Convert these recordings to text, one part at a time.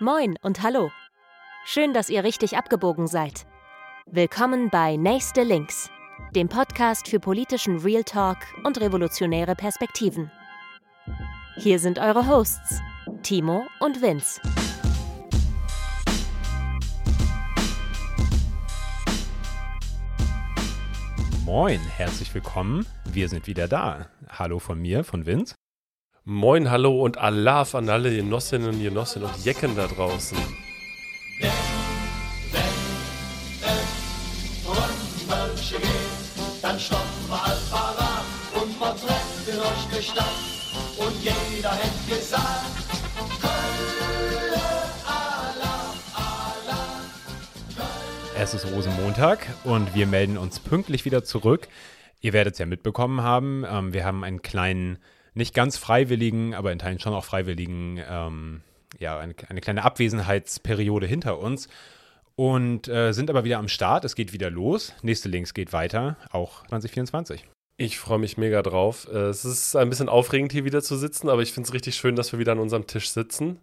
Moin und hallo. Schön, dass ihr richtig abgebogen seid. Willkommen bei Nächste Links, dem Podcast für politischen Real Talk und revolutionäre Perspektiven. Hier sind eure Hosts, Timo und Vince. Moin, herzlich willkommen. Wir sind wieder da. Hallo von mir, von Vince. Moin, hallo und Alaf an alle Genossinnen und Genossen und Jecken da draußen. Dann stoppen wir all parat und wir treffen euch durch Stadt. Und jeder hätte gesagt, Kölle, Alaf, Alaf, Es ist Rosenmontag und wir melden uns pünktlich wieder zurück. Ihr werdet es ja mitbekommen haben. Ähm, wir haben einen kleinen, nicht ganz freiwilligen, aber in Teilen schon auch freiwilligen, ähm, ja, eine, eine kleine Abwesenheitsperiode hinter uns. Und äh, sind aber wieder am Start. Es geht wieder los. Nächste Links geht weiter, auch 2024. Ich freue mich mega drauf. Äh, Es ist ein bisschen aufregend, hier wieder zu sitzen, aber ich finde es richtig schön, dass wir wieder an unserem Tisch sitzen.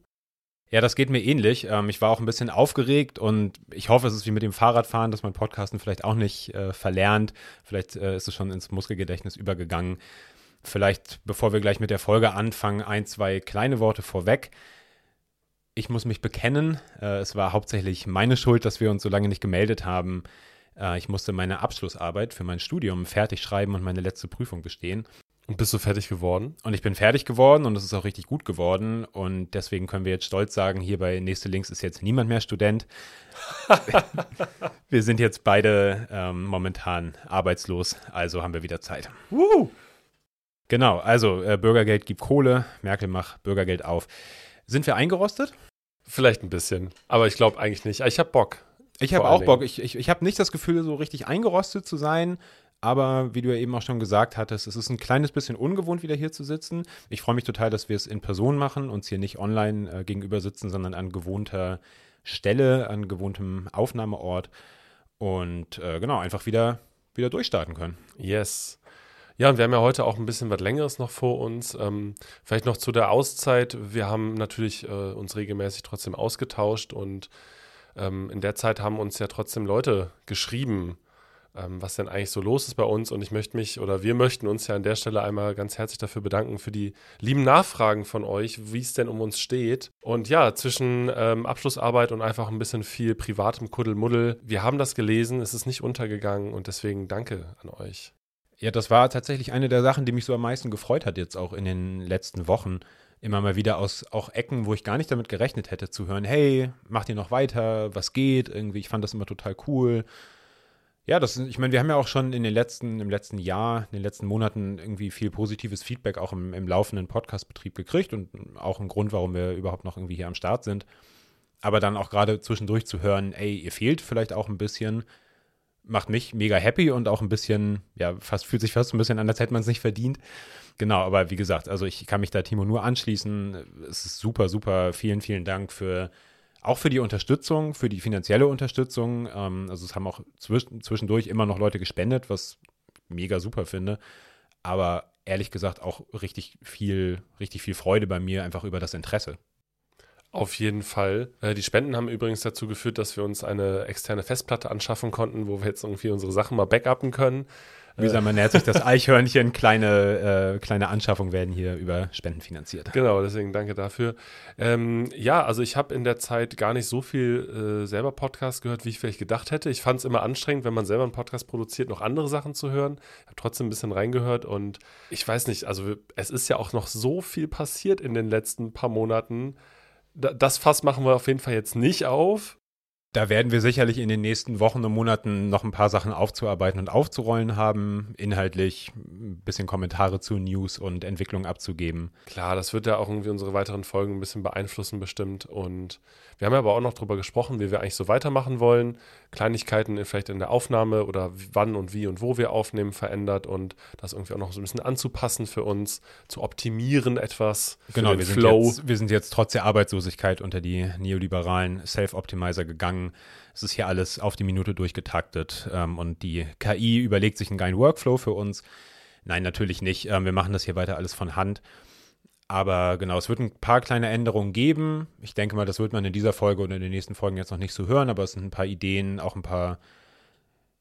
Ja, das geht mir ähnlich. Ähm, ich war auch ein bisschen aufgeregt und ich hoffe, es ist wie mit dem Fahrradfahren, dass man Podcasten vielleicht auch nicht äh, verlernt. Vielleicht äh, ist es schon ins Muskelgedächtnis übergegangen. Vielleicht, bevor wir gleich mit der Folge anfangen, ein, zwei kleine Worte vorweg. Ich muss mich bekennen, äh, es war hauptsächlich meine Schuld, dass wir uns so lange nicht gemeldet haben. Äh, ich musste meine Abschlussarbeit für mein Studium fertig schreiben und meine letzte Prüfung bestehen. Und bist du fertig geworden? Und ich bin fertig geworden und es ist auch richtig gut geworden. Und deswegen können wir jetzt stolz sagen, hier bei Nächste Links ist jetzt niemand mehr Student. wir sind jetzt beide ähm, momentan arbeitslos, also haben wir wieder Zeit. Woo! Genau, also äh, Bürgergeld gibt Kohle, Merkel macht Bürgergeld auf. Sind wir eingerostet? Vielleicht ein bisschen, aber ich glaube eigentlich nicht. Ich habe Bock. Ich habe auch Bock. Ich, ich, ich habe nicht das Gefühl, so richtig eingerostet zu sein. Aber wie du ja eben auch schon gesagt hattest, es ist ein kleines bisschen ungewohnt, wieder hier zu sitzen. Ich freue mich total, dass wir es in Person machen, uns hier nicht online äh, gegenüber sitzen, sondern an gewohnter Stelle, an gewohntem Aufnahmeort. Und äh, genau, einfach wieder, wieder durchstarten können. Yes. Ja, und wir haben ja heute auch ein bisschen was Längeres noch vor uns. Ähm, vielleicht noch zu der Auszeit. Wir haben natürlich äh, uns regelmäßig trotzdem ausgetauscht und ähm, in der Zeit haben uns ja trotzdem Leute geschrieben, ähm, was denn eigentlich so los ist bei uns. Und ich möchte mich oder wir möchten uns ja an der Stelle einmal ganz herzlich dafür bedanken für die lieben Nachfragen von euch, wie es denn um uns steht. Und ja, zwischen ähm, Abschlussarbeit und einfach ein bisschen viel privatem Kuddelmuddel. Wir haben das gelesen, es ist nicht untergegangen und deswegen danke an euch. Ja, das war tatsächlich eine der Sachen, die mich so am meisten gefreut hat jetzt auch in den letzten Wochen. Immer mal wieder aus auch Ecken, wo ich gar nicht damit gerechnet hätte, zu hören, hey, macht ihr noch weiter, was geht? Irgendwie, ich fand das immer total cool. Ja, das, ich meine, wir haben ja auch schon in den letzten, im letzten Jahr, in den letzten Monaten irgendwie viel positives Feedback auch im, im laufenden Podcast-Betrieb gekriegt und auch ein Grund, warum wir überhaupt noch irgendwie hier am Start sind. Aber dann auch gerade zwischendurch zu hören, ey, ihr fehlt vielleicht auch ein bisschen, macht mich mega happy und auch ein bisschen, ja, fast fühlt sich fast ein bisschen an, als hätte man es nicht verdient. Genau, aber wie gesagt, also ich kann mich da Timo nur anschließen. Es ist super, super. Vielen, vielen Dank für auch für die Unterstützung, für die finanzielle Unterstützung. Ähm, also es haben auch zwisch zwischendurch immer noch Leute gespendet, was ich mega super finde. Aber ehrlich gesagt auch richtig viel, richtig viel Freude bei mir einfach über das Interesse. Auf jeden Fall. Äh, die Spenden haben übrigens dazu geführt, dass wir uns eine externe Festplatte anschaffen konnten, wo wir jetzt irgendwie unsere Sachen mal backuppen können. Wie gesagt, man nähert sich das Eichhörnchen. Kleine, äh, kleine Anschaffungen werden hier über Spenden finanziert. Genau, deswegen danke dafür. Ähm, ja, also ich habe in der Zeit gar nicht so viel äh, selber Podcast gehört, wie ich vielleicht gedacht hätte. Ich fand es immer anstrengend, wenn man selber einen Podcast produziert, noch andere Sachen zu hören. Ich habe trotzdem ein bisschen reingehört und ich weiß nicht, also es ist ja auch noch so viel passiert in den letzten paar Monaten. Da, das Fass machen wir auf jeden Fall jetzt nicht auf. Da werden wir sicherlich in den nächsten Wochen und Monaten noch ein paar Sachen aufzuarbeiten und aufzurollen haben, inhaltlich ein bisschen Kommentare zu News und Entwicklungen abzugeben. Klar, das wird ja auch irgendwie unsere weiteren Folgen ein bisschen beeinflussen bestimmt. Und wir haben ja aber auch noch darüber gesprochen, wie wir eigentlich so weitermachen wollen. Kleinigkeiten vielleicht in der Aufnahme oder wann und wie und wo wir aufnehmen verändert und das irgendwie auch noch so ein bisschen anzupassen für uns, zu optimieren etwas. Genau, wir sind, jetzt, wir sind jetzt trotz der Arbeitslosigkeit unter die neoliberalen Self-Optimizer gegangen. Es ist hier alles auf die Minute durchgetaktet ähm, und die KI überlegt sich einen geilen Workflow für uns. Nein, natürlich nicht. Ähm, wir machen das hier weiter alles von Hand. Aber genau, es wird ein paar kleine Änderungen geben. Ich denke mal, das wird man in dieser Folge oder in den nächsten Folgen jetzt noch nicht so hören, aber es sind ein paar Ideen, auch ein paar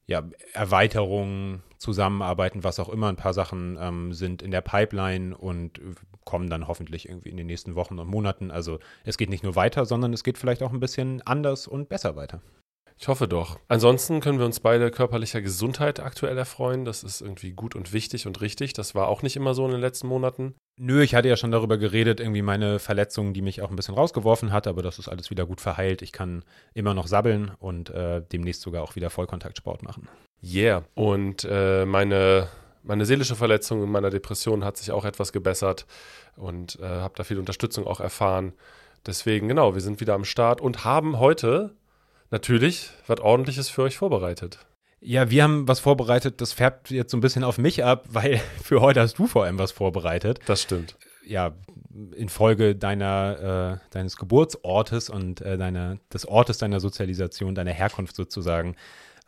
ja, Erweiterungen, Zusammenarbeiten, was auch immer. Ein paar Sachen ähm, sind in der Pipeline und kommen dann hoffentlich irgendwie in den nächsten Wochen und Monaten. Also es geht nicht nur weiter, sondern es geht vielleicht auch ein bisschen anders und besser weiter. Ich hoffe doch. Ansonsten können wir uns beide körperlicher Gesundheit aktuell erfreuen. Das ist irgendwie gut und wichtig und richtig. Das war auch nicht immer so in den letzten Monaten. Nö, ich hatte ja schon darüber geredet, irgendwie meine Verletzung, die mich auch ein bisschen rausgeworfen hat, aber das ist alles wieder gut verheilt. Ich kann immer noch sabbeln und äh, demnächst sogar auch wieder Vollkontaktsport machen. Yeah. Und äh, meine, meine seelische Verletzung in meiner Depression hat sich auch etwas gebessert und äh, habe da viel Unterstützung auch erfahren. Deswegen, genau, wir sind wieder am Start und haben heute natürlich was Ordentliches für euch vorbereitet. Ja, wir haben was vorbereitet, das färbt jetzt so ein bisschen auf mich ab, weil für heute hast du vor allem was vorbereitet. Das stimmt. Ja, infolge deiner, äh, deines Geburtsortes und äh, deiner, des Ortes deiner Sozialisation, deiner Herkunft sozusagen.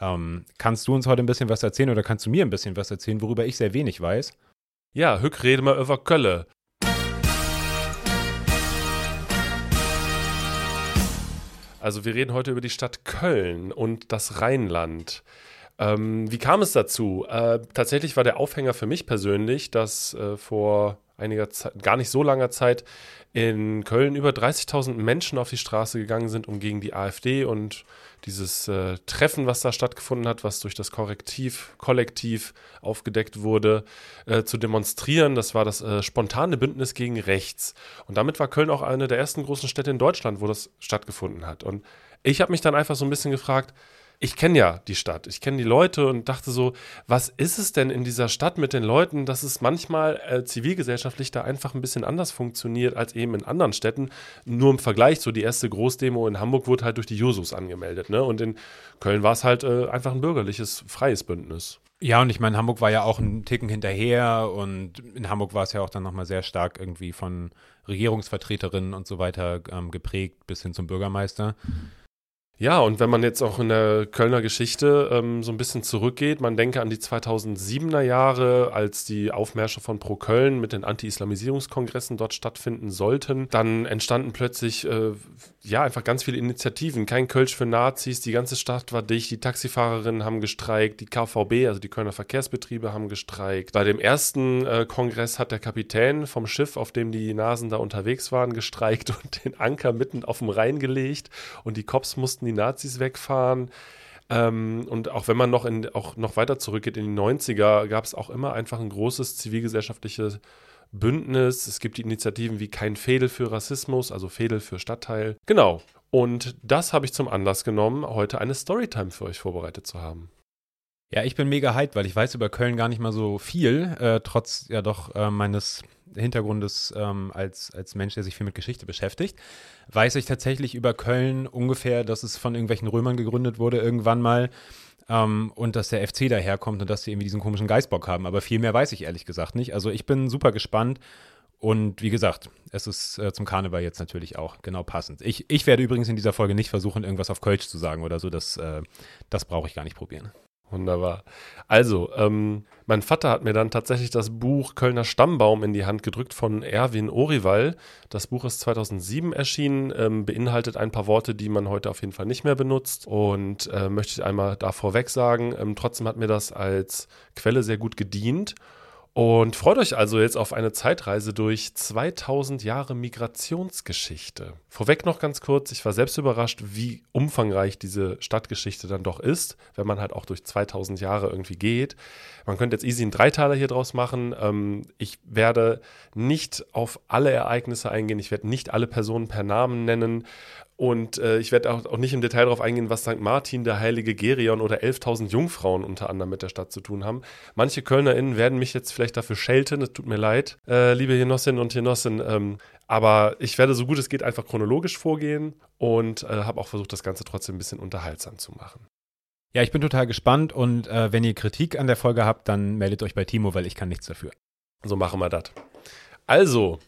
Ähm, kannst du uns heute ein bisschen was erzählen oder kannst du mir ein bisschen was erzählen, worüber ich sehr wenig weiß? Ja, Hück rede mal über Kölle. Also wir reden heute über die Stadt Köln und das Rheinland. Ähm, wie kam es dazu? Äh, tatsächlich war der Aufhänger für mich persönlich, dass äh, vor einiger Zeit, gar nicht so langer Zeit in Köln über 30.000 Menschen auf die Straße gegangen sind, um gegen die AfD und dieses äh, Treffen, was da stattgefunden hat, was durch das Korrektiv, Kollektiv aufgedeckt wurde, äh, zu demonstrieren. Das war das äh, spontane Bündnis gegen Rechts. Und damit war Köln auch eine der ersten großen Städte in Deutschland, wo das stattgefunden hat. Und ich habe mich dann einfach so ein bisschen gefragt, ich kenne ja die Stadt, ich kenne die Leute und dachte so, was ist es denn in dieser Stadt mit den Leuten, dass es manchmal äh, zivilgesellschaftlich da einfach ein bisschen anders funktioniert als eben in anderen Städten. Nur im Vergleich, so die erste Großdemo in Hamburg wurde halt durch die Jusos angemeldet, ne? Und in Köln war es halt äh, einfach ein bürgerliches, freies Bündnis. Ja, und ich meine, Hamburg war ja auch ein Ticken hinterher und in Hamburg war es ja auch dann nochmal sehr stark irgendwie von Regierungsvertreterinnen und so weiter ähm, geprägt bis hin zum Bürgermeister. Mhm. Ja, und wenn man jetzt auch in der Kölner Geschichte ähm, so ein bisschen zurückgeht, man denke an die 2007er Jahre, als die Aufmärsche von Pro Köln mit den Anti-Islamisierungskongressen dort stattfinden sollten, dann entstanden plötzlich äh, ja einfach ganz viele Initiativen. Kein Kölsch für Nazis, die ganze Stadt war dicht, die Taxifahrerinnen haben gestreikt, die KVB, also die Kölner Verkehrsbetriebe, haben gestreikt. Bei dem ersten äh, Kongress hat der Kapitän vom Schiff, auf dem die Nasen da unterwegs waren, gestreikt und den Anker mitten auf dem Rhein gelegt und die Cops mussten mussten die Nazis wegfahren. Ähm, und auch wenn man noch, in, auch noch weiter zurückgeht in die 90er, gab es auch immer einfach ein großes zivilgesellschaftliches Bündnis. Es gibt die Initiativen wie Kein Fädel für Rassismus, also Fädel für Stadtteil. Genau. Und das habe ich zum Anlass genommen, heute eine Storytime für euch vorbereitet zu haben. Ja, ich bin mega hyped, weil ich weiß über Köln gar nicht mal so viel, äh, trotz ja doch äh, meines Hintergrundes ähm, als, als Mensch, der sich viel mit Geschichte beschäftigt, weiß ich tatsächlich über Köln ungefähr, dass es von irgendwelchen Römern gegründet wurde irgendwann mal ähm, und dass der FC daherkommt und dass sie irgendwie diesen komischen Geißbock haben. Aber viel mehr weiß ich ehrlich gesagt nicht. Also ich bin super gespannt. Und wie gesagt, es ist äh, zum Karneval jetzt natürlich auch genau passend. Ich, ich werde übrigens in dieser Folge nicht versuchen, irgendwas auf Kölsch zu sagen oder so. Das, äh, das brauche ich gar nicht probieren. Wunderbar. Also, ähm, mein Vater hat mir dann tatsächlich das Buch Kölner Stammbaum in die Hand gedrückt von Erwin Orival. Das Buch ist 2007 erschienen, ähm, beinhaltet ein paar Worte, die man heute auf jeden Fall nicht mehr benutzt und äh, möchte ich einmal da vorweg sagen. Ähm, trotzdem hat mir das als Quelle sehr gut gedient und freut euch also jetzt auf eine Zeitreise durch 2000 Jahre Migrationsgeschichte. Vorweg noch ganz kurz, ich war selbst überrascht, wie umfangreich diese Stadtgeschichte dann doch ist, wenn man halt auch durch 2000 Jahre irgendwie geht. Man könnte jetzt easy einen Dreiteiler hier draus machen. Ähm, ich werde nicht auf alle Ereignisse eingehen, ich werde nicht alle Personen per Namen nennen. Und äh, ich werde auch, auch, nicht im Detail darauf eingehen, was St. Martin, der heilige Gerion oder 11.000 Jungfrauen unter anderem mit der Stadt zu tun haben. Manche KölnerInnen werden mich jetzt vielleicht dafür schelten, es tut mir leid, äh, liebe Genossinnen und Genossen. Ähm, aber ich werde so gut es geht einfach chronologisch vorgehen und äh, habe auch versucht, das Ganze trotzdem ein bisschen unterhaltsam zu machen. Ja, ich bin total gespannt und äh, wenn ihr Kritik an der Folge habt, dann meldet euch bei Timo, weil ich kann nichts dafür. So machen wir das. Also,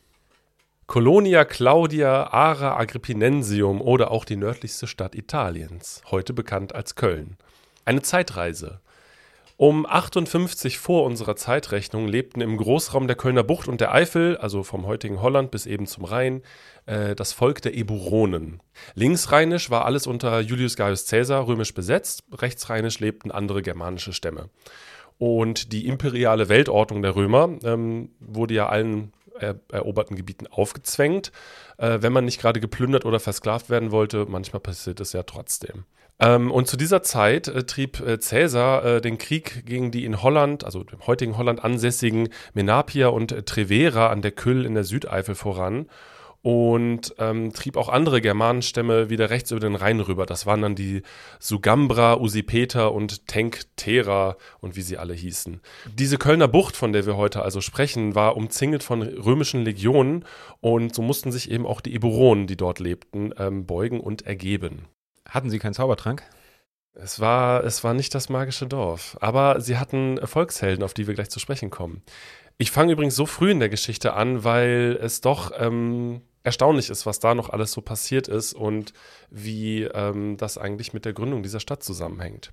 Colonia Claudia Ara Agrippinensium oder auch die nördlichste Stadt Italiens, heute bekannt als Köln. Eine Zeitreise. Um 58 vor unserer Zeitrechnung lebten im Großraum der Kölner Bucht und der Eifel, also vom heutigen Holland bis eben zum Rhein, äh, das Volk der Eburonen. Linksrheinisch war alles unter Julius Gaius Caesar römisch besetzt, rechtsrheinisch lebten andere germanische Stämme. Und die imperiale Weltordnung der Römer ähm, wurde ja allen eroberten Gebieten aufgezwängt, äh, wenn man nicht gerade geplündert oder versklavt werden wollte. Manchmal passiert es ja trotzdem. Ähm, und zu dieser Zeit äh, trieb äh, Caesar äh, den Krieg gegen die in Holland, also im heutigen Holland ansässigen Menapia und äh, Trevera an der Küll in der Südeifel voran und ähm, trieb auch andere Germanenstämme wieder rechts über den Rhein rüber. Das waren dann die Sugambra, Usipeter und Tenctera und wie sie alle hießen. Diese Kölner Bucht, von der wir heute also sprechen, war umzingelt von römischen Legionen und so mussten sich eben auch die Eburonen, die dort lebten, ähm, beugen und ergeben. Hatten Sie keinen Zaubertrank? Es war, es war nicht das magische Dorf, aber sie hatten Volkshelden, auf die wir gleich zu sprechen kommen. Ich fange übrigens so früh in der Geschichte an, weil es doch ähm, erstaunlich ist, was da noch alles so passiert ist und wie ähm, das eigentlich mit der Gründung dieser Stadt zusammenhängt.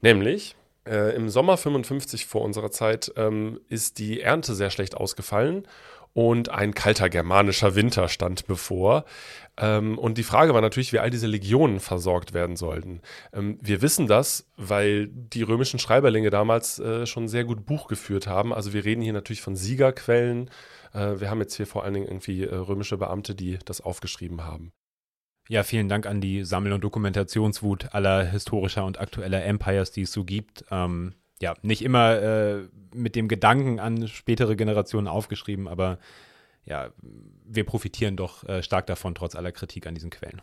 Nämlich, äh, im Sommer 55 vor unserer Zeit ähm, ist die Ernte sehr schlecht ausgefallen und ein kalter germanischer Winter stand bevor. Ähm, und die Frage war natürlich, wie all diese Legionen versorgt werden sollten. Ähm, wir wissen das, weil die römischen Schreiberlinge damals äh, schon sehr gut Buch geführt haben. Also wir reden hier natürlich von Siegerquellen. Äh, wir haben jetzt hier vor allen Dingen irgendwie äh, römische Beamte, die das aufgeschrieben haben. Ja, vielen Dank an die Sammel- und Dokumentationswut aller historischer und aktueller Empires, die es so gibt. Ähm, ja, nicht immer äh, mit dem Gedanken an spätere Generationen aufgeschrieben, aber ja, wir profitieren doch äh, stark davon, trotz aller Kritik an diesen Quellen.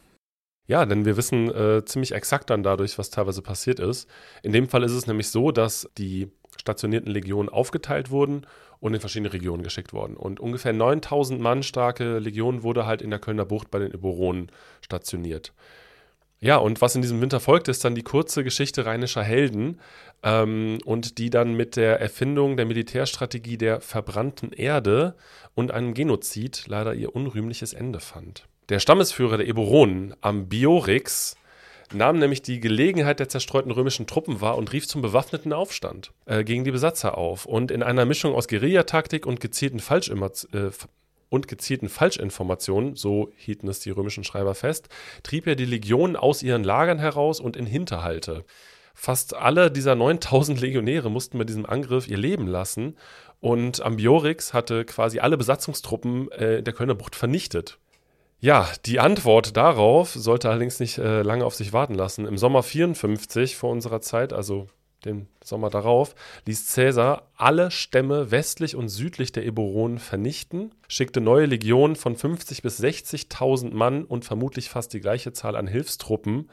Ja, denn wir wissen äh, ziemlich exakt dann dadurch, was teilweise passiert ist. In dem Fall ist es nämlich so, dass die stationierten Legionen aufgeteilt wurden und in verschiedene Regionen geschickt worden. Und ungefähr 9000 Mann starke Legion wurde halt in der Kölner Bucht bei den Eburonen stationiert. Ja, und was in diesem Winter folgt, ist dann die kurze Geschichte rheinischer Helden ähm, und die dann mit der Erfindung der Militärstrategie der verbrannten Erde und einem Genozid leider ihr unrühmliches Ende fand. Der Stammesführer der Eburonen, Ambiorix, nahm nämlich die Gelegenheit der zerstreuten römischen Truppen wahr und rief zum bewaffneten Aufstand äh, gegen die Besatzer auf. Und in einer Mischung aus Guerillataktik und gezielten Falschimmerz- äh, und gezielten Falschinformationen, so hielten es die römischen Schreiber fest, trieb er die Legionen aus ihren Lagern heraus und in Hinterhalte. Fast alle dieser 9000 Legionäre mussten bei diesem Angriff ihr Leben lassen und Ambiorix hatte quasi alle Besatzungstruppen äh, der Kölner Bucht vernichtet. Ja, die Antwort darauf sollte allerdings nicht äh, lange auf sich warten lassen. Im Sommer 54 vor unserer Zeit, also den Sommer darauf, ließ Caesar alle Stämme westlich und südlich der Eburonen vernichten, schickte neue Legionen von 50 bis 60.000 Mann und vermutlich fast die gleiche Zahl an Hilfstruppen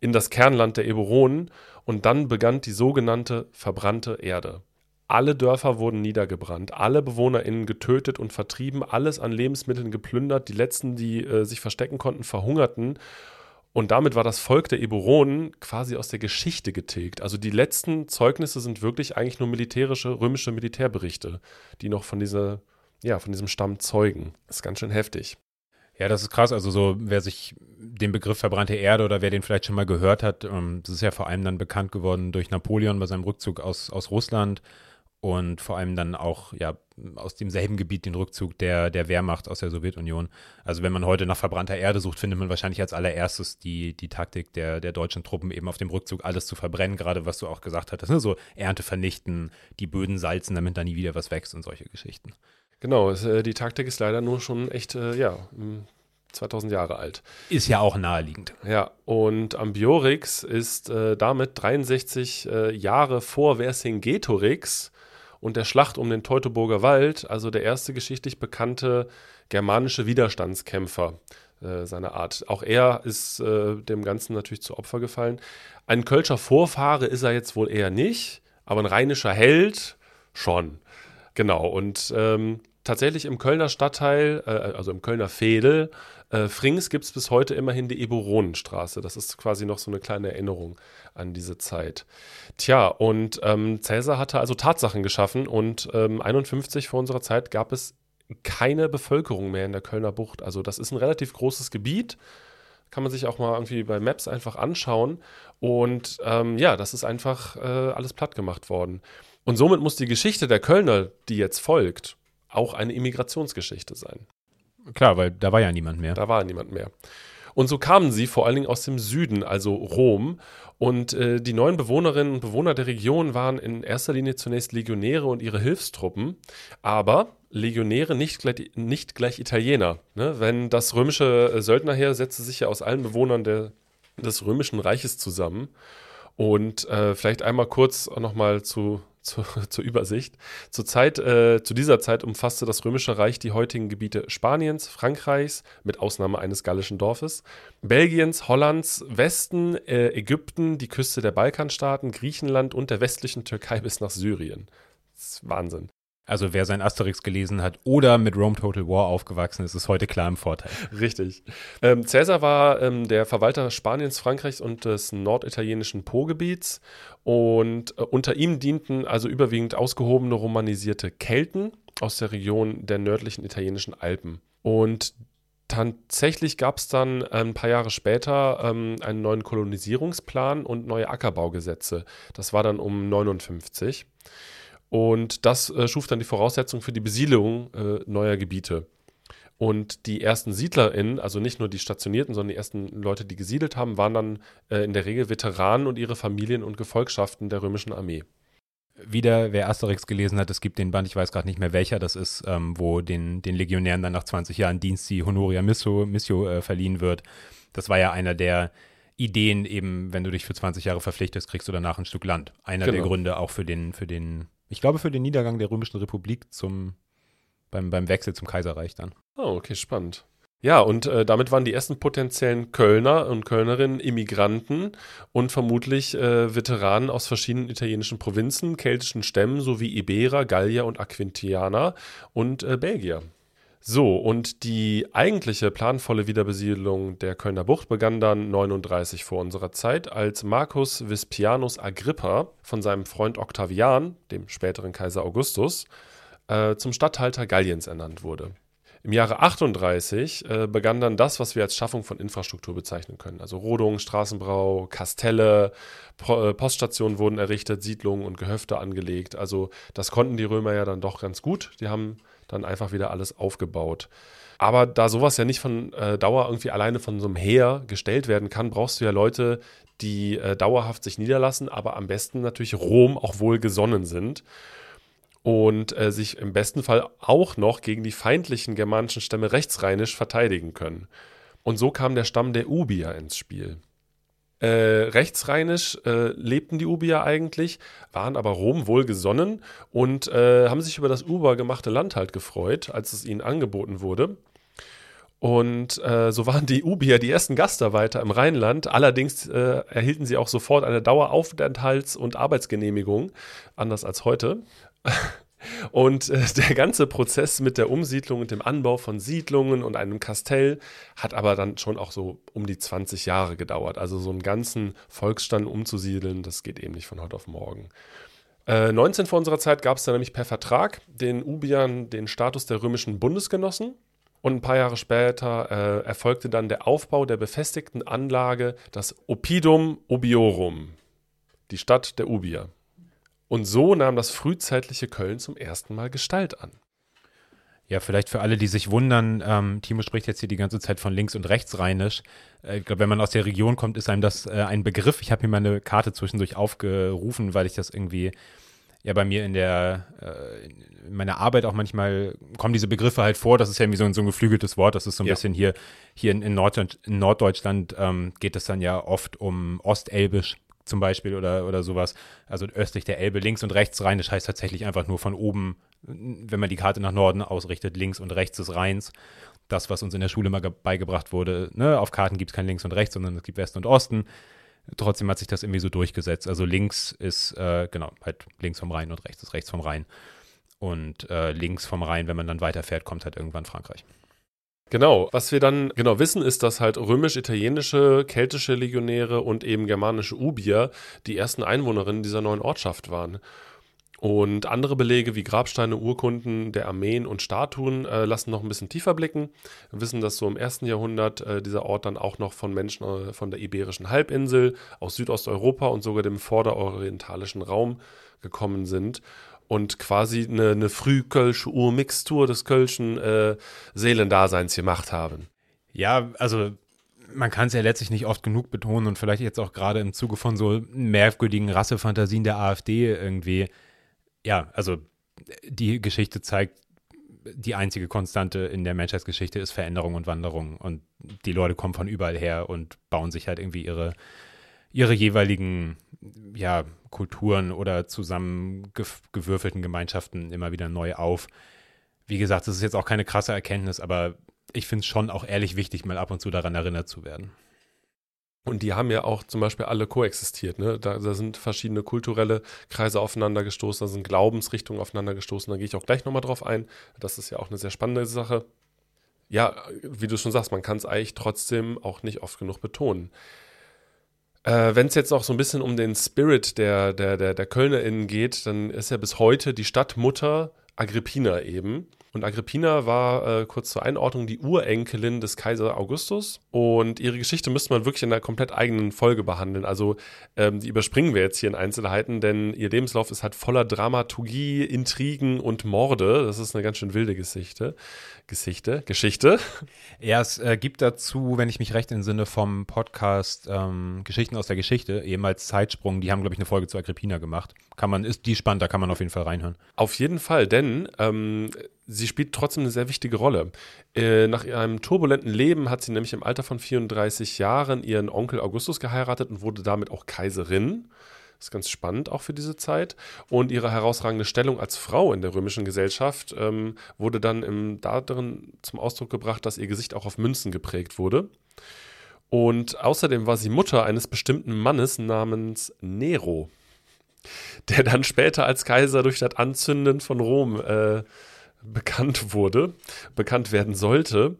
in das Kernland der Eburonen und dann begann die sogenannte verbrannte Erde. Alle Dörfer wurden niedergebrannt, alle BewohnerInnen getötet und vertrieben, alles an Lebensmitteln geplündert, die letzten, die äh, sich verstecken konnten, verhungerten und damit war das Volk der Eburonen quasi aus der Geschichte getilgt. Also die letzten Zeugnisse sind wirklich eigentlich nur militärische, römische Militärberichte, die noch von dieser, ja, von diesem Stamm zeugen. Das ist ganz schön heftig. Ja, das ist krass. Also so, wer sich den Begriff verbrannte Erde oder wer den vielleicht schon mal gehört hat, ähm, das ist ja vor allem dann bekannt geworden durch Napoleon bei seinem Rückzug aus, aus Russland und vor allem dann auch ja aus demselben Gebiet den Rückzug der, der Wehrmacht aus der Sowjetunion. Also wenn man heute nach verbrannter Erde sucht, findet man wahrscheinlich als allererstes die, die Taktik der, der deutschen Truppen, eben auf dem Rückzug alles zu verbrennen, gerade was du auch gesagt hattest, ne? so Ernte vernichten, die Böden salzen, damit da nie wieder was wächst und solche Geschichten. Genau, äh, die Taktik ist leider nur schon echt, äh, ja, 2000 Jahre alt. Ist ja auch naheliegend. Ja, und Ambiorix ist äh, damit 63 äh, Jahre vor Vercingetorix und der Schlacht um den Teutoburger Wald, also der erste geschichtlich bekannte germanische Widerstandskämpfer äh, seiner Art. Auch er ist äh, dem Ganzen natürlich zu Opfer gefallen. Ein Kölscher Vorfahre ist er jetzt wohl eher nicht, aber ein rheinischer Held schon. Genau, und ähm, tatsächlich im Kölner Stadtteil, äh, also im Kölner Fädel, äh, Frings gibt es bis heute immerhin die Eburonenstraße. Das ist quasi noch so eine kleine Erinnerung an diese Zeit. Tja, und ähm, Cäsar hatte also Tatsachen geschaffen und ähm, 51 vor unserer Zeit gab es keine Bevölkerung mehr in der Kölner Bucht. Also das ist ein relativ großes Gebiet, Kann man sich auch mal irgendwie bei Maps einfach anschauen. Und ähm, ja, das ist einfach äh, alles platt gemacht worden. Und somit muss die Geschichte der Kölner, die jetzt folgt, auch eine Immigrationsgeschichte sein. Klar, weil da war ja niemand mehr. Da war niemand mehr. Und so kamen sie vor allen Dingen aus dem Süden, also Rom. Und äh, die neuen Bewohnerinnen und Bewohner der Region waren in erster Linie zunächst Legionäre und ihre Hilfstruppen, aber Legionäre nicht gleich, nicht gleich Italiener. Ne? Wenn das römische äh, Söldnerheer setzte sich ja aus allen Bewohnern der, des römischen Reiches zusammen. Und äh, vielleicht einmal kurz nochmal zu zu, zur Übersicht. Zur Zeit, äh, zu dieser Zeit umfasste das Römische Reich die heutigen Gebiete Spaniens, Frankreichs, mit Ausnahme eines gallischen Dorfes, Belgiens, Hollands, Westen, äh, Ägypten, die Küste der Balkanstaaten, Griechenland und der westlichen Türkei bis nach Syrien. Das ist Wahnsinn. Also wer sein Asterix gelesen hat oder mit Rome Total War aufgewachsen ist, ist heute klar im Vorteil. Richtig. Ähm, Caesar war ähm, der Verwalter Spaniens, Frankreichs und des norditalienischen Po-Gebiets und äh, unter ihm dienten also überwiegend ausgehobene romanisierte Kelten aus der Region der nördlichen italienischen Alpen. Und tatsächlich gab es dann ein paar Jahre später ähm, einen neuen Kolonisierungsplan und neue Ackerbaugesetze. Das war dann um 59. Und das äh, schuf dann die Voraussetzung für die Besiedlung äh, neuer Gebiete. Und die ersten SiedlerInnen, also nicht nur die Stationierten, sondern die ersten Leute, die gesiedelt haben, waren dann äh, in der Regel Veteranen und ihre Familien und Gefolgschaften der römischen Armee. Wieder, wer Asterix gelesen hat, es gibt den Band, ich weiß gerade nicht mehr welcher das ist, ähm, wo den, den Legionären dann nach 20 Jahren Dienst die Honoria Missio, Missio äh, verliehen wird. Das war ja einer der Ideen, eben, wenn du dich für 20 Jahre verpflichtest, kriegst du danach ein Stück Land. Einer genau. der Gründe auch für den, für den ich glaube, für den Niedergang der Römischen Republik zum, beim, beim Wechsel zum Kaiserreich dann. Oh, okay, spannend. Ja, und äh, damit waren die ersten potenziellen Kölner und Kölnerinnen Immigranten und vermutlich äh, Veteranen aus verschiedenen italienischen Provinzen, keltischen Stämmen sowie Iberer, Gallier und Aquintianer und äh, Belgier. So, und die eigentliche planvolle Wiederbesiedlung der Kölner Bucht begann dann 39 vor unserer Zeit, als Marcus Vespianus Agrippa von seinem Freund Octavian, dem späteren Kaiser Augustus, äh, zum Statthalter Galliens ernannt wurde. Im Jahre 38 äh, begann dann das, was wir als Schaffung von Infrastruktur bezeichnen können. Also Rodung, Straßenbau, Kastelle, po äh, Poststationen wurden errichtet, Siedlungen und Gehöfte angelegt. Also das konnten die Römer ja dann doch ganz gut. Die haben dann einfach wieder alles aufgebaut. Aber da sowas ja nicht von äh, Dauer irgendwie alleine von so einem Heer gestellt werden kann, brauchst du ja Leute, die äh, dauerhaft sich niederlassen, aber am besten natürlich Rom auch wohl gesonnen sind und äh, sich im besten Fall auch noch gegen die feindlichen germanischen Stämme rechtsrheinisch verteidigen können. Und so kam der Stamm der Ubier ins Spiel. Äh, rechtsrheinisch äh, lebten die Ubier eigentlich, waren aber Rom wohlgesonnen und äh, haben sich über das Uber gemachte Land halt gefreut, als es ihnen angeboten wurde. Und äh, so waren die Ubier die ersten Gastarbeiter im Rheinland. Allerdings äh, erhielten sie auch sofort eine Daueraufenthalts- und Arbeitsgenehmigung, anders als heute. Und äh, der ganze Prozess mit der Umsiedlung und dem Anbau von Siedlungen und einem Kastell hat aber dann schon auch so um die 20 Jahre gedauert. Also so einen ganzen Volksstand umzusiedeln, das geht eben nicht von heute auf morgen. Äh, 19 vor unserer Zeit gab es dann nämlich per Vertrag den Ubiern den Status der römischen Bundesgenossen. Und ein paar Jahre später äh, erfolgte dann der Aufbau der befestigten Anlage, das Oppidum Ubiorum, die Stadt der Ubier. Und so nahm das frühzeitliche Köln zum ersten Mal Gestalt an. Ja, vielleicht für alle, die sich wundern, ähm, Timo spricht jetzt hier die ganze Zeit von links- und rechtsrheinisch. Äh, ich glaube, wenn man aus der Region kommt, ist einem das äh, ein Begriff. Ich habe mir meine Karte zwischendurch aufgerufen, weil ich das irgendwie ja bei mir in der äh, in meiner Arbeit auch manchmal kommen diese Begriffe halt vor. Das ist ja irgendwie so ein, so ein geflügeltes Wort. Das ist so ein ja. bisschen hier, hier in, in, Norddeutschland, in Norddeutschland ähm, geht es dann ja oft um Ostelbisch zum Beispiel oder, oder sowas. Also östlich der Elbe, links und rechts Rheinisch heißt tatsächlich einfach nur von oben, wenn man die Karte nach Norden ausrichtet, links und rechts des Rheins. Das, was uns in der Schule mal beigebracht wurde, ne? auf Karten gibt es kein links und rechts, sondern es gibt Westen und Osten. Trotzdem hat sich das irgendwie so durchgesetzt. Also links ist, äh, genau, halt links vom Rhein und rechts ist rechts vom Rhein. Und äh, links vom Rhein, wenn man dann weiterfährt, kommt halt irgendwann Frankreich. Genau, was wir dann genau wissen, ist, dass halt römisch-italienische, keltische Legionäre und eben germanische Ubier die ersten Einwohnerinnen dieser neuen Ortschaft waren. Und andere Belege wie Grabsteine, Urkunden der Armeen und Statuen äh, lassen noch ein bisschen tiefer blicken. Wir wissen, dass so im ersten Jahrhundert äh, dieser Ort dann auch noch von Menschen äh, von der Iberischen Halbinsel, aus Südosteuropa und sogar dem vorderorientalischen Raum gekommen sind und quasi eine, eine frühkölsche Urmixtur des kölschen äh, Seelendaseins gemacht haben. Ja, also man kann es ja letztlich nicht oft genug betonen und vielleicht jetzt auch gerade im Zuge von so merkwürdigen Rassefantasien der AfD irgendwie ja, also die Geschichte zeigt, die einzige Konstante in der Menschheitsgeschichte ist Veränderung und Wanderung. Und die Leute kommen von überall her und bauen sich halt irgendwie ihre, ihre jeweiligen ja, Kulturen oder zusammengewürfelten Gemeinschaften immer wieder neu auf. Wie gesagt, das ist jetzt auch keine krasse Erkenntnis, aber ich finde es schon auch ehrlich wichtig, mal ab und zu daran erinnert zu werden. Und die haben ja auch zum Beispiel alle koexistiert. Ne? Da, da, sind verschiedene kulturelle Kreise aufeinander gestoßen, da sind Glaubensrichtungen aufeinander gestoßen. Da gehe ich auch gleich nochmal drauf ein. Das ist ja auch eine sehr spannende Sache. Ja, wie du schon sagst, man kann es eigentlich trotzdem auch nicht oft genug betonen. Äh, Wenn es jetzt auch so ein bisschen um den Spirit der, der, der, der KölnerInnen geht, dann ist ja bis heute die Stadtmutter Agrippina eben. Und Agrippina war äh, kurz zur Einordnung die Urenkelin des Kaiser Augustus. Und ihre Geschichte müsste man wirklich in einer komplett eigenen Folge behandeln. Also ähm, die überspringen wir jetzt hier in Einzelheiten, denn ihr Lebenslauf ist halt voller Dramaturgie, Intrigen und Morde. Das ist eine ganz schön wilde Geschichte. Geschichte, Geschichte. Ja, es äh, gibt dazu, wenn ich mich recht entsinne, vom Podcast ähm, Geschichten aus der Geschichte, ehemals Zeitsprung, die haben, glaube ich, eine Folge zu Agrippina gemacht. Kann man, ist die spannend, da kann man auf jeden Fall reinhören. Auf jeden Fall, denn ähm, sie spielt trotzdem eine sehr wichtige Rolle. Äh, nach ihrem turbulenten Leben hat sie nämlich im Alter von 34 Jahren ihren Onkel Augustus geheiratet und wurde damit auch Kaiserin. Das ist ganz spannend auch für diese Zeit. Und ihre herausragende Stellung als Frau in der römischen Gesellschaft ähm, wurde dann im, darin zum Ausdruck gebracht, dass ihr Gesicht auch auf Münzen geprägt wurde. Und außerdem war sie Mutter eines bestimmten Mannes namens Nero, der dann später als Kaiser durch das Anzünden von Rom äh, bekannt wurde, bekannt werden sollte.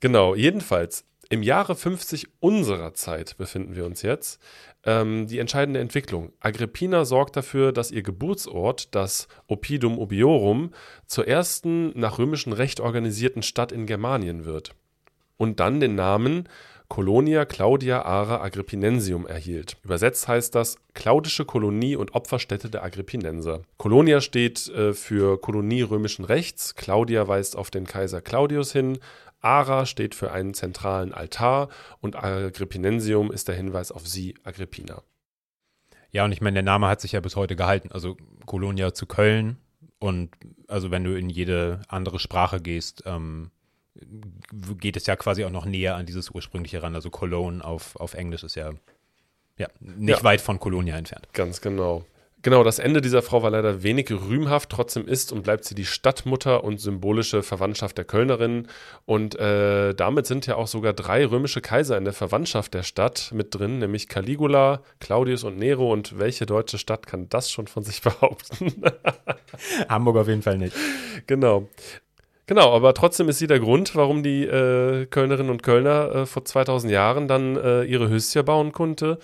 Genau, jedenfalls im Jahre 50 unserer Zeit befinden wir uns jetzt. Ähm, die entscheidende Entwicklung. Agrippina sorgt dafür, dass ihr Geburtsort, das Oppidum Obiorum, zur ersten nach römischem Recht organisierten Stadt in Germanien wird. Und dann den Namen Colonia Claudia Ara Agrippinensium erhielt. Übersetzt heißt das Claudische Kolonie und Opferstätte der Agrippinenser. Colonia steht äh, für Kolonie römischen Rechts, Claudia weist auf den Kaiser Claudius hin, Ara steht für einen zentralen Altar und Agrippinensium ist der Hinweis auf sie, Agrippina. Ja, und ich meine, der Name hat sich ja bis heute gehalten. Also Colonia zu Köln und also wenn du in jede andere Sprache gehst, ähm, geht es ja quasi auch noch näher an dieses ursprüngliche ran. Also Cologne auf, auf Englisch ist ja, ja nicht ja. weit von Colonia entfernt. Ganz genau. Genau, das Ende dieser Frau war leider wenig rühmhaft, trotzdem ist und bleibt sie die Stadtmutter und symbolische Verwandtschaft der Kölnerin. Und äh, damit sind ja auch sogar drei römische Kaiser in der Verwandtschaft der Stadt mit drin, nämlich Caligula, Claudius und Nero. Und welche deutsche Stadt kann das schon von sich behaupten? Hamburg auf jeden Fall nicht. Genau. Genau, aber trotzdem ist sie der Grund, warum die äh, Kölnerinnen und Kölner äh, vor 2000 Jahren dann äh, ihre Höschen bauen konnte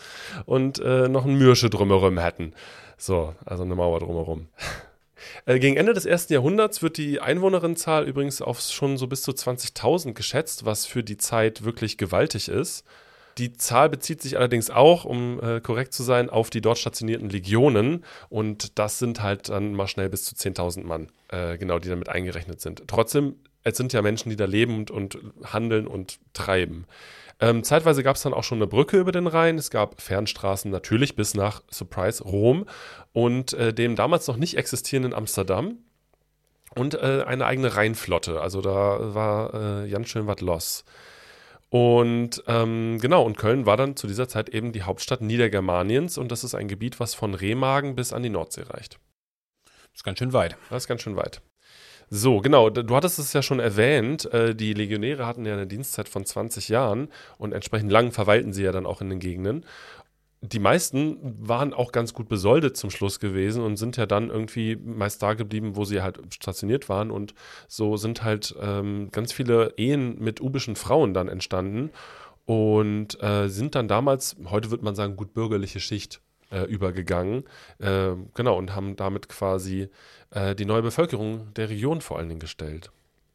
und äh, noch ein Mürsche drumherum hätten. So, also eine Mauer drumherum. Äh, gegen Ende des ersten Jahrhunderts wird die Einwohnerinnenzahl übrigens auf schon so bis zu 20.000 geschätzt, was für die Zeit wirklich gewaltig ist. Die Zahl bezieht sich allerdings auch, um äh, korrekt zu sein, auf die dort stationierten Legionen. Und das sind halt dann mal schnell bis zu 10.000 Mann, äh, genau, die damit eingerechnet sind. Trotzdem, es sind ja Menschen, die da leben und, und handeln und treiben. Ähm, zeitweise gab es dann auch schon eine Brücke über den Rhein. Es gab Fernstraßen natürlich bis nach Surprise Rom und äh, dem damals noch nicht existierenden Amsterdam und äh, eine eigene Rheinflotte. Also da war äh, ganz schön was los. Und ähm, genau, und Köln war dann zu dieser Zeit eben die Hauptstadt Niedergermaniens und das ist ein Gebiet, was von Remagen bis an die Nordsee reicht. Das ist ganz schön weit. Das ist ganz schön weit. So, genau. Du hattest es ja schon erwähnt. Äh, die Legionäre hatten ja eine Dienstzeit von 20 Jahren und entsprechend lang verweilten sie ja dann auch in den Gegenden. Die meisten waren auch ganz gut besoldet zum Schluss gewesen und sind ja dann irgendwie meist da geblieben, wo sie halt stationiert waren. Und so sind halt ähm, ganz viele Ehen mit ubischen Frauen dann entstanden und äh, sind dann damals, heute würde man sagen, gut bürgerliche Schicht äh, übergegangen. Äh, genau, und haben damit quasi äh, die neue Bevölkerung der Region vor allen Dingen gestellt.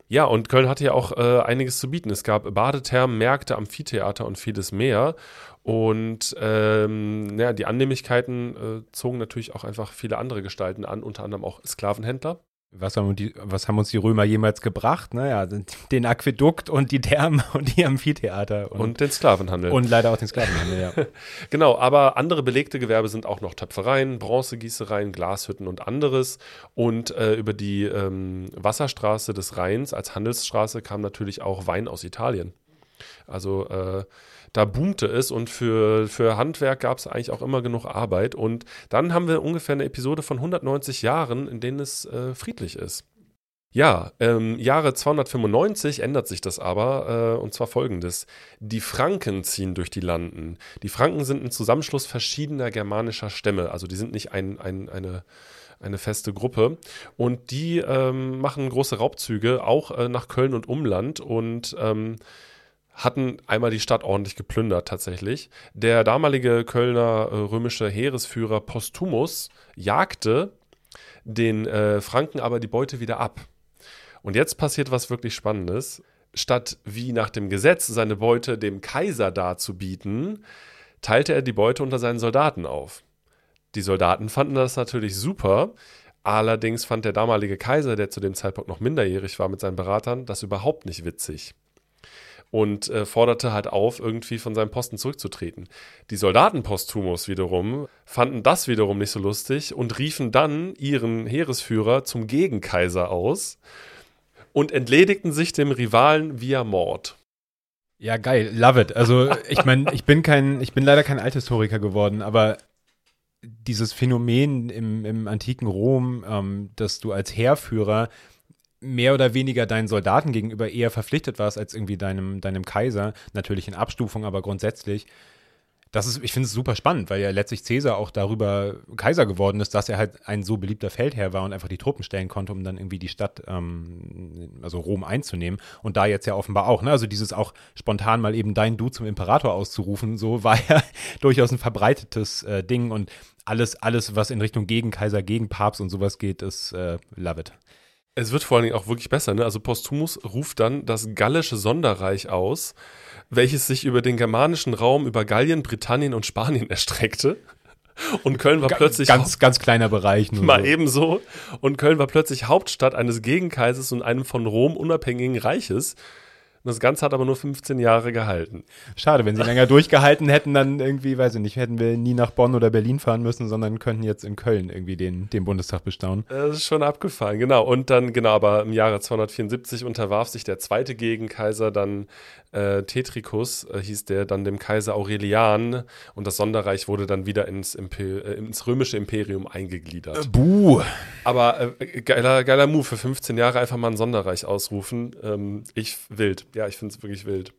Ja, und Köln hatte ja auch äh, einiges zu bieten. Es gab Badethermen, Märkte, Amphitheater und vieles mehr. Und ähm, ja, die Annehmlichkeiten äh, zogen natürlich auch einfach viele andere Gestalten an, unter anderem auch Sklavenhändler. Was haben, die, was haben, uns die Römer jemals gebracht? Naja, den Aquädukt und die Thermen und die Amphitheater. Und, und den Sklavenhandel. Und leider auch den Sklavenhandel, ja. genau, aber andere belegte Gewerbe sind auch noch Töpfereien, Bronzegießereien, Glashütten und anderes. Und äh, über die ähm, Wasserstraße des Rheins als Handelsstraße kam natürlich auch Wein aus Italien. Also äh, da boomte es und für, für Handwerk gab es eigentlich auch immer genug Arbeit. Und dann haben wir ungefähr eine Episode von 190 Jahren, in denen es äh, friedlich ist. Ja, ähm, Jahre 295 ändert sich das aber, äh, und zwar folgendes. Die Franken ziehen durch die Landen. Die Franken sind ein Zusammenschluss verschiedener germanischer Stämme, also die sind nicht ein, ein, eine, eine feste Gruppe. Und die ähm, machen große Raubzüge, auch äh, nach Köln und Umland. Und ähm, hatten einmal die Stadt ordentlich geplündert tatsächlich. Der damalige Kölner äh, römische Heeresführer Postumus jagte den äh, Franken aber die Beute wieder ab. Und jetzt passiert was wirklich Spannendes. Statt wie nach dem Gesetz seine Beute dem Kaiser darzubieten, teilte er die Beute unter seinen Soldaten auf. Die Soldaten fanden das natürlich super, allerdings fand der damalige Kaiser, der zu dem Zeitpunkt noch minderjährig war mit seinen Beratern, das überhaupt nicht witzig und äh, forderte halt auf, irgendwie von seinem Posten zurückzutreten. Die Soldaten Postumus wiederum fanden das wiederum nicht so lustig und riefen dann ihren Heeresführer zum Gegenkaiser aus und entledigten sich dem Rivalen via Mord. Ja, geil, love it. Also, ich meine, ich bin kein, ich bin leider kein Althistoriker geworden, aber dieses Phänomen im, im antiken Rom, ähm, dass du als Heerführer mehr oder weniger deinen Soldaten gegenüber eher verpflichtet warst als irgendwie deinem, deinem Kaiser. Natürlich in Abstufung, aber grundsätzlich. Das ist, ich finde es super spannend, weil ja letztlich Cäsar auch darüber Kaiser geworden ist, dass er halt ein so beliebter Feldherr war und einfach die Truppen stellen konnte, um dann irgendwie die Stadt, ähm, also Rom einzunehmen. Und da jetzt ja offenbar auch, ne? Also dieses auch spontan mal eben dein Du zum Imperator auszurufen, so war ja durchaus ein verbreitetes äh, Ding und alles, alles, was in Richtung Gegenkaiser, gegen Papst und sowas geht, ist äh, love it. Es wird vor allen Dingen auch wirklich besser. Ne? Also Postumus ruft dann das gallische Sonderreich aus, welches sich über den germanischen Raum, über Gallien, Britannien und Spanien erstreckte. Und Köln war plötzlich. Ganz, ganz kleiner Bereich. Nur mal so. ebenso. Und Köln war plötzlich Hauptstadt eines Gegenkaisers und einem von Rom unabhängigen Reiches. Das Ganze hat aber nur 15 Jahre gehalten. Schade, wenn sie länger durchgehalten hätten, dann irgendwie, weiß ich nicht, hätten wir nie nach Bonn oder Berlin fahren müssen, sondern könnten jetzt in Köln irgendwie den, den Bundestag bestaunen. Das ist schon abgefallen, genau. Und dann, genau, aber im Jahre 274 unterwarf sich der zweite Gegenkaiser dann äh, Tetricus, äh, hieß der, dann dem Kaiser Aurelian und das Sonderreich wurde dann wieder ins, Imper äh, ins römische Imperium eingegliedert. Äh, buh. Aber äh, geiler, geiler Move, für 15 Jahre einfach mal ein Sonderreich ausrufen. Ähm, ich wild. Ja, ich finde es wirklich wild.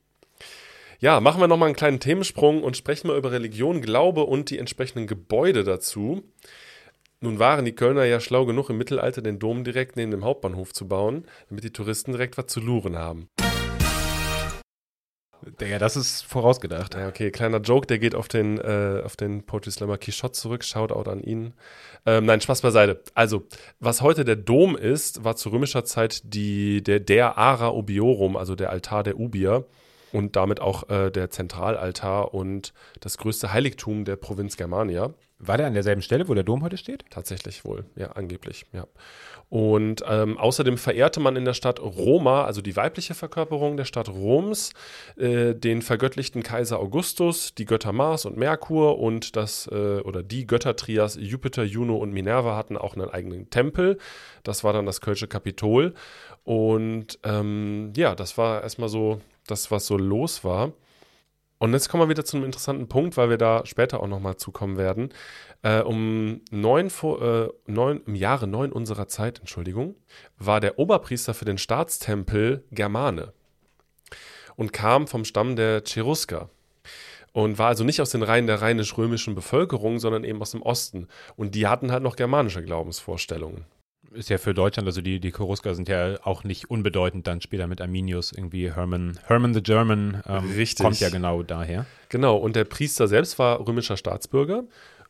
Ja, machen wir nochmal einen kleinen Themensprung und sprechen mal über Religion, Glaube und die entsprechenden Gebäude dazu. Nun waren die Kölner ja schlau genug, im Mittelalter den Dom direkt neben dem Hauptbahnhof zu bauen, damit die Touristen direkt was zu luren haben. Digga, das ist vorausgedacht. Ja, okay, kleiner Joke, der geht auf den, äh, auf den Poetry Slammer Quichotte zurück. Shoutout an ihn. Ähm, nein, Spaß beiseite. Also, was heute der Dom ist, war zu römischer Zeit die, der, der Ara Ubiorum, also der Altar der Ubier und damit auch äh, der Zentralaltar und das größte Heiligtum der Provinz Germania. War der an derselben Stelle, wo der Dom heute steht? Tatsächlich wohl, ja, angeblich, ja. Und ähm, außerdem verehrte man in der Stadt Roma, also die weibliche Verkörperung der Stadt Roms, äh, den vergöttlichten Kaiser Augustus, die Götter Mars und Merkur und das äh, oder die Göttertrias Jupiter, Juno und Minerva hatten auch einen eigenen Tempel. Das war dann das Kölsche Kapitol. Und ähm, ja, das war erstmal so das, was so los war. Und jetzt kommen wir wieder zu einem interessanten Punkt, weil wir da später auch nochmal zukommen werden. Äh, um neun, äh, neun, im Jahre neun unserer Zeit, Entschuldigung, war der Oberpriester für den Staatstempel Germane und kam vom Stamm der Cherusker und war also nicht aus den Reihen der rheinisch-römischen Bevölkerung, sondern eben aus dem Osten. Und die hatten halt noch germanische Glaubensvorstellungen ist ja für Deutschland, also die, die Cherusker sind ja auch nicht unbedeutend dann später mit Arminius, irgendwie Herman, Herman the German, ähm, kommt ja genau daher. Genau, und der Priester selbst war römischer Staatsbürger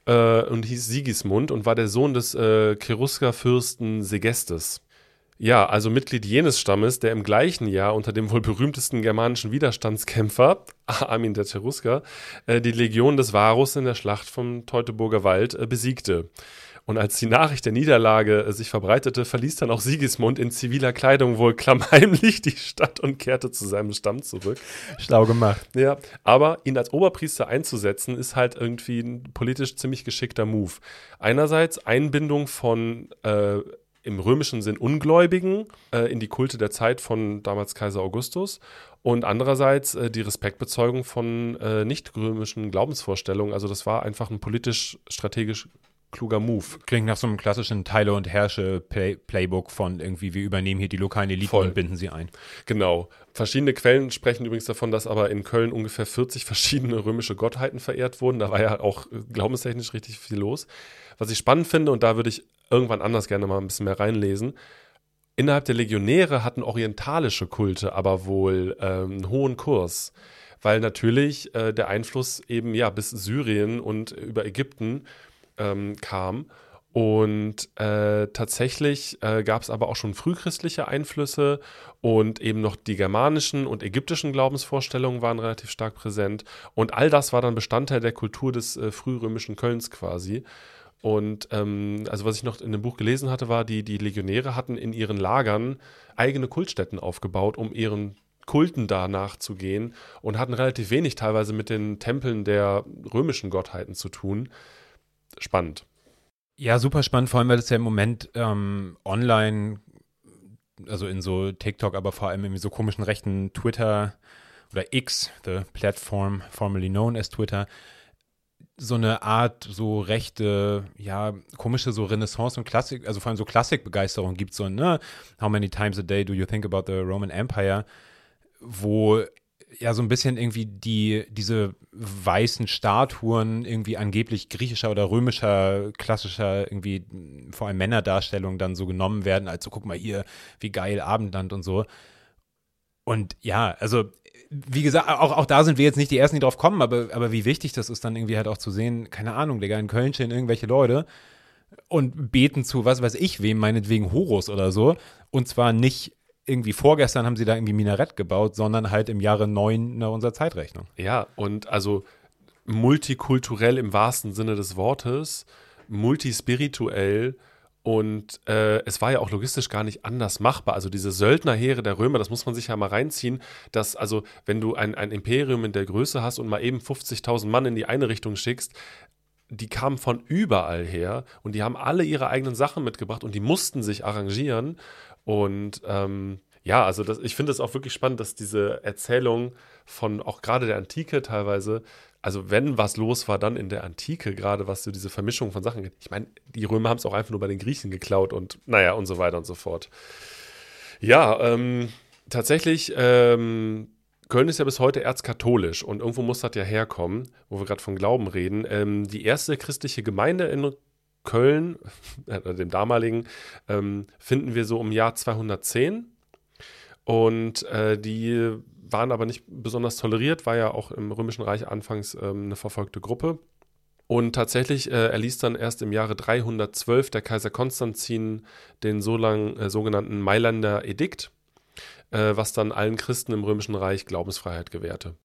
äh, und hieß Sigismund und war der Sohn des äh, Cherusker-Fürsten Segestes. Ja, also Mitglied jenes Stammes, der im gleichen Jahr unter dem wohl berühmtesten germanischen Widerstandskämpfer, Armin der Cherusker, äh, die Legion des Varus in der Schlacht vom Teutoburger Wald äh, besiegte. Und als die Nachricht der Niederlage äh, sich verbreitete, verließ dann auch Sigismund in ziviler Kleidung wohl klammheimlich die Stadt und kehrte zu seinem Stamm zurück. Schlau gemacht. Ja, aber ihn als Oberpriester einzusetzen, ist halt irgendwie ein politisch ziemlich geschickter Move. Einerseits Einbindung von äh, im römischen Sinn Ungläubigen äh, in die Kulte der Zeit von damals Kaiser Augustus und andererseits äh, die Respektbezeugung von äh, nicht-römischen Glaubensvorstellungen. Also das war einfach ein politisch strategisch kluger Move. Klingt nach so einem klassischen Teile- und Herrsche-Playbook von irgendwie, wir übernehmen hier die lokalen Eliten Voll. und binden sie ein. Genau. Verschiedene Quellen sprechen übrigens davon, dass aber in Köln ungefähr 40 verschiedene römische Gottheiten verehrt wurden. Da war ja auch äh, glaubenstechnisch richtig viel los. Was ich spannend finde, und da würde ich irgendwann anders gerne mal ein bisschen mehr reinlesen, innerhalb der Legionäre hatten orientalische Kulte aber wohl ähm, einen hohen Kurs. Weil natürlich äh, der Einfluss eben ja bis Syrien und über Ägypten ähm, kam. Und äh, tatsächlich äh, gab es aber auch schon frühchristliche Einflüsse und eben noch die germanischen und ägyptischen Glaubensvorstellungen waren relativ stark präsent. Und all das war dann Bestandteil der Kultur des äh, frührömischen Kölns quasi. Und ähm, also was ich noch in dem Buch gelesen hatte, war, die, die Legionäre hatten in ihren Lagern eigene Kultstätten aufgebaut, um ihren Kulten da nachzugehen und hatten relativ wenig teilweise mit den Tempeln der römischen Gottheiten zu tun. Spannend. Ja, super spannend, vor allem, weil es ja im Moment ähm, online, also in so TikTok, aber vor allem in so komischen rechten Twitter oder X, the platform formerly known as Twitter, so eine Art so rechte, ja, komische so Renaissance und Klassik, also vor allem so Klassikbegeisterung gibt, so, ne, how many times a day do you think about the Roman Empire, wo ja so ein bisschen irgendwie die, diese weißen Statuen irgendwie angeblich griechischer oder römischer, klassischer, irgendwie vor allem Männerdarstellung dann so genommen werden, als so, guck mal hier, wie geil Abendland und so. Und ja, also wie gesagt, auch, auch da sind wir jetzt nicht die Ersten, die drauf kommen, aber, aber wie wichtig das ist, dann irgendwie halt auch zu sehen, keine Ahnung, Digga, in Köln stehen irgendwelche Leute und beten zu, was weiß ich wem, meinetwegen Horus oder so. Und zwar nicht irgendwie vorgestern haben sie da irgendwie Minarett gebaut, sondern halt im Jahre 9 unserer Zeitrechnung. Ja, und also multikulturell im wahrsten Sinne des Wortes, multispirituell und äh, es war ja auch logistisch gar nicht anders machbar. Also diese Söldnerheere der Römer, das muss man sich ja mal reinziehen, dass also wenn du ein, ein Imperium in der Größe hast und mal eben 50.000 Mann in die eine Richtung schickst, die kamen von überall her und die haben alle ihre eigenen Sachen mitgebracht und die mussten sich arrangieren. Und ähm, ja, also das, ich finde es auch wirklich spannend, dass diese Erzählung von auch gerade der Antike teilweise, also wenn was los war, dann in der Antike, gerade was so diese Vermischung von Sachen geht. Ich meine, die Römer haben es auch einfach nur bei den Griechen geklaut und naja und so weiter und so fort. Ja, ähm, tatsächlich, ähm, Köln ist ja bis heute erzkatholisch und irgendwo muss das ja herkommen, wo wir gerade von Glauben reden. Ähm, die erste christliche Gemeinde in Köln, äh, dem damaligen, ähm, finden wir so im Jahr 210. Und äh, die waren aber nicht besonders toleriert, war ja auch im Römischen Reich anfangs ähm, eine verfolgte Gruppe. Und tatsächlich äh, erließ dann erst im Jahre 312 der Kaiser Konstantin den so lang, äh, sogenannten Mailänder Edikt, äh, was dann allen Christen im Römischen Reich Glaubensfreiheit gewährte.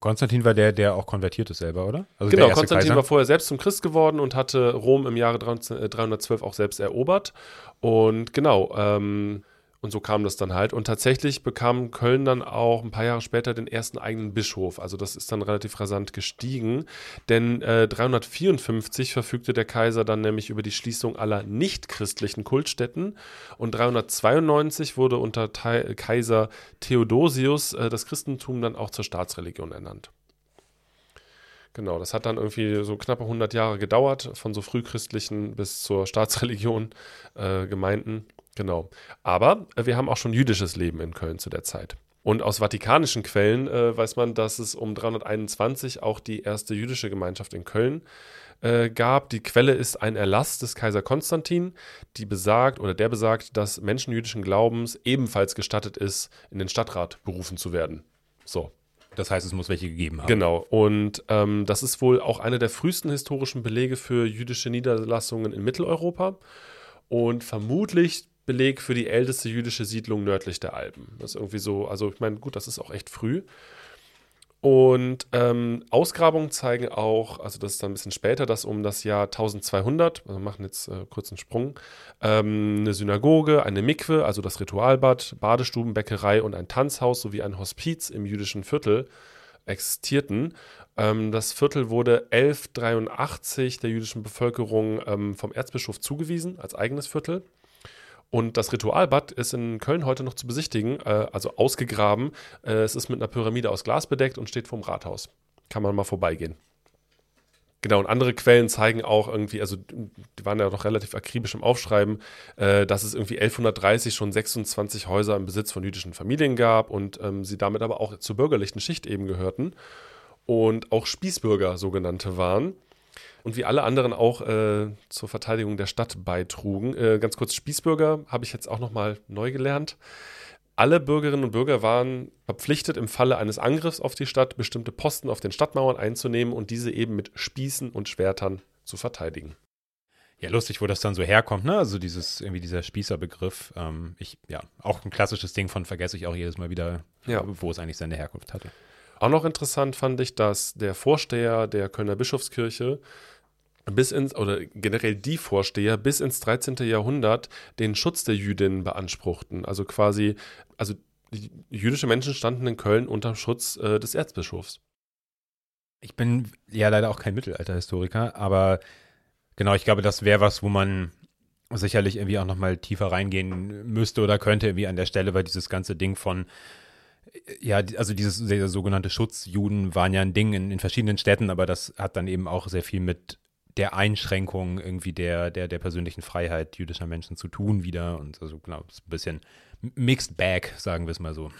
Konstantin war der, der auch konvertiert ist selber, oder? Also genau, Konstantin Kaiser? war vorher selbst zum Christ geworden und hatte Rom im Jahre 312 auch selbst erobert. Und genau, ähm, und so kam das dann halt. Und tatsächlich bekam Köln dann auch ein paar Jahre später den ersten eigenen Bischof. Also das ist dann relativ rasant gestiegen. Denn äh, 354 verfügte der Kaiser dann nämlich über die Schließung aller nichtchristlichen Kultstätten. Und 392 wurde unter Te Kaiser Theodosius äh, das Christentum dann auch zur Staatsreligion ernannt. Genau, das hat dann irgendwie so knappe 100 Jahre gedauert, von so frühchristlichen bis zur Staatsreligion äh, Gemeinden. Genau. Aber äh, wir haben auch schon jüdisches Leben in Köln zu der Zeit. Und aus vatikanischen Quellen äh, weiß man, dass es um 321 auch die erste jüdische Gemeinschaft in Köln äh, gab. Die Quelle ist ein Erlass des Kaiser Konstantin, die besagt oder der besagt, dass Menschen jüdischen Glaubens ebenfalls gestattet ist, in den Stadtrat berufen zu werden. So. Das heißt, es muss welche gegeben haben. Genau. Und ähm, das ist wohl auch einer der frühesten historischen Belege für jüdische Niederlassungen in Mitteleuropa und vermutlich Beleg für die älteste jüdische Siedlung nördlich der Alpen. Das ist irgendwie so, also ich meine, gut, das ist auch echt früh. Und ähm, Ausgrabungen zeigen auch, also das ist dann ein bisschen später, dass um das Jahr 1200, also wir machen jetzt äh, kurz einen Sprung, ähm, eine Synagoge, eine Mikwe, also das Ritualbad, Badestuben, Bäckerei und ein Tanzhaus sowie ein Hospiz im jüdischen Viertel existierten. Ähm, das Viertel wurde 1183 der jüdischen Bevölkerung ähm, vom Erzbischof zugewiesen als eigenes Viertel. Und das Ritualbad ist in Köln heute noch zu besichtigen, äh, also ausgegraben. Äh, es ist mit einer Pyramide aus Glas bedeckt und steht vorm Rathaus. Kann man mal vorbeigehen. Genau, und andere Quellen zeigen auch irgendwie, also die waren ja noch relativ akribisch im Aufschreiben, äh, dass es irgendwie 1130 schon 26 Häuser im Besitz von jüdischen Familien gab und ähm, sie damit aber auch zur bürgerlichen Schicht eben gehörten und auch Spießbürger sogenannte waren und wie alle anderen auch äh, zur Verteidigung der Stadt beitrugen. Äh, ganz kurz, Spießbürger habe ich jetzt auch nochmal neu gelernt. Alle Bürgerinnen und Bürger waren verpflichtet, im Falle eines Angriffs auf die Stadt bestimmte Posten auf den Stadtmauern einzunehmen und diese eben mit Spießen und Schwertern zu verteidigen. Ja, lustig, wo das dann so herkommt, ne? Also dieses, irgendwie dieser Spießerbegriff. Ähm, ich, ja, auch ein klassisches Ding von vergesse ich auch jedes Mal wieder, Ja. wo es eigentlich seine Herkunft hatte. Auch noch interessant fand ich, dass der Vorsteher der Kölner Bischofskirche bis ins, oder generell die Vorsteher bis ins 13. Jahrhundert den Schutz der Jüdinnen beanspruchten. Also quasi, also jüdische Menschen standen in Köln unter Schutz äh, des Erzbischofs. Ich bin ja leider auch kein Mittelalterhistoriker, aber genau, ich glaube, das wäre was, wo man sicherlich irgendwie auch nochmal tiefer reingehen müsste oder könnte, irgendwie an der Stelle, weil dieses ganze Ding von, ja, also dieses der sogenannte Schutzjuden waren ja ein Ding in, in verschiedenen Städten, aber das hat dann eben auch sehr viel mit der Einschränkung irgendwie der, der, der persönlichen Freiheit jüdischer Menschen zu tun wieder und also genau, ist ein bisschen mixed bag, sagen wir es mal so.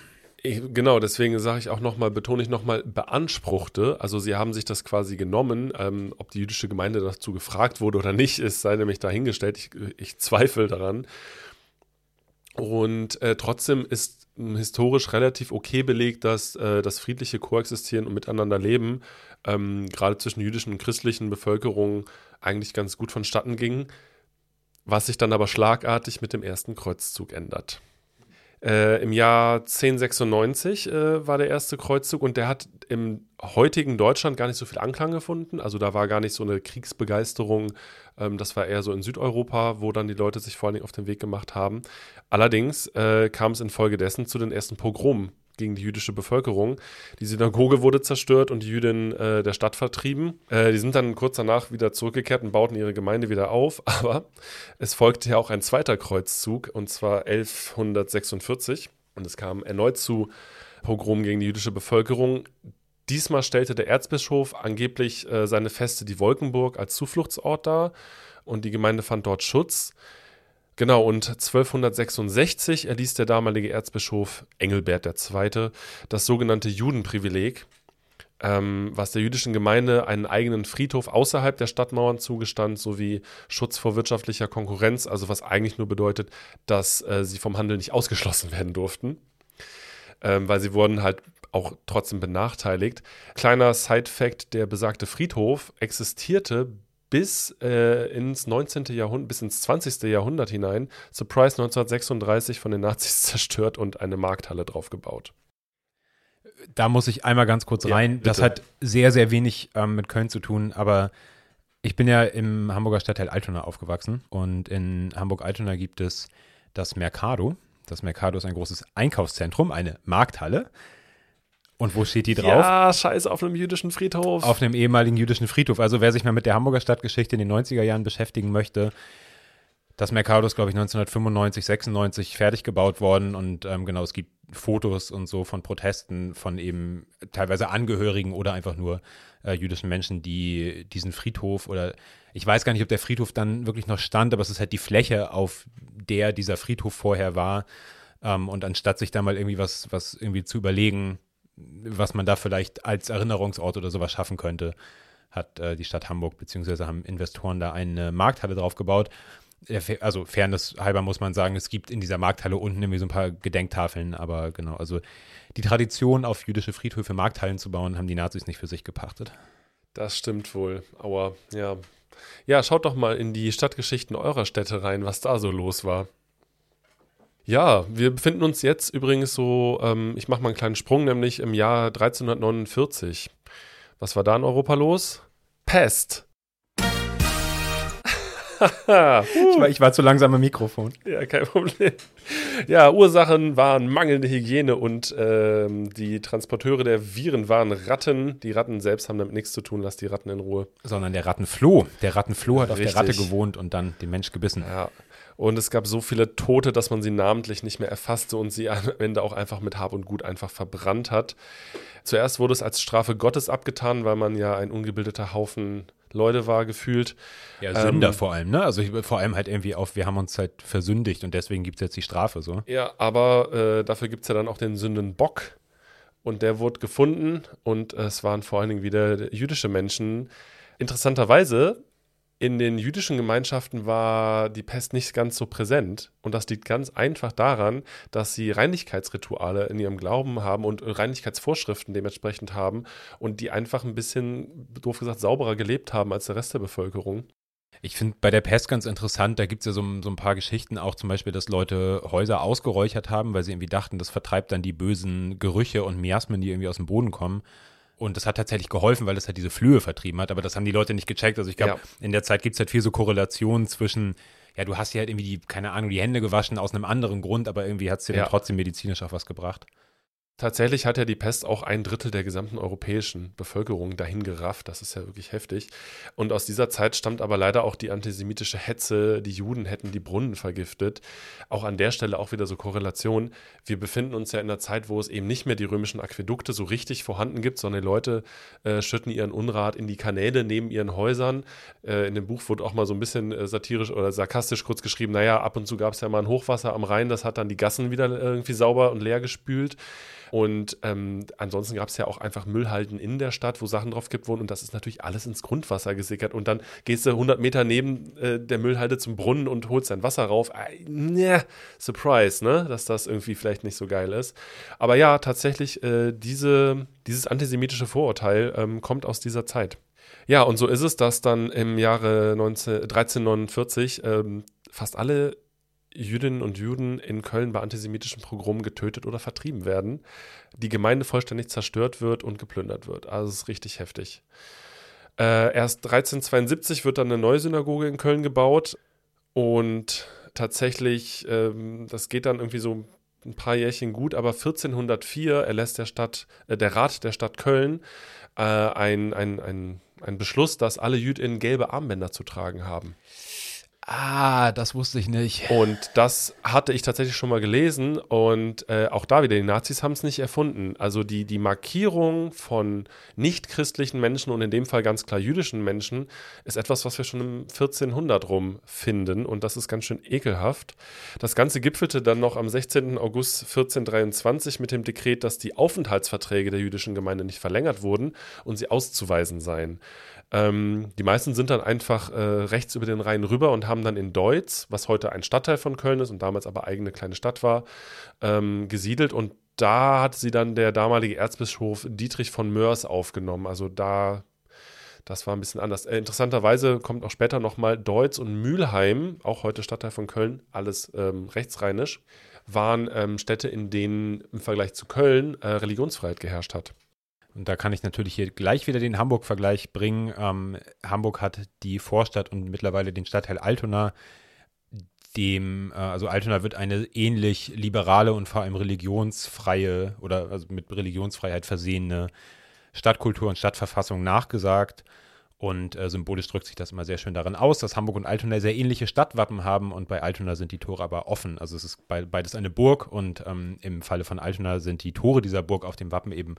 Ich, genau, deswegen sage ich auch nochmal, betone ich nochmal, beanspruchte. Also sie haben sich das quasi genommen. Ähm, ob die jüdische Gemeinde dazu gefragt wurde oder nicht, ist sei nämlich dahingestellt. Ich, ich zweifle daran. Und äh, trotzdem ist historisch relativ okay belegt, dass äh, das friedliche Koexistieren und Miteinanderleben ähm, gerade zwischen jüdischen und christlichen Bevölkerungen eigentlich ganz gut vonstatten ging, was sich dann aber schlagartig mit dem ersten Kreuzzug ändert. Äh, Im Jahr 1096 äh, war der erste Kreuzzug und der hat im heutigen Deutschland gar nicht so viel Anklang gefunden. Also da war gar nicht so eine Kriegsbegeisterung. Ähm, das war eher so in Südeuropa, wo dann die Leute sich vor allen Dingen auf den Weg gemacht haben. Allerdings äh, kam es infolgedessen zu den ersten Pogromen gegen die jüdische Bevölkerung. Die Synagoge wurde zerstört und die Jüdinnen äh, der Stadt vertrieben. Äh, die sind dann kurz danach wieder zurückgekehrt und bauten ihre Gemeinde wieder auf. Aber es folgte ja auch ein zweiter Kreuzzug, und zwar 1146. Und es kam erneut zu Pogromen gegen die jüdische Bevölkerung. Diesmal stellte der Erzbischof angeblich äh, seine Feste die Wolkenburg als Zufluchtsort dar und die Gemeinde fand dort Schutz. Genau, und 1266 erließ der damalige Erzbischof Engelbert II. das sogenannte Judenprivileg, ähm, was der jüdischen Gemeinde einen eigenen Friedhof außerhalb der Stadtmauern zugestand, sowie Schutz vor wirtschaftlicher Konkurrenz, also was eigentlich nur bedeutet, dass äh, sie vom Handel nicht ausgeschlossen werden durften, ähm, weil sie wurden halt auch trotzdem benachteiligt. Kleiner Side-Fact: Der besagte Friedhof existierte bis äh, ins 19. Jahrhundert, bis ins 20. Jahrhundert hinein. Surprise 1936 von den Nazis zerstört und eine Markthalle drauf gebaut. da muss ich einmal ganz kurz Ja, rein. Das bitte. hat sehr, sehr wenig ähm, mit Köln zu tun, aber ich bin ja im Hamburger Stadtteil Altona aufgewachsen und in Hamburg-Altona gibt es das Mercado. Das Mercado ist ein großes Einkaufszentrum, eine Markthalle. Und wo steht die drauf? Ja, scheiße, auf einem jüdischen Friedhof. Auf einem ehemaligen jüdischen Friedhof. Also wer sich mal mit der Hamburger Stadtgeschichte in den 90er Jahren beschäftigen möchte, das Mercado ist, glaube ich, 1995, 96 fertig gebaut worden und ähm, genau, es gibt Fotos und so von Protesten von eben teilweise Angehörigen oder einfach nur äh, jüdischen Menschen, die diesen Friedhof oder ich weiß gar nicht, ob der Friedhof dann wirklich noch stand, aber es ist halt die Fläche, auf der dieser Friedhof vorher war. Ähm, und anstatt sich da mal irgendwie was, was irgendwie zu überlegen, was man da vielleicht als Erinnerungsort oder sowas schaffen könnte, hat äh, die Stadt Hamburg beziehungsweise haben Investoren da eine Markthalle drauf gebaut. also Fairness halber muss man sagen, es gibt in dieser Markthalle unten irgendwie so ein paar Gedenktafeln, aber genau, also die Tradition, auf jüdische Friedhöfe Markthallen zu bauen, haben die Nazis nicht für sich gepachtet. Das stimmt wohl. Aber ja. Ja, schaut doch mal in die Stadtgeschichten eurer Städte rein, was da so los war. Ja, wir befinden uns jetzt übrigens so, ähm, ich mache mal einen kleinen Sprung, nämlich im Jahr 1349. Was war da in Europa los? Pest. ich, war, ich war zu langsam im Mikrofon. Ja, kein Problem. Ja, Ursachen waren mangelnde Hygiene und ähm, die Transporteure der Viren waren Ratten. Die Ratten selbst haben damit nichts zu tun, lass die Ratten in Ruhe. Sondern der Rattenfloh. Der Rattenfloh hat Richtig. auf der Ratte gewohnt und dann den Mensch gebissen. Ja. Und es gab so viele Tote, dass man sie namentlich nicht mehr erfasste und sie am Ende auch einfach mit Hab und Gut einfach verbrannt hat. Zuerst wurde es als Strafe Gottes abgetan, weil man ja ein ungebildeter Haufen Leute war gefühlt. Ja, Sünder ähm, vor allem, ne? Also ich, vor allem halt irgendwie auf, wir haben uns halt versündigt und deswegen gibt es jetzt die Strafe so. Ja, aber äh, dafür gibt es ja dann auch den Sündenbock und der wurde gefunden und es waren vor allen Dingen wieder jüdische Menschen. Interessanterweise in den jüdischen Gemeinschaften war die Pest nicht ganz so präsent. Und das liegt ganz einfach daran, dass sie Reinigkeitsrituale in ihrem Glauben haben und Reinigkeitsvorschriften dementsprechend haben und die einfach ein bisschen, doof gesagt, sauberer gelebt haben als der Rest der Bevölkerung. Ich finde bei der Pest ganz interessant, da gibt es ja so, so, ein paar Geschichten, auch zum Beispiel, dass Leute Häuser ausgeräuchert haben, weil sie irgendwie dachten, das vertreibt dann die bösen Gerüche und Miasmen, die irgendwie aus dem Boden kommen. Und das hat tatsächlich geholfen, weil das halt diese Flühe vertrieben hat. Aber das haben die Leute nicht gecheckt. Also ich glaube, ja. in der Zeit gibt es halt viel so Korrelationen zwischen, ja, du hast ja halt irgendwie die, keine Ahnung, die Hände gewaschen aus einem anderen Grund, aber irgendwie hat es dir ja. dann trotzdem medizinisch auch was gebracht. Tatsächlich hat ja die Pest auch ein Drittel der gesamten europäischen Bevölkerung dahin gerafft. Das ist ja wirklich heftig. Und aus dieser Zeit stammt aber leider auch die antisemitische Hetze. Die Juden hätten die Brunnen vergiftet. Auch an der Stelle auch wieder so Korrelation. Wir befinden uns ja in einer Zeit, wo es eben nicht mehr die römischen Aquädukte so richtig vorhanden gibt, sondern die Leute äh, schütten ihren Unrat in die Kanäle neben ihren Häusern. Äh, in dem Buch wurde auch mal so ein bisschen äh, satirisch oder sarkastisch kurz geschrieben, naja, ab und zu gab es ja mal ein Hochwasser am Rhein, das hat dann die Gassen wieder irgendwie sauber und leer gespült. Und ähm, ansonsten gab es ja auch einfach Müllhalden in der Stadt, wo Sachen drauf gibt wurden. Und das ist natürlich alles ins Grundwasser gesickert. Und dann gehst du 100 Meter neben äh, der Müllhalde zum Brunnen und holst dein Wasser rauf. Äh, ne, Surprise, ne? Dass das irgendwie vielleicht nicht so geil ist. Aber ja, tatsächlich, äh, diese, dieses antisemitische Vorurteil ähm, kommt aus dieser Zeit. Ja, und so ist es, dass dann im Jahre 19, 1349 ähm, fast alle Jüdinnen und Juden in Köln bei antisemitischen Pogromen getötet oder vertrieben werden, die Gemeinde vollständig zerstört wird und geplündert wird. Also es ist richtig heftig. Äh, erst 1372 wird dann eine neue Synagoge in Köln gebaut und tatsächlich, ähm, das geht dann irgendwie so ein paar Jährchen gut, aber 1404 erlässt der Stadt, äh, der Rat der Stadt Köln äh, ein, ein, ein, ein Beschluss, dass alle JüdInnen gelbe Armbänder zu tragen haben. Ah, das wusste ich nicht. Und das hatte ich tatsächlich schon mal gelesen und äh, auch da wieder, die Nazis haben es nicht erfunden. Also die, die Markierung von nicht-christlichen Menschen und in dem Fall ganz klar jüdischen Menschen ist etwas, was wir schon im 1400 rum finden und das ist ganz schön ekelhaft. Das Ganze gipfelte dann noch am 16. August 1423 mit dem Dekret, dass die Aufenthaltsverträge der jüdischen Gemeinde nicht verlängert wurden und sie auszuweisen seien. Ähm, die meisten sind dann einfach äh, rechts über den Rhein rüber und haben dann in Deutz, was heute ein Stadtteil von Köln ist und damals aber eigene kleine Stadt war, ähm, gesiedelt und da hat sie dann der damalige Erzbischof Dietrich von Mörs aufgenommen. Also da, das war ein bisschen anders. Äh, interessanterweise kommt auch später nochmal Deutz und Mülheim, auch heute Stadtteil von Köln, alles ähm, rechtsrheinisch, waren ähm, Städte, in denen im Vergleich zu Köln äh, Religionsfreiheit geherrscht hat. Und da kann ich natürlich hier gleich wieder den Hamburg-Vergleich bringen. Ähm, Hamburg hat die Vorstadt und mittlerweile den Stadtteil Altona. Dem, äh, also Altona wird eine ähnlich liberale und vor allem religionsfreie oder also mit Religionsfreiheit versehene Stadtkultur und Stadtverfassung nachgesagt. Und äh, symbolisch drückt sich das immer sehr schön darin aus, dass Hamburg und Altona sehr ähnliche Stadtwappen haben und bei Altona sind die Tore aber offen. Also es ist beides eine Burg und ähm, im Falle von Altona sind die Tore dieser Burg auf dem Wappen eben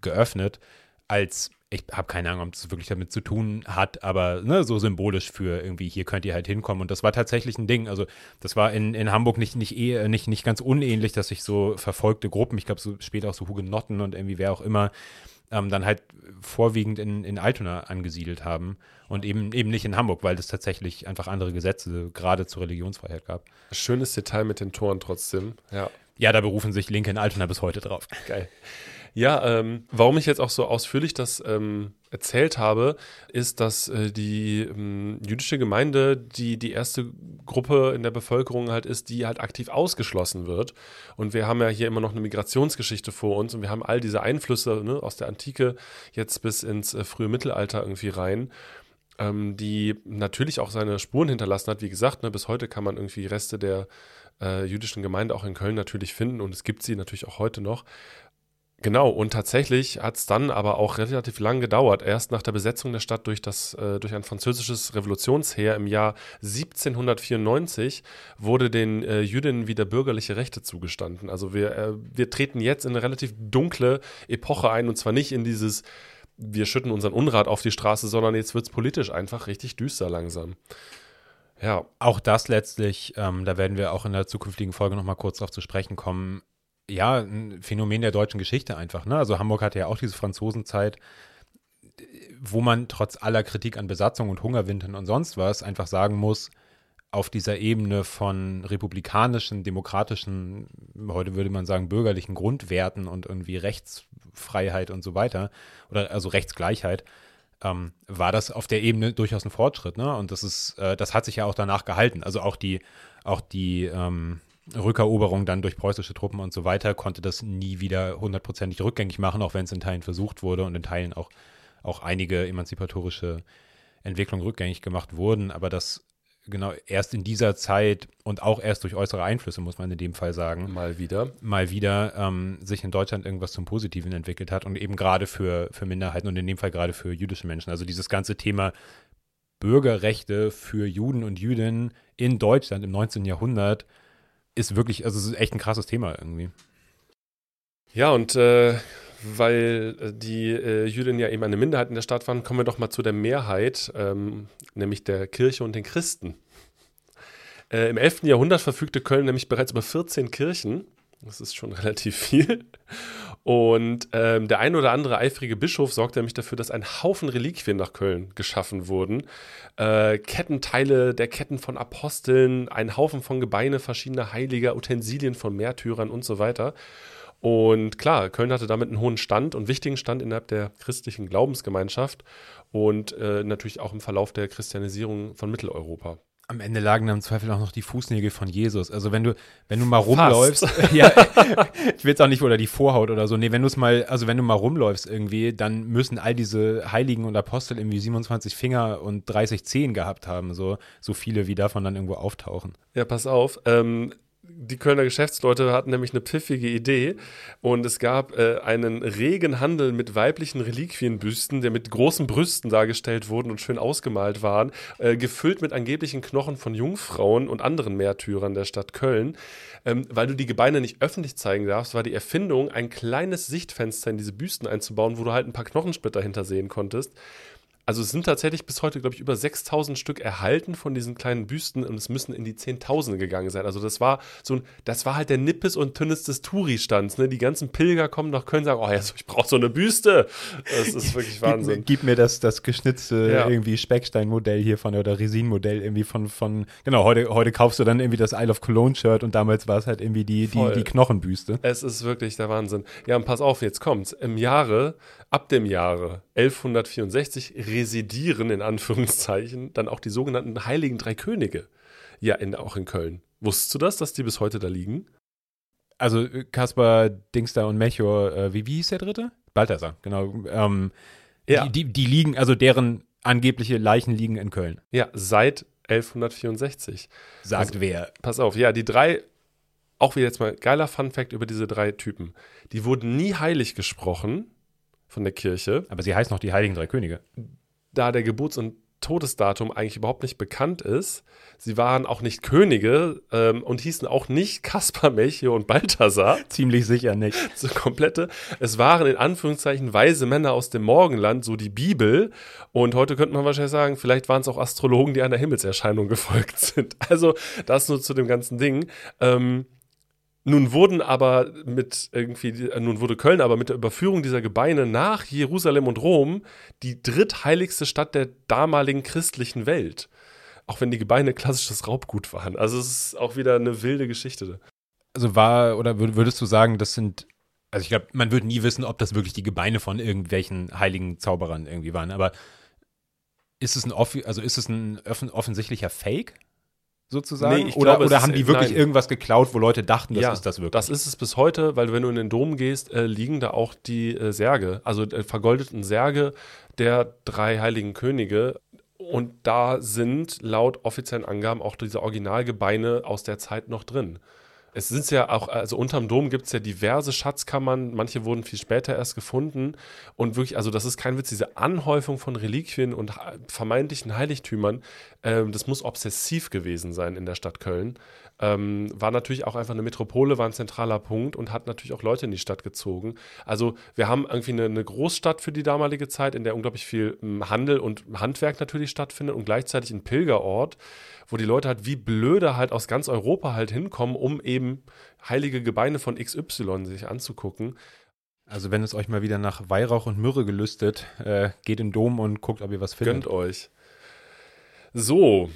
geöffnet, als ich habe keine Ahnung, ob das wirklich damit zu tun hat, aber ne, so symbolisch für irgendwie, hier könnt ihr halt hinkommen. Und das war tatsächlich ein Ding. Also, das war in, in Hamburg nicht, nicht, eh, nicht, nicht ganz unähnlich, dass sich so verfolgte Gruppen, ich glaube, so später auch so Hugenotten und irgendwie wer auch immer, ähm, dann halt vorwiegend in, in Altona angesiedelt haben und eben, eben nicht in Hamburg, weil es tatsächlich einfach andere Gesetze gerade zur Religionsfreiheit gab. Schönes Detail mit den Toren trotzdem. Ja. Ja, da berufen sich Linke in Altona bis heute drauf. Geil. Ja, ähm, warum ich jetzt auch so ausführlich das ähm, erzählt habe, ist, dass äh, die ähm, jüdische Gemeinde die, die erste Gruppe in der Bevölkerung halt ist, die halt aktiv ausgeschlossen wird. Und wir haben ja hier immer noch eine Migrationsgeschichte vor uns und wir haben all diese Einflüsse ne, aus der Antike jetzt bis ins äh, frühe Mittelalter irgendwie rein ähm, die natürlich auch seine Spuren hinterlassen hat. Wie gesagt, ne, bis heute kann man irgendwie Reste der äh, jüdischen Gemeinde auch in Köln natürlich finden und es gibt sie natürlich auch heute noch. Genau, und tatsächlich hat es dann aber auch relativ lang gedauert. Erst nach der Besetzung der Stadt durch, das, äh, durch ein französisches Revolutionsheer im Jahr 1794 wurde den äh, Jüdinnen wieder bürgerliche Rechte zugestanden. Also wir, äh, wir treten jetzt in eine relativ dunkle Epoche ein und zwar nicht in dieses, wir schütten unseren Unrat auf die Straße, sondern jetzt wird es politisch einfach richtig düster langsam. Ja. Auch das letztlich, ähm, da werden wir auch in der zukünftigen Folge nochmal kurz darauf zu sprechen kommen, ja, ein Phänomen der deutschen Geschichte einfach. Ne? Also Hamburg hatte ja auch diese Franzosenzeit, wo man trotz aller Kritik an Besatzung und Hungerwintern und sonst was einfach sagen muss, auf dieser Ebene von republikanischen, demokratischen, heute würde man sagen, bürgerlichen Grundwerten und irgendwie Rechtsfreiheit und so weiter, oder also Rechtsgleichheit, ähm, war das auf der Ebene durchaus ein Fortschritt, ne? Und das ist, äh, das hat sich ja auch danach gehalten. Also auch die, auch die ähm, Rückeroberung dann durch preußische Truppen und so weiter, konnte das nie wieder hundertprozentig rückgängig machen, auch wenn es in Teilen versucht wurde und in Teilen auch, auch einige emanzipatorische Entwicklungen rückgängig gemacht wurden. Aber das genau erst in dieser Zeit und auch erst durch äußere Einflüsse, muss man in dem Fall sagen. Mal wieder. Mal wieder ähm, sich in Deutschland irgendwas zum Positiven entwickelt hat und eben gerade für, für Minderheiten und in dem Fall gerade für jüdische Menschen. Also dieses ganze Thema Bürgerrechte für Juden und Jüdinnen in Deutschland im 19. Jahrhundert ist wirklich, also es ist echt ein krasses Thema irgendwie. Ja, und äh, weil äh, die äh, Jüdinnen ja eben eine Minderheit in der Stadt waren, kommen wir doch mal zu der Mehrheit, ähm, nämlich der Kirche und den Christen. Äh, Im 11. Jahrhundert verfügte Köln nämlich bereits über 14 Kirchen. Das ist schon relativ viel. Und ähm, der ein oder andere eifrige Bischof sorgte nämlich dafür, dass ein Haufen Reliquien nach Köln geschaffen wurden. Äh, Kettenteile der Ketten von Aposteln, ein Haufen von Gebeine verschiedener Heiliger, Utensilien von Märtyrern und so weiter. Und klar, Köln hatte damit einen hohen Stand und wichtigen Stand innerhalb der christlichen Glaubensgemeinschaft und äh, natürlich auch im Verlauf der Christianisierung von Mitteleuropa. Am Ende lagen dann im Zweifel auch noch die Fußnägel von Jesus. Also wenn du, wenn du mal rumläufst, ja, ich will jetzt auch nicht oder die Vorhaut oder so. Nee, wenn du es mal, also wenn du mal rumläufst irgendwie, dann müssen all diese Heiligen und Apostel irgendwie 27 Finger und 30 Zehen gehabt haben, so, so viele wie davon dann irgendwo auftauchen. Ja, pass auf. Ähm, die Kölner Geschäftsleute hatten nämlich eine pfiffige Idee und es gab äh, einen regen Handel mit weiblichen Reliquienbüsten, der mit großen Brüsten dargestellt wurden und schön ausgemalt waren, äh, gefüllt mit angeblichen Knochen von Jungfrauen und anderen Märtyrern der Stadt Köln. Ähm, weil du die Gebeine nicht öffentlich zeigen darfst, war die Erfindung, ein kleines Sichtfenster in diese Büsten einzubauen, wo du halt ein paar Knochensplitter hintersehen konntest. Also es sind tatsächlich bis heute, glaube ich, über 6000 Stück erhalten von diesen kleinen Büsten und es müssen in die Zehntausende gegangen sein. Also das war so ein, das war halt der Nippes und Tünnes des Touri-Stands. Ne? Die ganzen Pilger kommen nach Köln und sagen, oh ja, ich brauche so eine Büste. Das ist wirklich Wahnsinn. gib, gib, mir das, das geschnitzte ja. irgendwie Speckstein-Modell hier von oder Resin-Modell irgendwie von, von, genau, heute, heute kaufst du dann irgendwie das Isle of Cologne-Shirt und damals war es halt irgendwie die, die, die Knochenbüste. Es ist wirklich der Wahnsinn. Ja, und pass auf, jetzt kommt's. Im Jahre, ab dem Jahre 1164 residieren in Anführungszeichen dann auch die sogenannten Heiligen Drei Könige. Ja, in, auch in Köln. Wusstest du das, dass die bis heute da liegen? Also äh, Kaspar, Dingster und Melchior, äh, wie, wie hieß der dritte? Balthasar, genau. Ähm, ja. Die, die, die liegen, also deren angebliche Leichen liegen in Köln. Ja, seit 1164. Sagt also, wer? Pass auf, ja, die drei, auch wieder jetzt mal geiler Fun-Fact über diese drei Typen. Die wurden nie heilig gesprochen von der Kirche. Aber sie heißen noch die Heiligen Drei Könige da der Geburts- und Todesdatum eigentlich überhaupt nicht bekannt ist. Sie waren auch nicht Könige ähm, und hießen auch nicht Kaspar, Melchior und Balthasar. Ziemlich sicher nicht. So komplette. Es waren in Anführungszeichen weise Männer aus dem Morgenland, so die Bibel. Und heute könnte man wahrscheinlich sagen, vielleicht waren es auch Astrologen, die einer Himmelserscheinung gefolgt sind. Also das nur zu dem ganzen Ding. Ähm, Nun wurden aber mit irgendwie, äh, nun wurde Köln aber mit der Überführung dieser Gebeine nach Jerusalem und Rom die drittheiligste Stadt der damaligen christlichen Welt. Auch wenn die Gebeine klassisches Raubgut waren. Also es ist auch wieder eine wilde Geschichte. Also war, oder würdest du sagen, das sind, also ich glaube, man würde nie wissen, ob das wirklich die Gebeine von irgendwelchen heiligen Zauberern irgendwie waren, aber ist es ein, also ist es ein offensichtlicher Fake? Sozusagen? Nee, ich oder glaube, oder haben die wirklich nein. irgendwas geklaut, wo Leute dachten, das Ja, ist das wirklich? Das ist es bis heute, weil wenn du in den Dom gehst, äh, liegen da auch die äh, Särge, also äh, vergoldeten Särge der drei heiligen Könige. Und da sind laut offiziellen Angaben auch diese Originalgebeine aus der Zeit noch drin. Es sind ja auch, also unterm Dom gibt es ja diverse Schatzkammern, manche wurden viel später erst gefunden. Und wirklich, also das ist kein Witz, diese Anhäufung von Reliquien und vermeintlichen Heiligtümern, ähm, das muss obsessiv gewesen sein in der Stadt Köln. Ähm, war natürlich auch einfach eine Metropole, war ein zentraler Punkt und hat natürlich auch Leute in die Stadt gezogen. Also wir haben irgendwie eine, eine Großstadt für die damalige Zeit, in der unglaublich viel ähm, Handel und Handwerk natürlich stattfindet und gleichzeitig ein Pilgerort, wo die Leute halt wie blöde halt aus ganz Europa halt hinkommen, um eben heilige Gebeine von XY sich anzugucken. also wenn es euch mal wieder nach Weihrauch und Myrrhe gelüstet, äh, geht in den Dom und guckt, ob ihr was findet. Gönnt euch. So,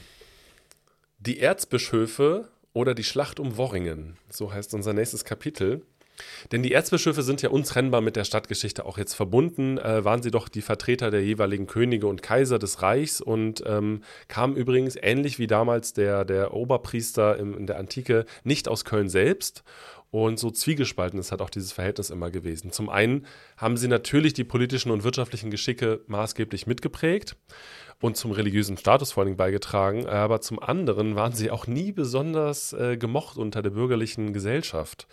die Erzbischöfe oder die Schlacht um Worringen, so heißt unser nächstes Kapitel. Denn die Erzbischöfe sind ja untrennbar mit der Stadtgeschichte auch jetzt verbunden, äh, waren sie doch die Vertreter der jeweiligen Könige und Kaiser des Reichs und ähm, kamen übrigens ähnlich wie damals der, der Oberpriester im, in der Antike nicht aus Köln selbst. Und so zwiegespalten ist halt auch dieses Verhältnis immer gewesen. Zum einen haben sie natürlich die politischen und wirtschaftlichen Geschicke maßgeblich mitgeprägt und zum religiösen Status vor allem beigetragen, aber zum anderen waren sie auch nie besonders äh, gemocht unter der bürgerlichen Gesellschaft.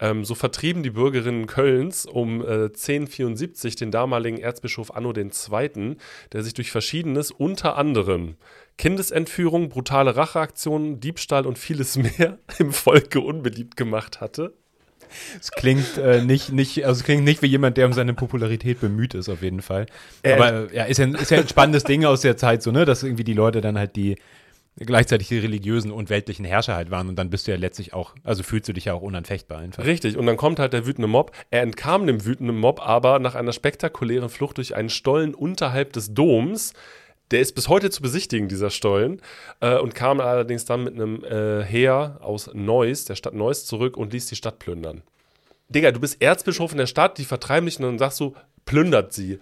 Ähm, so vertrieben die Bürgerinnen Kölns um äh, 1074 den damaligen Erzbischof Anno II., der sich durch Verschiedenes, unter anderem Kindesentführung, brutale Racheaktionen, Diebstahl und vieles mehr im Volke unbeliebt gemacht hatte. Es klingt äh, nicht, nicht, also klingt nicht wie jemand, der um seine Popularität bemüht ist, auf jeden Fall. Äh, Aber ja, ist ja, ist ja ein spannendes Ding aus der Zeit, so, ne, dass irgendwie die Leute dann halt die gleichzeitig die religiösen und weltlichen Herrscher halt waren und dann bist du ja letztlich auch, also fühlst du dich ja auch unanfechtbar einfach. Richtig, und dann kommt halt der wütende Mob. Er entkam dem wütenden Mob aber nach einer spektakulären Flucht durch einen Stollen unterhalb des Doms. Der ist bis heute zu besichtigen, dieser Stollen, äh, und kam allerdings dann mit einem äh, Heer aus Neuss, der Stadt Neuss, zurück und ließ die Stadt plündern. Digga, du bist Erzbischof in der Stadt, die vertreiben dich und dann sagst du, plündert sie.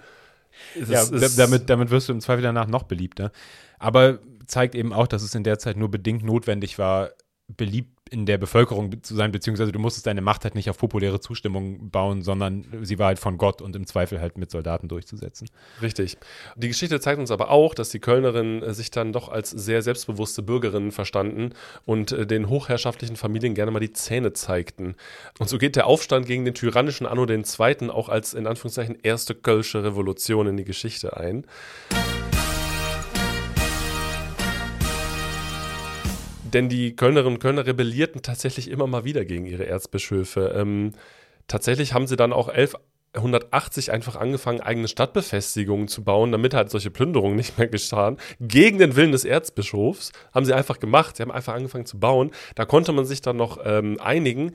Das Ja, ist- da- damit, damit wirst du im Zweifel danach noch beliebter. Aber zeigt eben auch, dass es in der Zeit nur bedingt notwendig war, beliebt in der Bevölkerung zu sein, beziehungsweise du musstest deine Macht halt nicht auf populäre Zustimmung bauen, sondern sie war halt von Gott und im Zweifel halt mit Soldaten durchzusetzen. Richtig. Die Geschichte zeigt uns aber auch, dass die Kölnerinnen äh, sich dann doch als sehr selbstbewusste Bürgerinnen verstanden und äh, den hochherrschaftlichen Familien gerne mal die Zähne zeigten. Und so geht der Aufstand gegen den tyrannischen Anno II. auch als in Anführungszeichen erste Kölsche Revolution in die Geschichte ein. Denn die Kölnerinnen und Kölner rebellierten tatsächlich immer mal wieder gegen ihre Erzbischöfe. Ähm, tatsächlich haben sie dann auch 1180 einfach angefangen, eigene Stadtbefestigungen zu bauen, damit halt solche Plünderungen nicht mehr geschahen. Gegen den Willen des Erzbischofs haben sie einfach gemacht. Sie haben einfach angefangen zu bauen. Da konnte man sich dann noch ähm, einigen.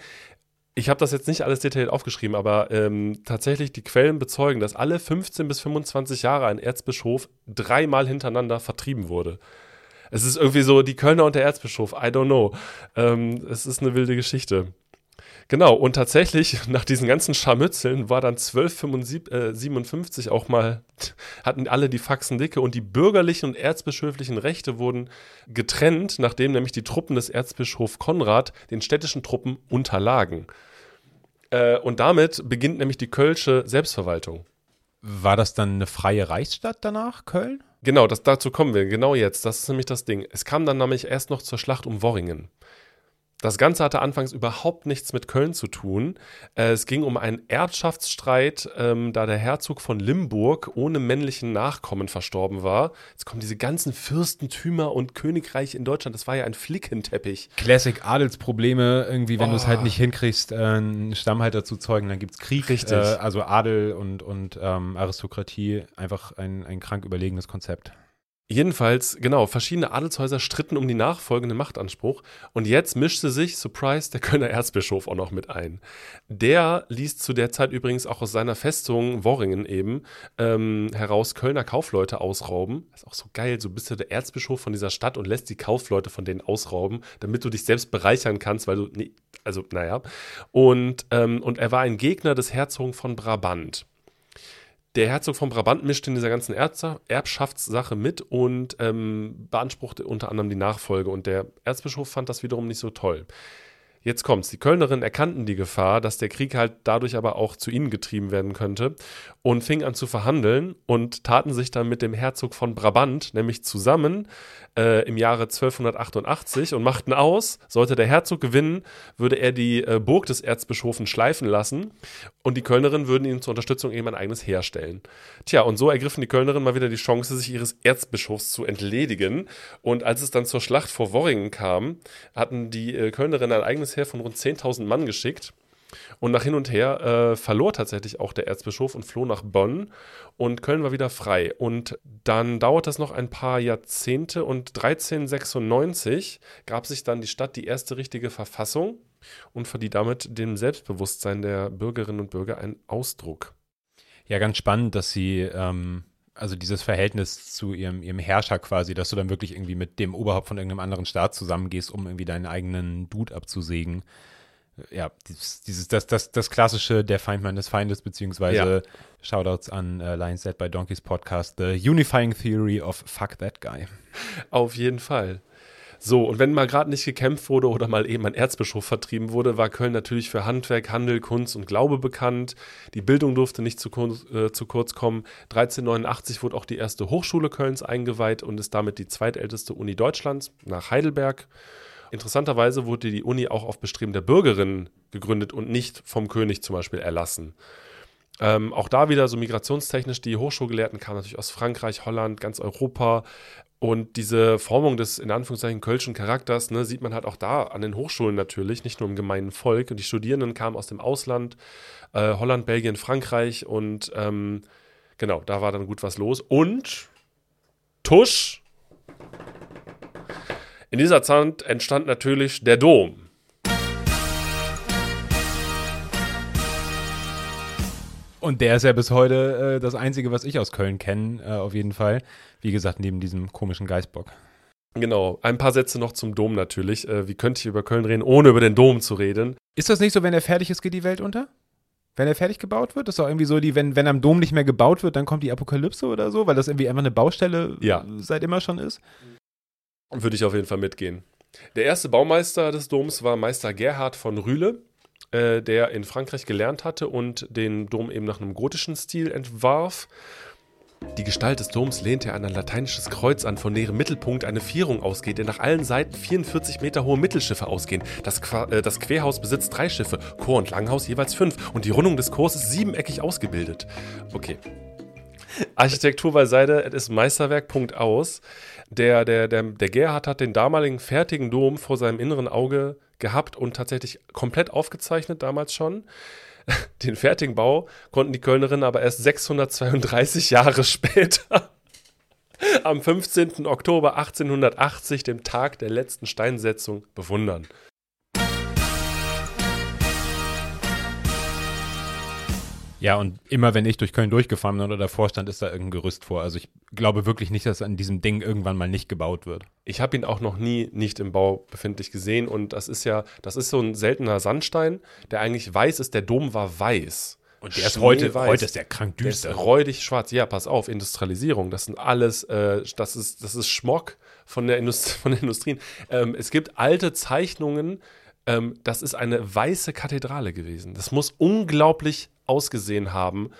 Ich habe das jetzt nicht alles detailliert aufgeschrieben, aber ähm, tatsächlich die Quellen bezeugen, dass alle 15 bis 25 Jahre ein Erzbischof dreimal hintereinander vertrieben wurde. Es ist irgendwie so, die Kölner und der Erzbischof, I don't know. Ähm, es ist eine wilde Geschichte. Genau, und tatsächlich, nach diesen ganzen Scharmützeln war dann 1257 auch mal, hatten alle die Faxen dicke und die bürgerlichen und erzbischöflichen Rechte wurden getrennt, nachdem nämlich die Truppen des Erzbischof Konrad den städtischen Truppen unterlagen. Äh, und damit beginnt nämlich die Kölsche Selbstverwaltung. War das dann eine freie Reichsstadt danach, Köln? Genau, das, dazu kommen wir, genau jetzt. Das ist nämlich das Ding. Es kam dann nämlich erst noch zur Schlacht um Worringen. Das Ganze hatte anfangs überhaupt nichts mit Köln zu tun. Äh, es ging um einen Erbschaftsstreit, ähm, da der Herzog von Limburg ohne männlichen Nachkommen verstorben war. Jetzt kommen diese ganzen Fürstentümer und Königreiche in Deutschland. Das war ja ein Flickenteppich. Classic Adelsprobleme, irgendwie, wenn du es Oh. halt nicht hinkriegst, äh, einen Stammhalter zu zeugen, dann gibt es Krieg. Richtig. Äh, also Adel und, und ähm, Aristokratie, einfach ein, ein krank überlegenes Konzept. Jedenfalls, genau, verschiedene Adelshäuser stritten um die nachfolgende Machtanspruch und jetzt mischte sich, surprise, der Kölner Erzbischof auch noch mit ein. Der ließ zu der Zeit übrigens auch aus seiner Festung Worringen eben ähm, heraus Kölner Kaufleute ausrauben. Das ist auch so geil, so bist du der Erzbischof von dieser Stadt und lässt die Kaufleute von denen ausrauben, damit du dich selbst bereichern kannst, weil du, nee, also naja. Und, ähm, und er war ein Gegner des Herzogen von Brabant der Herzog von Brabant mischte in dieser ganzen Erbschaftssache mit und ähm, beanspruchte unter anderem die Nachfolge. Und der Erzbischof fand das wiederum nicht so toll. Jetzt kommt's. Die Kölnerinnen erkannten die Gefahr, dass der Krieg halt dadurch aber auch zu ihnen getrieben werden könnte und fingen an zu verhandeln und taten sich dann mit dem Herzog von Brabant nämlich zusammen äh, im Jahre 1288 und machten aus, sollte der Herzog gewinnen, würde er die äh, Burg des Erzbischofen schleifen lassen und die Kölnerinnen würden ihm zur Unterstützung eben ein eigenes Heer stellen. Tja, und so ergriffen die Kölnerinnen mal wieder die Chance, sich ihres Erzbischofs zu entledigen. Und als es dann zur Schlacht vor Worringen kam, hatten die äh, Kölnerinnen ein eigenes Heer von rund 10.000 Mann geschickt und nach hin und her äh, verlor tatsächlich auch der Erzbischof und floh nach Bonn und Köln war wieder frei. Und dann dauert das noch ein paar Jahrzehnte und 1396 gab sich dann die Stadt die erste richtige Verfassung und verlieh damit dem Selbstbewusstsein der Bürgerinnen und Bürger einen Ausdruck. Ja, ganz spannend, dass sie, ähm, also dieses Verhältnis zu ihrem, ihrem Herrscher quasi, dass du dann wirklich irgendwie mit dem Oberhaupt von irgendeinem anderen Staat zusammengehst, um irgendwie deinen eigenen Dude abzusägen ja, dieses, das, das, das klassische Der Feind meines Feindes, beziehungsweise ja. Shoutouts an äh, Lions Dead by Donkeys Podcast, The Unifying Theory of Fuck That Guy. Auf jeden Fall. So, und wenn mal gerade nicht gekämpft wurde oder mal eben ein Erzbischof vertrieben wurde, war Köln natürlich für Handwerk, Handel, Kunst und Glaube bekannt. Die Bildung durfte nicht zu, kurz, äh, zu kurz kommen. 1389 wurde auch die erste Hochschule Kölns eingeweiht und ist damit die zweitälteste Uni Deutschlands nach Heidelberg. Interessanterweise wurde die Uni auch auf Bestreben der Bürgerinnen gegründet und nicht vom König zum Beispiel erlassen. Ähm, auch da wieder so migrationstechnisch, die Hochschulgelehrten kamen natürlich aus Frankreich, Holland, ganz Europa. Und diese Formung des in Anführungszeichen kölschen Charakters ne, sieht man halt auch da an den Hochschulen natürlich, nicht nur im gemeinen Volk. Und die Studierenden kamen aus dem Ausland, äh, Holland, Belgien, Frankreich und ähm, genau, da war dann gut was los. Und Tusch, in dieser Zeit entstand natürlich der Dom. Und der ist ja bis heute äh, das Einzige, was ich aus Köln kenne, äh, auf jeden Fall. Wie gesagt, neben diesem komischen Geißbock. Genau, ein paar Sätze noch zum Dom natürlich. Äh, wie könnte ich über Köln reden, ohne über den Dom zu reden? Ist das nicht so, wenn er fertig ist, geht die Welt unter? Wenn er fertig gebaut wird? Das ist doch irgendwie so, die, wenn, wenn am Dom nicht mehr gebaut wird, dann kommt die Apokalypse oder so, weil das irgendwie einfach eine Baustelle ja. seit immer schon ist. Würde ich auf jeden Fall mitgehen. Der erste Baumeister des Doms war Meister Gerhard von Rühle, äh, der in Frankreich gelernt hatte und den Dom eben nach einem gotischen Stil entwarf. Die Gestalt des Doms lehnte er an ein lateinisches Kreuz an, von deren Mittelpunkt eine Vierung ausgeht, der nach allen Seiten 44 Meter hohe Mittelschiffe ausgehen. Das, Qua äh, das Querhaus besitzt drei Schiffe, Chor und Langhaus jeweils fünf und die Rundung des Chors ist siebeneckig ausgebildet. Okay. Architektur beiseite, es ist Meisterwerk, Punkt aus der, der, der, der Gerhard hat den damaligen fertigen Dom vor seinem inneren Auge gehabt und tatsächlich komplett aufgezeichnet, damals schon. Den fertigen Bau konnten die Kölnerinnen aber erst 632 Jahre später, am 15. Oktober 1880, dem Tag der letzten Steinsetzung, bewundern. Ja, und immer wenn ich durch Köln durchgefahren bin oder davor stand, ist da irgendein Gerüst vor. Also ich glaube wirklich nicht, dass an diesem Ding irgendwann mal nicht gebaut wird. Ich habe ihn auch noch nie nicht im Bau befindlich gesehen und das ist ja, das ist so ein seltener Sandstein, der eigentlich weiß ist. Der Dom war weiß. Und der ist heute, heute ist der krank düster. Der ist räudig schwarz. Ja, pass auf, Industrialisierung, das sind alles, äh, das ist, das ist Schmock von der, Indust von der Industrien. Ähm, es gibt alte Zeichnungen, ähm, das ist eine weiße Kathedrale gewesen. Das muss unglaublich ausgesehen haben,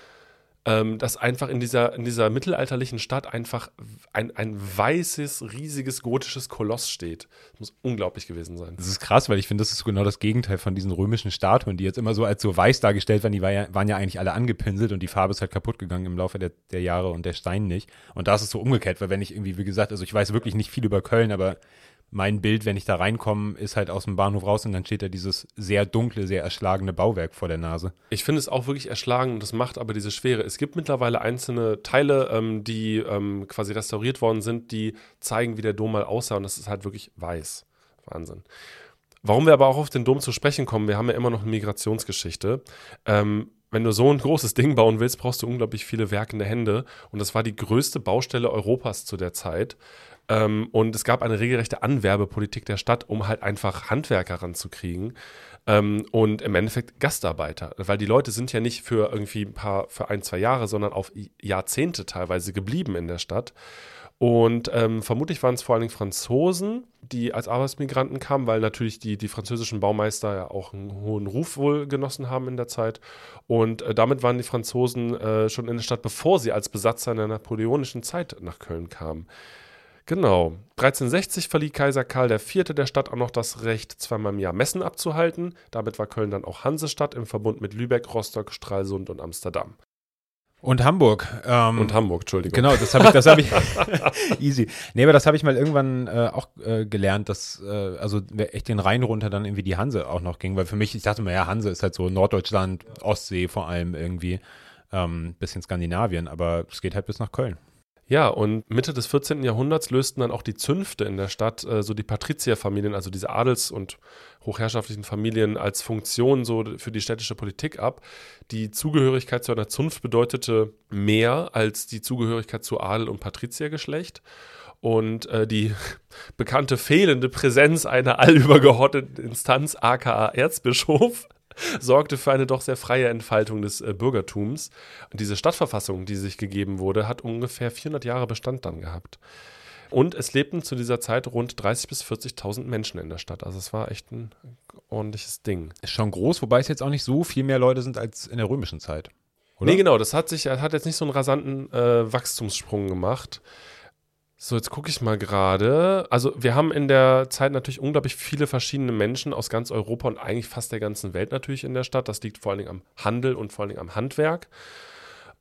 ähm, dass einfach in dieser, in dieser mittelalterlichen Stadt einfach ein, ein weißes, riesiges, gotisches Koloss steht. Das muss unglaublich gewesen sein. Das ist krass, weil ich finde, das ist genau das Gegenteil von diesen römischen Statuen, die jetzt immer so als so weiß dargestellt werden. Die war ja, waren ja eigentlich alle angepinselt und die Farbe ist halt kaputt gegangen im Laufe der, der Jahre und der Stein nicht. Und da ist es so umgekehrt, weil wenn ich irgendwie, wie gesagt, also ich weiß wirklich nicht viel über Köln, aber mein Bild, wenn ich da reinkomme, ist halt aus dem Bahnhof raus und dann steht da dieses sehr dunkle, sehr erschlagene Bauwerk vor der Nase. Ich finde es auch wirklich erschlagend und das macht aber diese Schwere. Es gibt mittlerweile einzelne Teile, ähm, die ähm, quasi restauriert worden sind, die zeigen, wie der Dom mal aussah und das ist halt wirklich weiß. Wahnsinn. Warum wir aber auch auf den Dom zu sprechen kommen, wir haben ja immer noch eine Migrationsgeschichte. Ähm, wenn du so ein großes Ding bauen willst, brauchst du unglaublich viele werkende Hände. Und das war die größte Baustelle Europas zu der Zeit. Ähm, und es gab eine regelrechte Anwerbepolitik der Stadt, um halt einfach Handwerker ranzukriegen. Ähm, und im Endeffekt Gastarbeiter, weil die Leute sind ja nicht für irgendwie ein paar, für ein, zwei Jahre, sondern auf Jahrzehnte teilweise geblieben in der Stadt. Und ähm, vermutlich waren es vor allen Dingen Franzosen, die als Arbeitsmigranten kamen, weil natürlich die, die französischen Baumeister ja auch einen hohen Ruf wohl genossen haben in der Zeit. Und äh, damit waren die Franzosen äh, schon in der Stadt, bevor sie als Besatzer in der napoleonischen Zeit nach Köln kamen. Genau. 1360 verlieh Kaiser Karl IV. der Stadt auch noch das Recht, zweimal im Jahr Messen abzuhalten. Damit war Köln dann auch Hansestadt im Verbund mit Lübeck, Rostock, Stralsund und Amsterdam. Und Hamburg. Ähm, und Hamburg, Entschuldigung. Genau, das habe ich, das habe ich, easy. Nee, aber das habe ich mal irgendwann äh, auch äh, gelernt, dass, äh, also echt den Rhein runter dann irgendwie die Hanse auch noch ging, weil für mich, ich dachte mir, ja, Hanse ist halt so Norddeutschland, Ostsee vor allem irgendwie, ähm, bisschen Skandinavien, aber es geht halt bis nach Köln. Ja, und Mitte des 14. Jahrhunderts lösten dann auch die Zünfte in der Stadt äh, so die Patrizierfamilien, also diese Adels- und hochherrschaftlichen Familien als Funktion so für die städtische Politik ab. Die Zugehörigkeit zu einer Zunft bedeutete mehr als die Zugehörigkeit zu Adel und Patriziergeschlecht. Und äh, die bekannte fehlende Präsenz einer allübergeordneten Instanz, aka Erzbischof, sorgte für eine doch sehr freie Entfaltung des äh, Bürgertums. Und diese Stadtverfassung, die sich gegeben wurde, hat ungefähr 400 Jahre Bestand dann gehabt. Und es lebten zu dieser Zeit rund 30.000 bis 40.000 Menschen in der Stadt. Also es war echt ein ordentliches Ding. Ist schon groß, wobei es jetzt auch nicht so viel mehr Leute sind als in der römischen Zeit. Oder? Nee, genau. Das hat sich, hat jetzt nicht so einen rasanten äh, Wachstumssprung gemacht. So, jetzt gucke ich mal gerade. Also, wir haben in der Zeit natürlich unglaublich viele verschiedene Menschen aus ganz Europa und eigentlich fast der ganzen Welt natürlich in der Stadt. Das liegt vor allen Dingen am Handel und vor allen Dingen am Handwerk.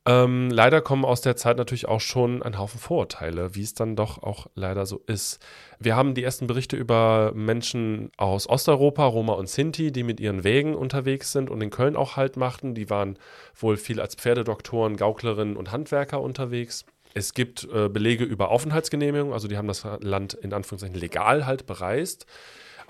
Ähm, leider kommen aus der Zeit natürlich auch schon ein Haufen Vorurteile, wie es dann doch auch leider so ist. Wir haben die ersten Berichte über Menschen aus Osteuropa, Roma und Sinti, die mit ihren Wägen unterwegs sind und in Köln auch Halt machten. Die waren wohl viel als Pferdedoktoren, Gauklerinnen und Handwerker unterwegs. Es gibt äh, Belege über Aufenthaltsgenehmigung, also die haben das Land in Anführungszeichen legal halt bereist.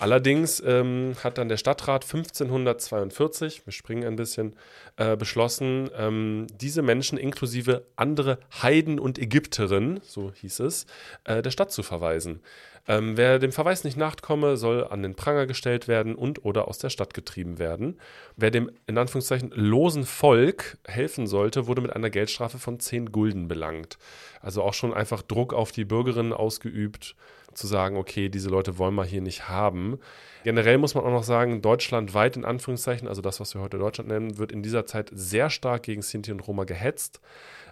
Allerdings ähm, hat dann der Stadtrat 1542, wir springen ein bisschen, äh, beschlossen, ähm, diese Menschen inklusive andere Heiden und Ägypterinnen, so hieß es, äh, der Stadt zu verweisen. Ähm, wer dem Verweis nicht nachkomme, soll an den Pranger gestellt werden und oder aus der Stadt getrieben werden. Wer dem in Anführungszeichen losen Volk helfen sollte, wurde mit einer Geldstrafe von 10 Gulden belangt. Also auch schon einfach Druck auf die Bürgerinnen ausgeübt, zu sagen, okay, diese Leute wollen wir hier nicht haben. Generell muss man auch noch sagen, deutschlandweit in Anführungszeichen, also das, was wir heute Deutschland nennen, wird in dieser Zeit sehr stark gegen Sinti und Roma gehetzt.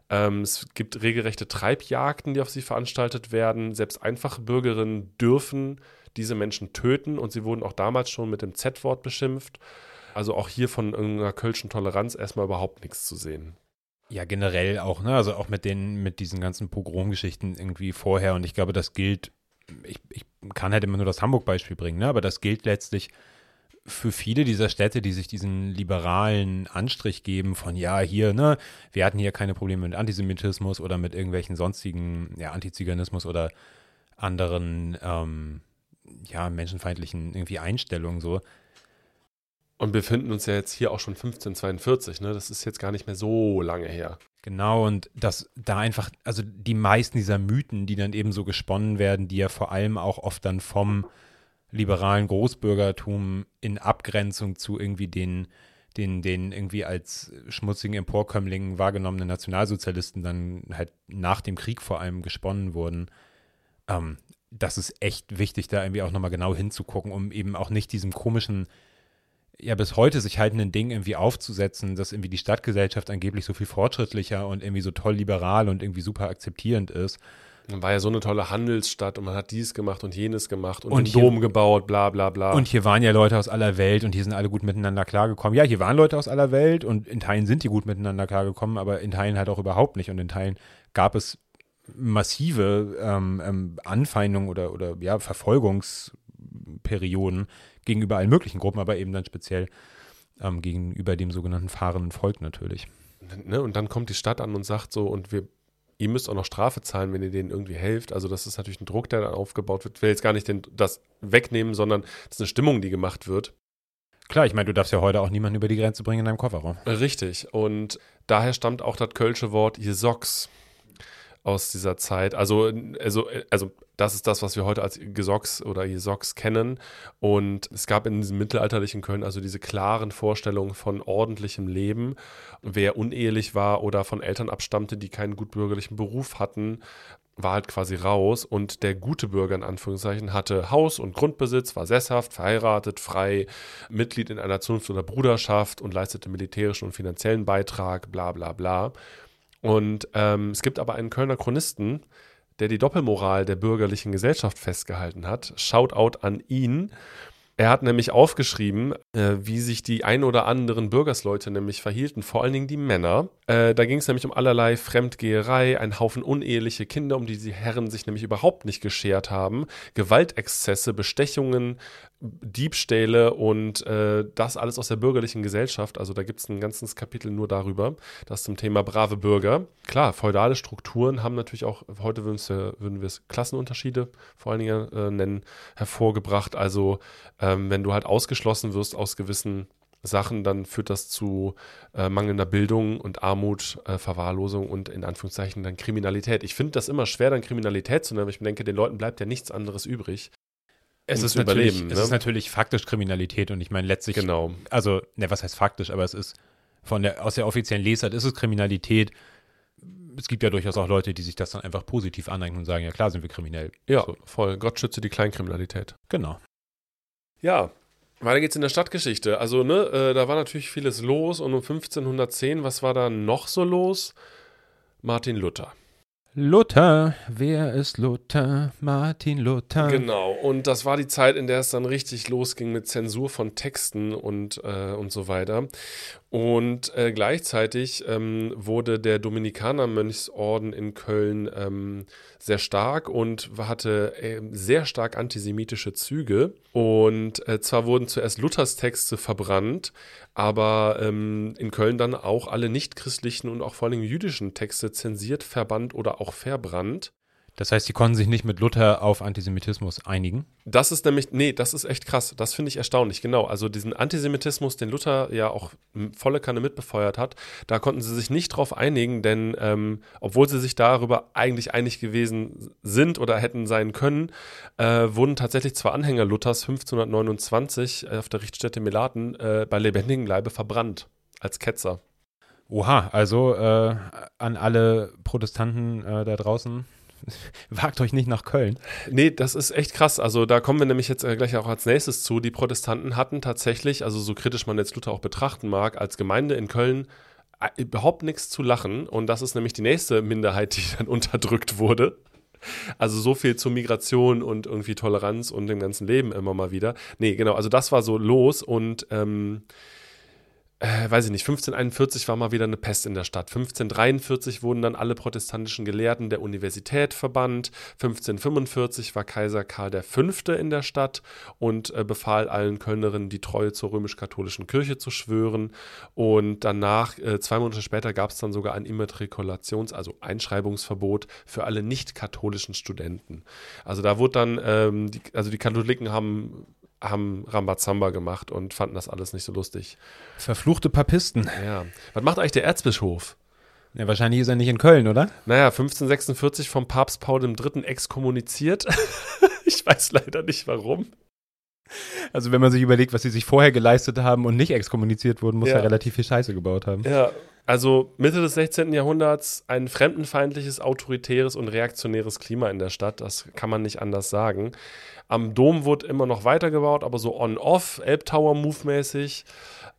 Ähm, es gibt regelrechte Treibjagden, die auf sie veranstaltet werden. Selbst einfache Bürgerinnen dürfen diese Menschen töten und sie wurden auch damals schon mit dem Z-Wort beschimpft. Also auch hier von irgendeiner kölschen Toleranz erstmal überhaupt nichts zu sehen. Ja, generell auch, ne? Also auch mit den, mit diesen ganzen Pogromgeschichten irgendwie vorher. Und ich glaube, das gilt, ich, ich kann halt immer nur das Hamburg-Beispiel bringen, ne? Aber das gilt letztlich für viele dieser Städte, die sich diesen liberalen Anstrich geben von, ja, hier, ne, wir hatten hier keine Probleme mit Antisemitismus oder mit irgendwelchen sonstigen, ja, Antiziganismus oder anderen, ähm, ja, menschenfeindlichen irgendwie Einstellungen so. Und wir befinden uns ja jetzt hier auch schon 1542, ne? Das ist jetzt gar nicht mehr so lange her. Genau, und dass da einfach, also die meisten dieser Mythen, die dann eben so gesponnen werden, die ja vor allem auch oft dann vom liberalen Großbürgertum in Abgrenzung zu irgendwie den, den, den irgendwie als schmutzigen Emporkömmlingen wahrgenommenen Nationalsozialisten dann halt nach dem Krieg vor allem gesponnen wurden. Ähm, das ist echt wichtig, da irgendwie auch nochmal genau hinzugucken, um eben auch nicht diesem komischen, ja bis heute sich haltenden Ding irgendwie aufzusetzen, dass irgendwie die Stadtgesellschaft angeblich so viel fortschrittlicher und irgendwie so toll liberal und irgendwie super akzeptierend ist war ja so eine tolle Handelsstadt und man hat dies gemacht und jenes gemacht und, und einen Dom gebaut, bla bla bla. Und hier waren ja Leute aus aller Welt und hier sind alle gut miteinander klargekommen. Ja, hier waren Leute aus aller Welt und in Teilen sind die gut miteinander klargekommen, aber in Teilen halt auch überhaupt nicht. Und in Teilen gab es massive ähm, ähm, Anfeindung oder, oder ja, Verfolgungsperioden gegenüber allen möglichen Gruppen, aber eben dann speziell ähm, gegenüber dem sogenannten fahrenden Volk natürlich. Ne? Und dann kommt die Stadt an und sagt so, und wir, ihr müsst auch noch Strafe zahlen, wenn ihr denen irgendwie helft. Also das ist natürlich ein Druck, der dann aufgebaut wird. Ich will jetzt gar nicht den, das wegnehmen, sondern das ist eine Stimmung, die gemacht wird. Klar, ich meine, du darfst ja heute auch niemanden über die Grenze bringen in deinem Kofferraum. Richtig. Und daher stammt auch das kölsche Wort Jesocks aus dieser Zeit. Also, also, also das ist das, was wir heute als Gesocks oder Jesocks kennen. Und es gab in diesem mittelalterlichen Köln also diese klaren Vorstellungen von ordentlichem Leben. Wer unehelich war oder von Eltern abstammte, die keinen gutbürgerlichen Beruf hatten, war halt quasi raus und der gute Bürger in Anführungszeichen hatte Haus und Grundbesitz, war sesshaft, verheiratet, frei, Mitglied in einer Zunft oder Bruderschaft und leistete militärischen und finanziellen Beitrag, bla bla bla. Und ähm, es gibt aber einen Kölner Chronisten, der die Doppelmoral der bürgerlichen Gesellschaft festgehalten hat. Shoutout an ihn. Er hat nämlich aufgeschrieben, äh, wie sich die ein oder anderen Bürgersleute nämlich verhielten, vor allen Dingen die Männer. Äh, da ging es nämlich um allerlei Fremdgeherei, ein Haufen uneheliche Kinder, um die die Herren sich nämlich überhaupt nicht geschert haben, Gewaltexzesse, Bestechungen, Diebstähle und äh, das alles aus der bürgerlichen Gesellschaft. Also da gibt es ein ganzes Kapitel nur darüber, das zum Thema brave Bürger. Klar, feudale Strukturen haben natürlich auch, heute würden wir es Klassenunterschiede vor allen Dingen äh, nennen, hervorgebracht. Also ähm, wenn du halt ausgeschlossen wirst aus gewissen Sachen, dann führt das zu äh, mangelnder Bildung und Armut, äh, Verwahrlosung und in Anführungszeichen dann Kriminalität. Ich finde das immer schwer, dann Kriminalität zu nennen, weil ich denke, den Leuten bleibt ja nichts anderes übrig es ist natürlich, ne? Es ist natürlich faktisch Kriminalität und ich meine letztlich, genau. also, ne, was heißt faktisch, aber es ist von der, aus der offiziellen Lesart ist es Kriminalität. Es gibt ja durchaus auch Leute, die sich das dann einfach positiv aneignen und sagen, ja klar sind wir kriminell. Ja, so. voll. Gott schütze die Kleinkriminalität. Genau. Ja, weiter geht's in der Stadtgeschichte. Also, ne, äh, da war natürlich vieles los und um 1510, was war da noch so los? Martin Luther. Luther, wer ist Luther? Martin Luther. Genau, und das war die Zeit, in der es dann richtig losging mit Zensur von Texten und, äh, und so weiter. Und äh, gleichzeitig ähm, wurde der Dominikanermönchsorden in Köln ähm, sehr stark und hatte äh, sehr stark antisemitische Züge. Und äh, zwar wurden zuerst Luthers Texte verbrannt, aber ähm, in Köln dann auch alle nichtchristlichen und auch vor allem jüdischen Texte zensiert, verbannt oder auch verbrannt. Das heißt, sie konnten sich nicht mit Luther auf Antisemitismus einigen? Das ist nämlich, nee, das ist echt krass. Das finde ich erstaunlich, genau. Also diesen Antisemitismus, den Luther ja auch volle Kanne mitbefeuert hat, da konnten sie sich nicht drauf einigen, denn ähm, obwohl sie sich darüber eigentlich einig gewesen sind oder hätten sein können, äh, wurden tatsächlich zwei Anhänger Luthers 1529 äh, auf der Richtstätte Melaten äh, bei lebendigem Leibe verbrannt als Ketzer. Oha, also äh, an alle Protestanten äh, da draußen Wagt euch nicht nach Köln. Nee, das ist echt krass. Also da kommen wir nämlich jetzt äh, gleich auch als nächstes zu. Die Protestanten hatten tatsächlich, also so kritisch man jetzt Luther auch betrachten mag, als Gemeinde in Köln äh, überhaupt nichts zu lachen. Und das ist nämlich die nächste Minderheit, die dann unterdrückt wurde. Also so viel zur Migration und irgendwie Toleranz und dem ganzen Leben immer mal wieder. Nee, genau, also das war so los und ähm, äh, weiß ich nicht, 1541 war mal wieder eine Pest in der Stadt. 1543 wurden dann alle protestantischen Gelehrten der Universität verbannt. 1545 war Kaiser Karl V. in der Stadt und äh, befahl allen Kölnerinnen, die Treue zur römisch-katholischen Kirche zu schwören. Und danach, äh, zwei Monate später, gab es dann sogar ein Immatrikulations-, also Einschreibungsverbot für alle nicht-katholischen Studenten. Also da wurde dann, ähm, die, also die Katholiken haben haben Rambazamba gemacht und fanden das alles nicht so lustig. Verfluchte Papisten. Ja. Was macht eigentlich der Erzbischof? Ja, wahrscheinlich ist er nicht in Köln, oder? Naja, 1546 vom Papst Paul III. exkommuniziert. ich weiß leider nicht warum. Also wenn man sich überlegt, was sie sich vorher geleistet haben und nicht exkommuniziert wurden, muss ja. er relativ viel Scheiße gebaut haben. Ja, also Mitte des 16. Jahrhunderts ein fremdenfeindliches, autoritäres und reaktionäres Klima in der Stadt. Das kann man nicht anders sagen. Am Dom wurde immer noch weitergebaut, aber so on-off, Elbtower-Move-mäßig.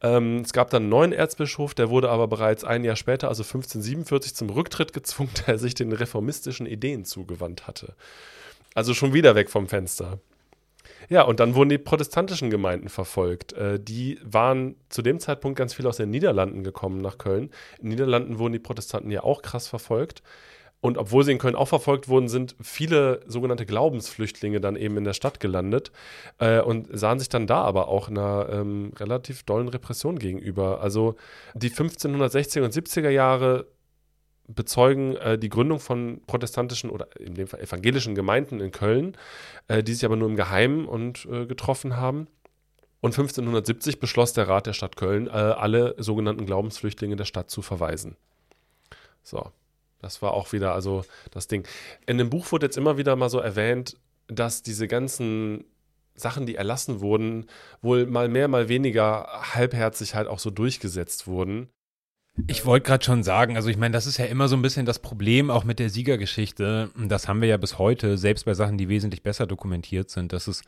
Ähm, es gab dann einen neuen Erzbischof, der wurde aber bereits ein Jahr später, also 1547, zum Rücktritt gezwungen, der sich den reformistischen Ideen zugewandt hatte. Also schon wieder weg vom Fenster. Ja, und dann wurden die protestantischen Gemeinden verfolgt. Äh, die waren zu dem Zeitpunkt ganz viel aus den Niederlanden gekommen nach Köln. In den Niederlanden wurden die Protestanten ja auch krass verfolgt. Und obwohl sie in Köln auch verfolgt wurden, sind viele sogenannte Glaubensflüchtlinge dann eben in der Stadt gelandet äh, und sahen sich dann da aber auch einer ähm, relativ dollen Repression gegenüber. Also die 1560er und 70er Jahre bezeugen äh, die Gründung von protestantischen oder in dem Fall evangelischen Gemeinden in Köln, äh, die sich aber nur im Geheimen und äh, getroffen haben. Und 1570 beschloss der Rat der Stadt Köln, äh, alle sogenannten Glaubensflüchtlinge der Stadt zu verweisen. So, das war auch wieder also das Ding. In dem Buch wurde jetzt immer wieder mal so erwähnt, dass diese ganzen Sachen, die erlassen wurden, wohl mal mehr, mal weniger halbherzig halt auch so durchgesetzt wurden. Ich wollte gerade schon sagen, also ich meine, das ist ja immer so ein bisschen das Problem auch mit der Siegergeschichte. Das haben wir ja bis heute, selbst bei Sachen, die wesentlich besser dokumentiert sind, dass es,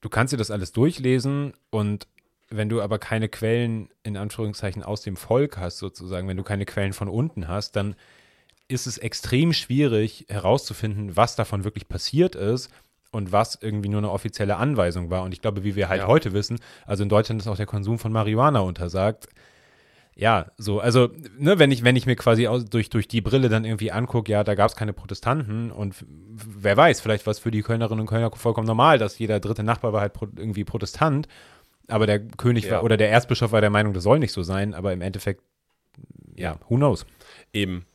du kannst dir das alles durchlesen und wenn du aber keine Quellen in Anführungszeichen aus dem Volk hast, sozusagen, wenn du keine Quellen von unten hast, dann ist es extrem schwierig herauszufinden, was davon wirklich passiert ist und was irgendwie nur eine offizielle Anweisung war. Und ich glaube, wie wir halt ja. heute wissen, also in Deutschland ist auch der Konsum von Marihuana untersagt. Ja, so, also, ne, wenn ich, wenn ich mir quasi aus, durch, durch die Brille dann irgendwie angucke, ja, da gab es keine Protestanten und wer weiß, vielleicht war es für die Kölnerinnen und Kölner vollkommen normal, dass jeder dritte Nachbar war halt pro, irgendwie Protestant, aber der König ja. war, oder der Erzbischof war der Meinung, das soll nicht so sein, aber im Endeffekt, ja, who knows. Eben.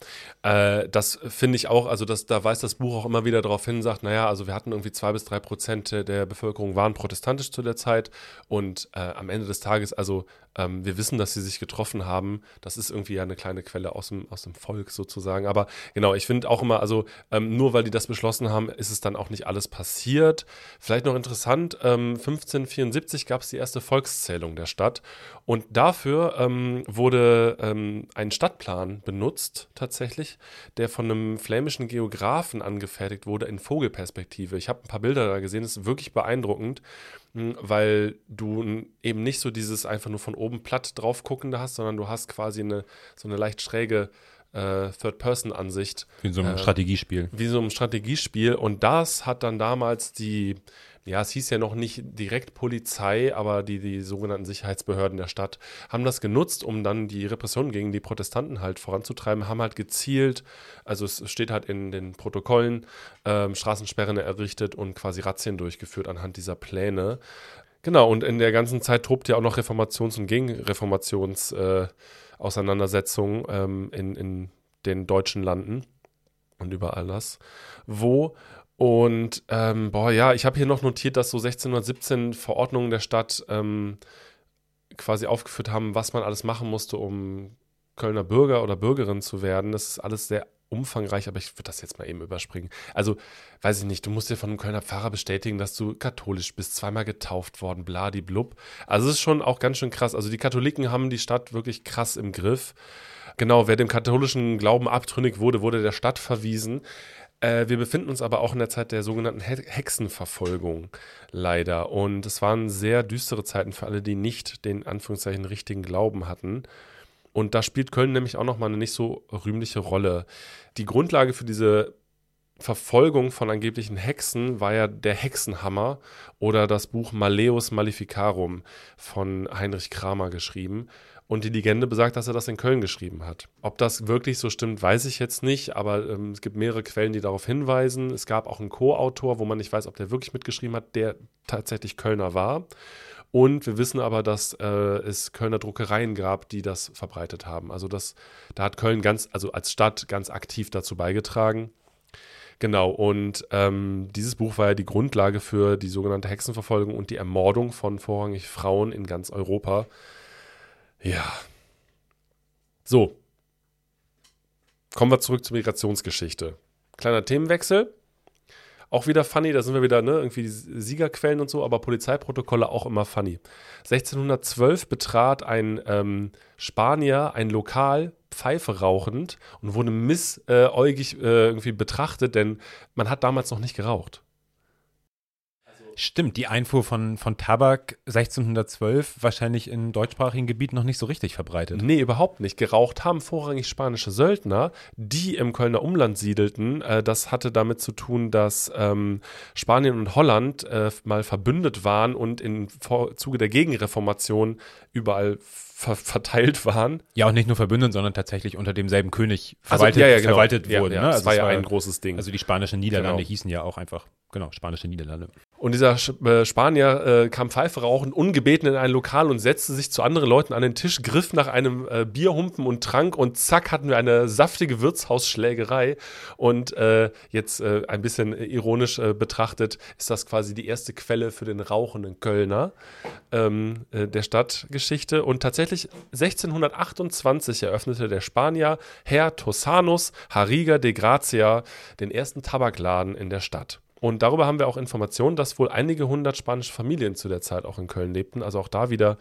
Äh, das finde ich auch, also das, da weist das Buch auch immer wieder darauf hin, sagt, naja, also wir hatten irgendwie zwei bis drei Prozent der Bevölkerung waren protestantisch zu der Zeit und äh, am Ende des Tages, also ähm, wir wissen, dass sie sich getroffen haben. Das ist irgendwie ja eine kleine Quelle aus dem, aus dem Volk sozusagen. Aber genau, ich finde auch immer, also ähm, nur weil die das beschlossen haben, ist es dann auch nicht alles passiert. Vielleicht noch interessant, ähm, 1574 gab es die erste Volkszählung der Stadt und dafür ähm, wurde ähm, ein Stadtplan benutzt tatsächlich, der von einem flämischen Geografen angefertigt wurde in Vogelperspektive. Ich habe ein paar Bilder da gesehen, das ist wirklich beeindruckend. Hm, weil du eben nicht so dieses einfach nur von oben platt drauf guckende hast, sondern du hast quasi eine so eine leicht schräge äh, Third-Person-Ansicht. Wie in so einem äh, Strategiespiel. Wie in so einem Strategiespiel. Und das hat dann damals die ja, es hieß ja noch nicht direkt Polizei, aber die, die sogenannten Sicherheitsbehörden der Stadt haben das genutzt, um dann die Repression gegen die Protestanten halt voranzutreiben, haben halt gezielt, also es steht halt in den Protokollen, ähm, Straßensperren errichtet und quasi Razzien durchgeführt anhand dieser Pläne. Genau, und in der ganzen Zeit tobt ja auch noch Reformations- und Gegenreformations-Auseinandersetzungen äh, ähm, in, in den deutschen Landen und überall das, wo und ähm, boah, ja, ich habe hier noch notiert, dass so 1617 Verordnungen der Stadt ähm, quasi aufgeführt haben, was man alles machen musste, um Kölner Bürger oder Bürgerin zu werden. Das ist alles sehr umfangreich, aber ich würde das jetzt mal eben überspringen. Also, weiß ich nicht, du musst dir von einem Kölner Pfarrer bestätigen, dass du katholisch bist, zweimal getauft worden, bladiblub. Also, es ist schon auch ganz schön krass. Also, die Katholiken haben die Stadt wirklich krass im Griff. Genau, wer dem katholischen Glauben abtrünnig wurde, wurde der Stadt verwiesen. Äh, wir befinden uns aber auch in der Zeit der sogenannten He Hexenverfolgung, leider. Und es waren sehr düstere Zeiten für alle, die nicht den Anführungszeichen richtigen Glauben hatten. Und da spielt Köln nämlich auch nochmal eine nicht so rühmliche Rolle. Die Grundlage für diese Verfolgung von angeblichen Hexen war ja der Hexenhammer oder das Buch Maleus Maleficarum von Heinrich Kramer geschrieben. Und die Legende besagt, dass er das in Köln geschrieben hat. Ob das wirklich so stimmt, weiß ich jetzt nicht, aber ähm, es gibt mehrere Quellen, die darauf hinweisen. Es gab auch einen Co-Autor, wo man nicht weiß, ob der wirklich mitgeschrieben hat, der tatsächlich Kölner war. Und wir wissen aber, dass äh, es Kölner Druckereien gab, die das verbreitet haben. Also das, da hat Köln ganz, also als Stadt ganz aktiv dazu beigetragen. Genau, und ähm, dieses Buch war ja die Grundlage für die sogenannte Hexenverfolgung und die Ermordung von vorrangig Frauen in ganz Europa. Ja. So. Kommen wir zurück zur Migrationsgeschichte. Kleiner Themenwechsel. Auch wieder funny, da sind wir wieder, ne, irgendwie Siegerquellen und so, aber Polizeiprotokolle auch immer funny. 1612 betrat ein ähm, Spanier ein Lokal, Pfeife rauchend und wurde missäugig äh, irgendwie betrachtet, denn man hat damals noch nicht geraucht. Stimmt, die Einfuhr von, von Tabak 1612 wahrscheinlich im deutschsprachigen Gebiet noch nicht so richtig verbreitet. Nee, überhaupt nicht. Geraucht haben vorrangig spanische Söldner, die im Kölner Umland siedelten. Äh, das hatte damit zu tun, dass ähm, Spanien und Holland äh, mal verbündet waren und im Zuge der Gegenreformation überall ver verteilt waren. Ja, und nicht nur verbündet, sondern tatsächlich unter demselben König Also, verwaltet, ja, ja, genau. verwaltet Ja, wurden. ja, ne? das Also war es ja ein großes Ding. Also die spanischen Niederlande Genau. hießen ja auch einfach, genau, spanische Niederlande. Und dieser äh, Spanier äh, kam Pfeife rauchen, ungebeten in ein Lokal und setzte sich zu anderen Leuten an den Tisch, griff nach einem äh, Bierhumpen und trank und zack hatten wir eine saftige Wirtshausschlägerei. Und äh, jetzt äh, ein bisschen ironisch äh, betrachtet ist das quasi die erste Quelle für den rauchenden Kölner ähm, äh, der Stadtgeschichte. Und tatsächlich 1628 eröffnete der Spanier Herr Tossanus Hariga de Gracia den ersten Tabakladen in der Stadt. Und darüber haben wir auch Informationen, dass wohl einige hundert spanische Familien zu der Zeit auch in Köln lebten. Also auch da wieder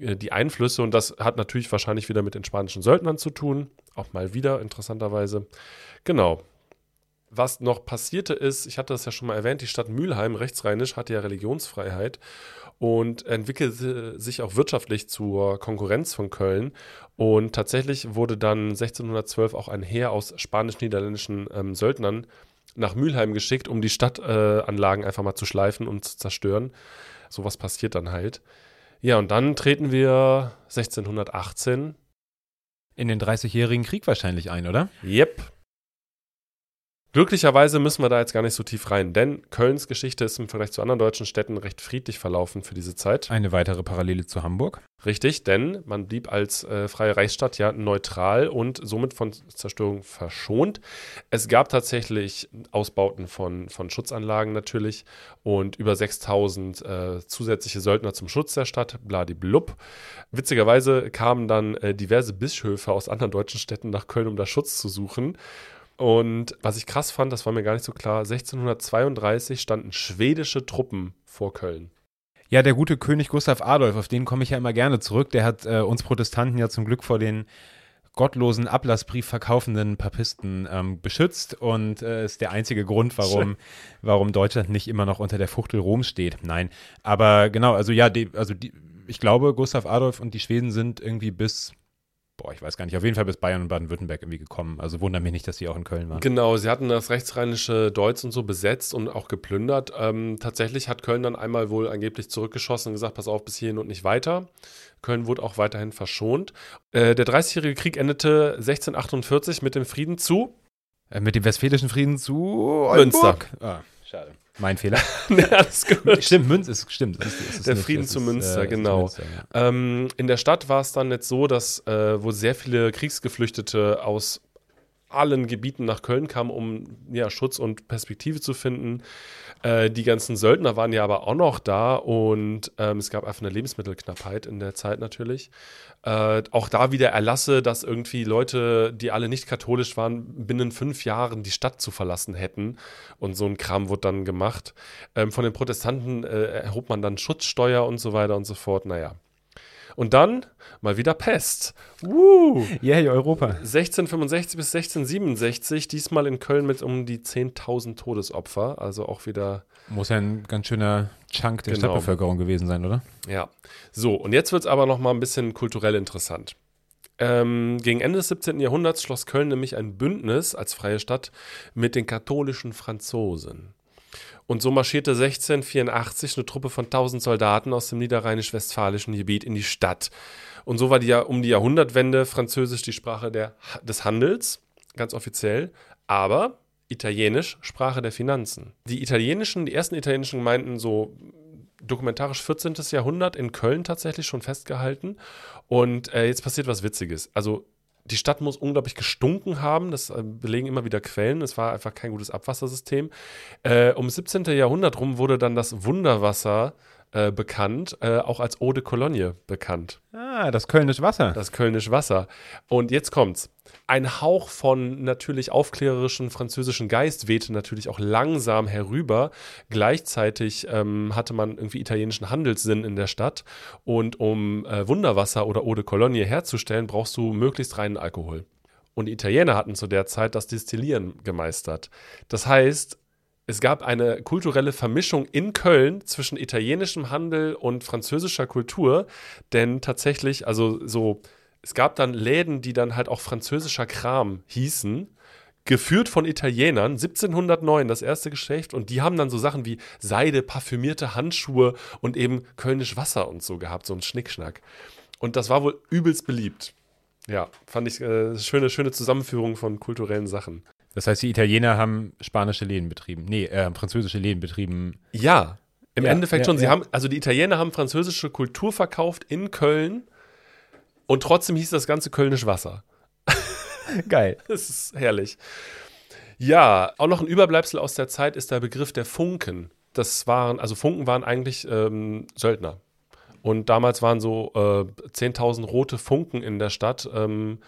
äh, die Einflüsse. Und das hat natürlich wahrscheinlich wieder mit den spanischen Söldnern zu tun. Auch mal wieder, interessanterweise. Genau. Was noch passierte ist, ich hatte das ja schon mal erwähnt, die Stadt Mülheim, rechtsrheinisch, hatte ja Religionsfreiheit und entwickelte sich auch wirtschaftlich zur Konkurrenz von Köln. Und tatsächlich wurde dann 1612 auch ein Heer aus spanisch-niederländischen ähm, Söldnern nach Mülheim geschickt, um die Stadtanlagen äh, einfach mal zu schleifen und zu zerstören. Sowas passiert dann halt. Ja, und dann treten wir 1618. In den 30-jährigen Krieg wahrscheinlich ein, oder? Yep. Glücklicherweise müssen wir da jetzt gar nicht so tief rein, denn Kölns Geschichte ist im Vergleich zu anderen deutschen Städten recht friedlich verlaufen für diese Zeit. Eine weitere Parallele zu Hamburg. Richtig, denn man blieb als äh, freie Reichsstadt ja neutral und somit von Zerstörung verschont. Es gab tatsächlich Ausbauten von, von Schutzanlagen natürlich und über 6000 äh, zusätzliche Söldner zum Schutz der Stadt, bladiblub. Witzigerweise kamen dann äh, diverse Bischöfe aus anderen deutschen Städten nach Köln, um da Schutz zu suchen. Und was ich krass fand, das war mir gar nicht so klar, 1632 standen schwedische Truppen vor Köln. Ja, der gute König Gustav Adolf, auf den komme ich ja immer gerne zurück. Der hat äh, uns Protestanten ja zum Glück vor den gottlosen Ablassbrief verkaufenden Papisten ähm, beschützt und äh, ist der einzige Grund, warum, warum Deutschland nicht immer noch unter der Fuchtel Roms steht. Nein, aber genau, also ja, die, also die, ich glaube, Gustav Adolf und die Schweden sind irgendwie bis, boah, ich weiß gar nicht, auf jeden Fall bis Bayern und Baden-Württemberg irgendwie gekommen. Also wundert mich nicht, dass sie auch in Köln waren. Genau, sie hatten das rechtsrheinische Deutz und so besetzt und auch geplündert. Ähm, tatsächlich hat Köln dann einmal wohl angeblich zurückgeschossen und gesagt, pass auf, bis hierhin und nicht weiter. Köln wurde auch weiterhin verschont. Äh, der Dreißigjährige Krieg endete 1648 mit dem Frieden zu. Äh, mit dem Westfälischen Frieden zu Münster. Oldenburg. Ah, schade. Mein Fehler. ja, alles gut. Stimmt, Münz ist, stimmt. Es ist, es ist Der nicht- Frieden zu ist, Münster, äh, genau. Münster, ja. Ähm, in der Stadt war es dann jetzt so, dass äh, wo sehr viele Kriegsgeflüchtete aus allen Gebieten nach Köln kamen, um ja, Schutz und Perspektive zu finden. Äh, die ganzen Söldner waren ja aber auch noch da und ähm, es gab einfach eine Lebensmittelknappheit in der Zeit natürlich. Äh, auch da wieder Erlasse, dass irgendwie Leute, die alle nicht katholisch waren, binnen fünf Jahren die Stadt zu verlassen hätten. Und so ein Kram wurde dann gemacht. Ähm, von den Protestanten äh, erhob man dann Schutzsteuer und so weiter und so fort. Naja. Und dann mal wieder Pest. Woo! Yay, Europa. 1665 bis 1667, diesmal in Köln mit um die 10.000 Todesopfer. Also auch wieder Muss ja ein ganz schöner Chunk der Genau. Stadtbevölkerung gewesen sein, oder? Ja, so und jetzt wird es aber noch mal ein bisschen kulturell interessant. Ähm, gegen Ende des 17. Jahrhunderts schloss Köln nämlich ein Bündnis als freie Stadt mit den katholischen Franzosen. Und so marschierte 1684 eine Truppe von 1000 Soldaten aus dem niederrheinisch-westfälischen Gebiet in die Stadt. Und so war die um die Jahrhundertwende Französisch die Sprache der, des Handels, ganz offiziell, aber Italienisch Sprache der Finanzen. Die italienischen, die ersten italienischen Gemeinden so dokumentarisch 14. Jahrhundert in Köln tatsächlich schon festgehalten. Und äh, jetzt passiert was Witziges. Also die Stadt muss unglaublich gestunken haben, das äh, belegen immer wieder Quellen. Es war einfach kein gutes Abwassersystem. Äh, um 17. Jahrhundert rum wurde dann das Wunderwasser äh, bekannt, äh, auch als Eau de Cologne bekannt. Ah, das Kölnische Wasser. Das Kölnisch Wasser. Und jetzt kommt's. Ein Hauch von natürlich aufklärerischen französischen Geist wehte natürlich auch langsam herüber. Gleichzeitig ähm, hatte man irgendwie italienischen Handelssinn in der Stadt. Und um äh, Wunderwasser oder Eau de Cologne herzustellen, brauchst du möglichst reinen Alkohol. Und die Italiener hatten zu der Zeit das Destillieren gemeistert. Das heißt, es gab eine kulturelle Vermischung in Köln zwischen italienischem Handel und französischer Kultur, denn tatsächlich, also so, es gab dann Läden, die dann halt auch französischer Kram hießen, geführt von Italienern, 1709 das erste Geschäft und die haben dann so Sachen wie Seide, parfümierte Handschuhe und eben Kölnisch Wasser und so gehabt, so ein Schnickschnack. Und das war wohl übelst beliebt. Ja, fand ich äh, schöne, schöne Zusammenführung von kulturellen Sachen. Das heißt, die Italiener haben spanische Läden betrieben. Nee, äh, französische Läden betrieben. Ja, im Ja, Endeffekt ja, schon. Sie ja. haben, also die Italiener haben französische Kultur verkauft in Köln und trotzdem hieß das Ganze Kölnisch Wasser. Geil. Das ist herrlich. Ja, auch noch ein Überbleibsel aus der Zeit ist der Begriff der Funken. Das waren, also Funken waren eigentlich ähm, Söldner. Und damals waren so äh, 10.000 rote Funken in der Stadt, ähm,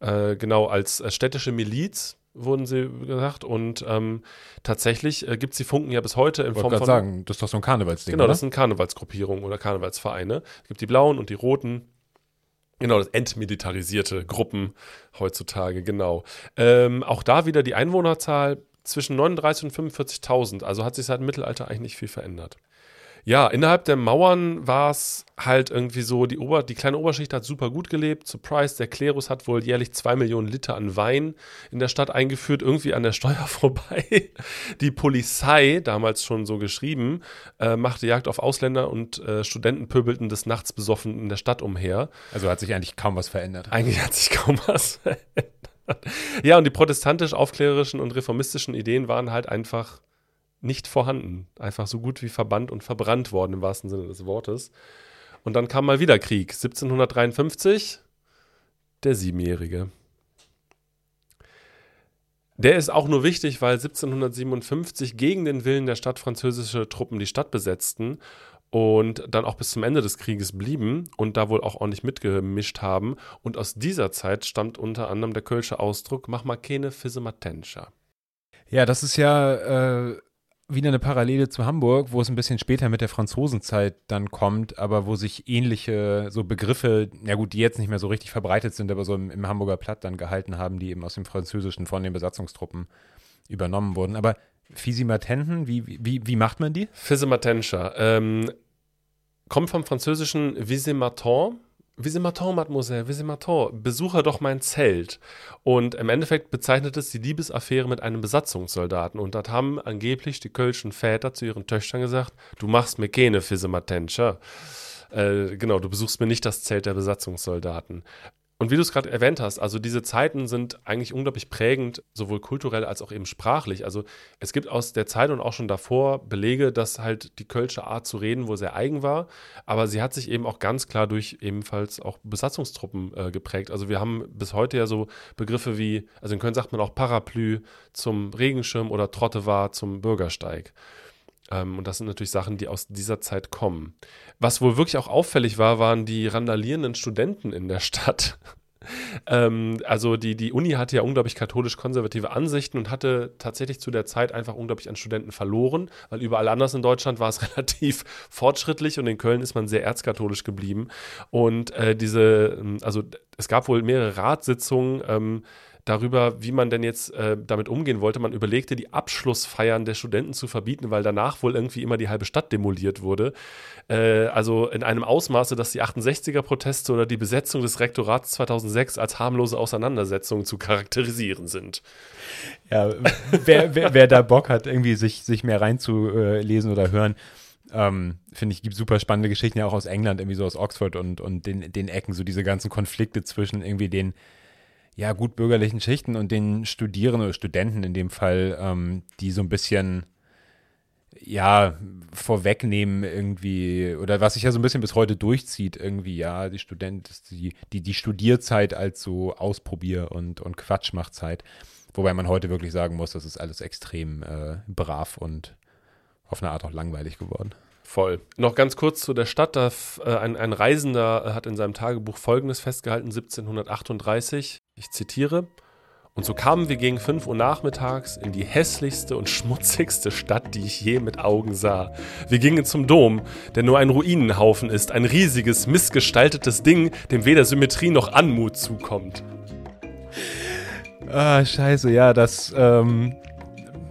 äh, genau als äh, städtische Miliz wurden sie gesagt. Und ähm, tatsächlich äh, gibt es die Funken ja bis heute in Ich wollte Form von. sagen, das ist doch so ein Karnevalsding, Genau, oder? das sind Karnevalsgruppierungen oder Karnevalsvereine. Es gibt die blauen und die roten. Genau, das entmilitarisierte Gruppen heutzutage, genau. Ähm, auch da wieder die Einwohnerzahl zwischen 39 und 45.000. Also hat sich seit dem Mittelalter eigentlich nicht viel verändert. Ja, innerhalb der Mauern war es halt irgendwie so, die, Ober die kleine Oberschicht hat super gut gelebt. Surprise, der Klerus hat wohl jährlich zwei Millionen Liter an Wein in der Stadt eingeführt, irgendwie an der Steuer vorbei. Die Polizei, damals schon so geschrieben, äh, machte Jagd auf Ausländer und äh, Studenten pöbelten des Nachts besoffen in der Stadt umher. Also hat sich eigentlich kaum was verändert. Eigentlich hat sich kaum was verändert. Ja, und die protestantisch-aufklärerischen und reformistischen Ideen waren halt einfach nicht vorhanden. Einfach so gut wie verbannt und verbrannt worden im wahrsten Sinne des Wortes. Und dann kam mal wieder Krieg. 1753, der Siebenjährige. Der ist auch nur wichtig, weil 1757 gegen den Willen der Stadt französische Truppen die Stadt besetzten und dann auch bis zum Ende des Krieges blieben und da wohl auch ordentlich mitgemischt haben. Und aus dieser Zeit stammt unter anderem der kölsche Ausdruck, mach mal keine Fissematentscher. Ja, das ist ja äh, wieder eine Parallele zu Hamburg, wo es ein bisschen später mit der Franzosenzeit dann kommt, aber wo sich ähnliche so Begriffe, ja gut, die jetzt nicht mehr so richtig verbreitet sind, aber so im, im Hamburger Platt dann gehalten haben, die eben aus dem Französischen von den Besatzungstruppen übernommen wurden. Aber Fisimatenten, wie, wie, wie macht man die? Fissematentscher ähm, kommt vom französischen Visematon. Visematon, Mademoiselle, Visematon, besuche doch mein Zelt. Und im Endeffekt bezeichnet es die Liebesaffäre mit einem Besatzungssoldaten. Und das haben angeblich die kölschen Väter zu ihren Töchtern gesagt, du machst mir keine Fissematentscher. Äh, genau, du besuchst mir nicht das Zelt der Besatzungssoldaten. Und wie du es gerade erwähnt hast, also diese Zeiten sind eigentlich unglaublich prägend, sowohl kulturell als auch eben sprachlich. Also es gibt aus der Zeit und auch schon davor Belege, dass halt die kölsche Art zu reden wohl sehr eigen war, aber sie hat sich eben auch ganz klar durch ebenfalls auch Besatzungstruppen äh, geprägt. Also wir haben bis heute ja so Begriffe wie, also in Köln sagt man auch Parapluie zum Regenschirm oder Trottoir zum Bürgersteig. Ähm, und das sind natürlich Sachen, die aus dieser Zeit kommen. Was wohl wirklich auch auffällig war, waren die randalierenden Studenten in der Stadt. ähm, also die, die Uni hatte ja unglaublich katholisch-konservative Ansichten und hatte tatsächlich zu der Zeit einfach unglaublich an Studenten verloren, weil überall anders in Deutschland war es relativ fortschrittlich und in Köln ist man sehr erzkatholisch geblieben. Und äh, diese, also es gab wohl mehrere Ratssitzungen, ähm, darüber, wie man denn jetzt äh, damit umgehen wollte. Man überlegte, die Abschlussfeiern der Studenten zu verbieten, weil danach wohl irgendwie immer die halbe Stadt demoliert wurde. Äh, also in einem Ausmaße, dass die 68er-Proteste oder die Besetzung des Rektorats 2006 als harmlose Auseinandersetzungen zu charakterisieren sind. Ja, wer, wer, wer da Bock hat, irgendwie sich, sich mehr reinzulesen oder hören, ähm, finde ich, gibt super spannende Geschichten ja auch aus England, irgendwie so aus Oxford und, und den, den Ecken, so diese ganzen Konflikte zwischen irgendwie den ja, gut bürgerlichen Schichten und den Studierenden oder Studenten in dem Fall, ähm, die so ein bisschen ja, vorwegnehmen irgendwie, oder was sich ja so ein bisschen bis heute durchzieht, irgendwie, ja, die Student, die, die, die Studierzeit als so Ausprobier- und, und Quatschmachzeit. Wobei man heute wirklich sagen muss, das ist alles extrem äh, brav und auf eine Art auch langweilig geworden. Voll. Noch ganz kurz zu der Stadt. Da, äh, ein, ein Reisender hat in seinem Tagebuch Folgendes festgehalten, 1738. Ich zitiere. Und so kamen wir gegen 5 Uhr nachmittags in die hässlichste und schmutzigste Stadt, die ich je mit Augen sah. Wir gingen zum Dom, der nur ein Ruinenhaufen ist, ein riesiges, missgestaltetes Ding, dem weder Symmetrie noch Anmut zukommt. Ah, scheiße, ja, das, ähm,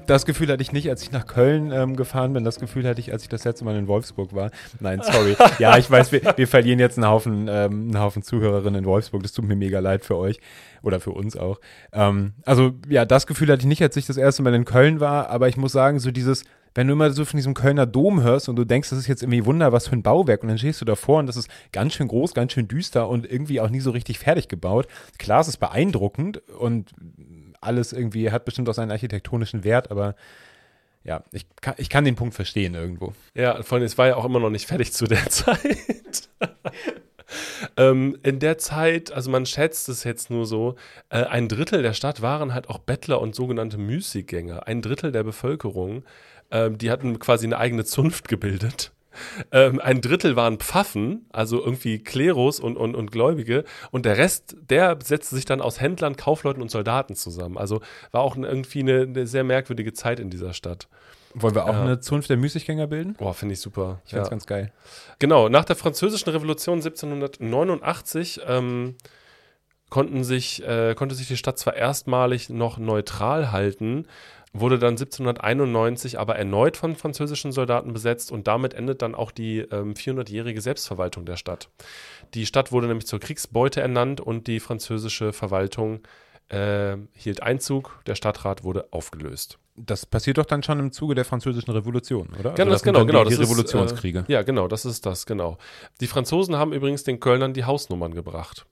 das Gefühl hatte ich nicht, als ich nach Köln ähm, gefahren bin. Das Gefühl hatte ich, als ich das letzte Mal in Wolfsburg war. Nein, sorry. ja, ich weiß, wir, wir verlieren jetzt einen Haufen, ähm, einen Haufen Zuhörerinnen in Wolfsburg. Das tut mir mega leid für euch oder für uns auch. Ähm, also ja, das Gefühl hatte ich nicht, als ich das erste Mal in Köln war. Aber ich muss sagen, so dieses, wenn du immer so von diesem Kölner Dom hörst und du denkst, das ist jetzt irgendwie Wunder, was für ein Bauwerk und dann stehst du davor und das ist ganz schön groß, ganz schön düster und irgendwie auch nie so richtig fertig gebaut. Klar, es ist beeindruckend und alles irgendwie hat bestimmt auch seinen architektonischen Wert, aber ja, ich kann, ich kann den Punkt verstehen irgendwo. Ja, vor allem, es war ja auch immer noch nicht fertig zu der Zeit. ähm, in der Zeit, also man schätzt es jetzt nur so, äh, ein Drittel der Stadt waren halt auch Bettler und sogenannte Müßiggänger. Ein Drittel der Bevölkerung, ähm, die hatten quasi eine eigene Zunft gebildet. Ähm, ein Drittel waren Pfaffen, also irgendwie Klerus und, und, und Gläubige. Und der Rest, der setzte sich dann aus Händlern, Kaufleuten und Soldaten zusammen. Also war auch irgendwie eine, eine sehr merkwürdige Zeit in dieser Stadt. Wollen wir auch Ja. eine Zunft der Müßiggänger bilden? Boah, finde ich super. Ich finde es Ja. ganz geil. Genau, nach der Französischen Revolution 1789 ähm, konnten sich, äh, konnte sich die Stadt zwar erstmalig noch neutral halten, wurde dann 1791 aber erneut von französischen Soldaten besetzt und damit endet dann auch die ähm, 400-jährige Selbstverwaltung der Stadt. Die Stadt wurde nämlich zur Kriegsbeute ernannt und die französische Verwaltung äh, hielt Einzug, der Stadtrat wurde aufgelöst. Das passiert doch dann schon im Zuge der Französischen Revolution, oder? Genau, Also das, genau, genau. Die, das ist, Revolutionskriege. Äh, ja, genau, das ist das, genau. Die Franzosen haben übrigens den Kölnern die Hausnummern gebracht.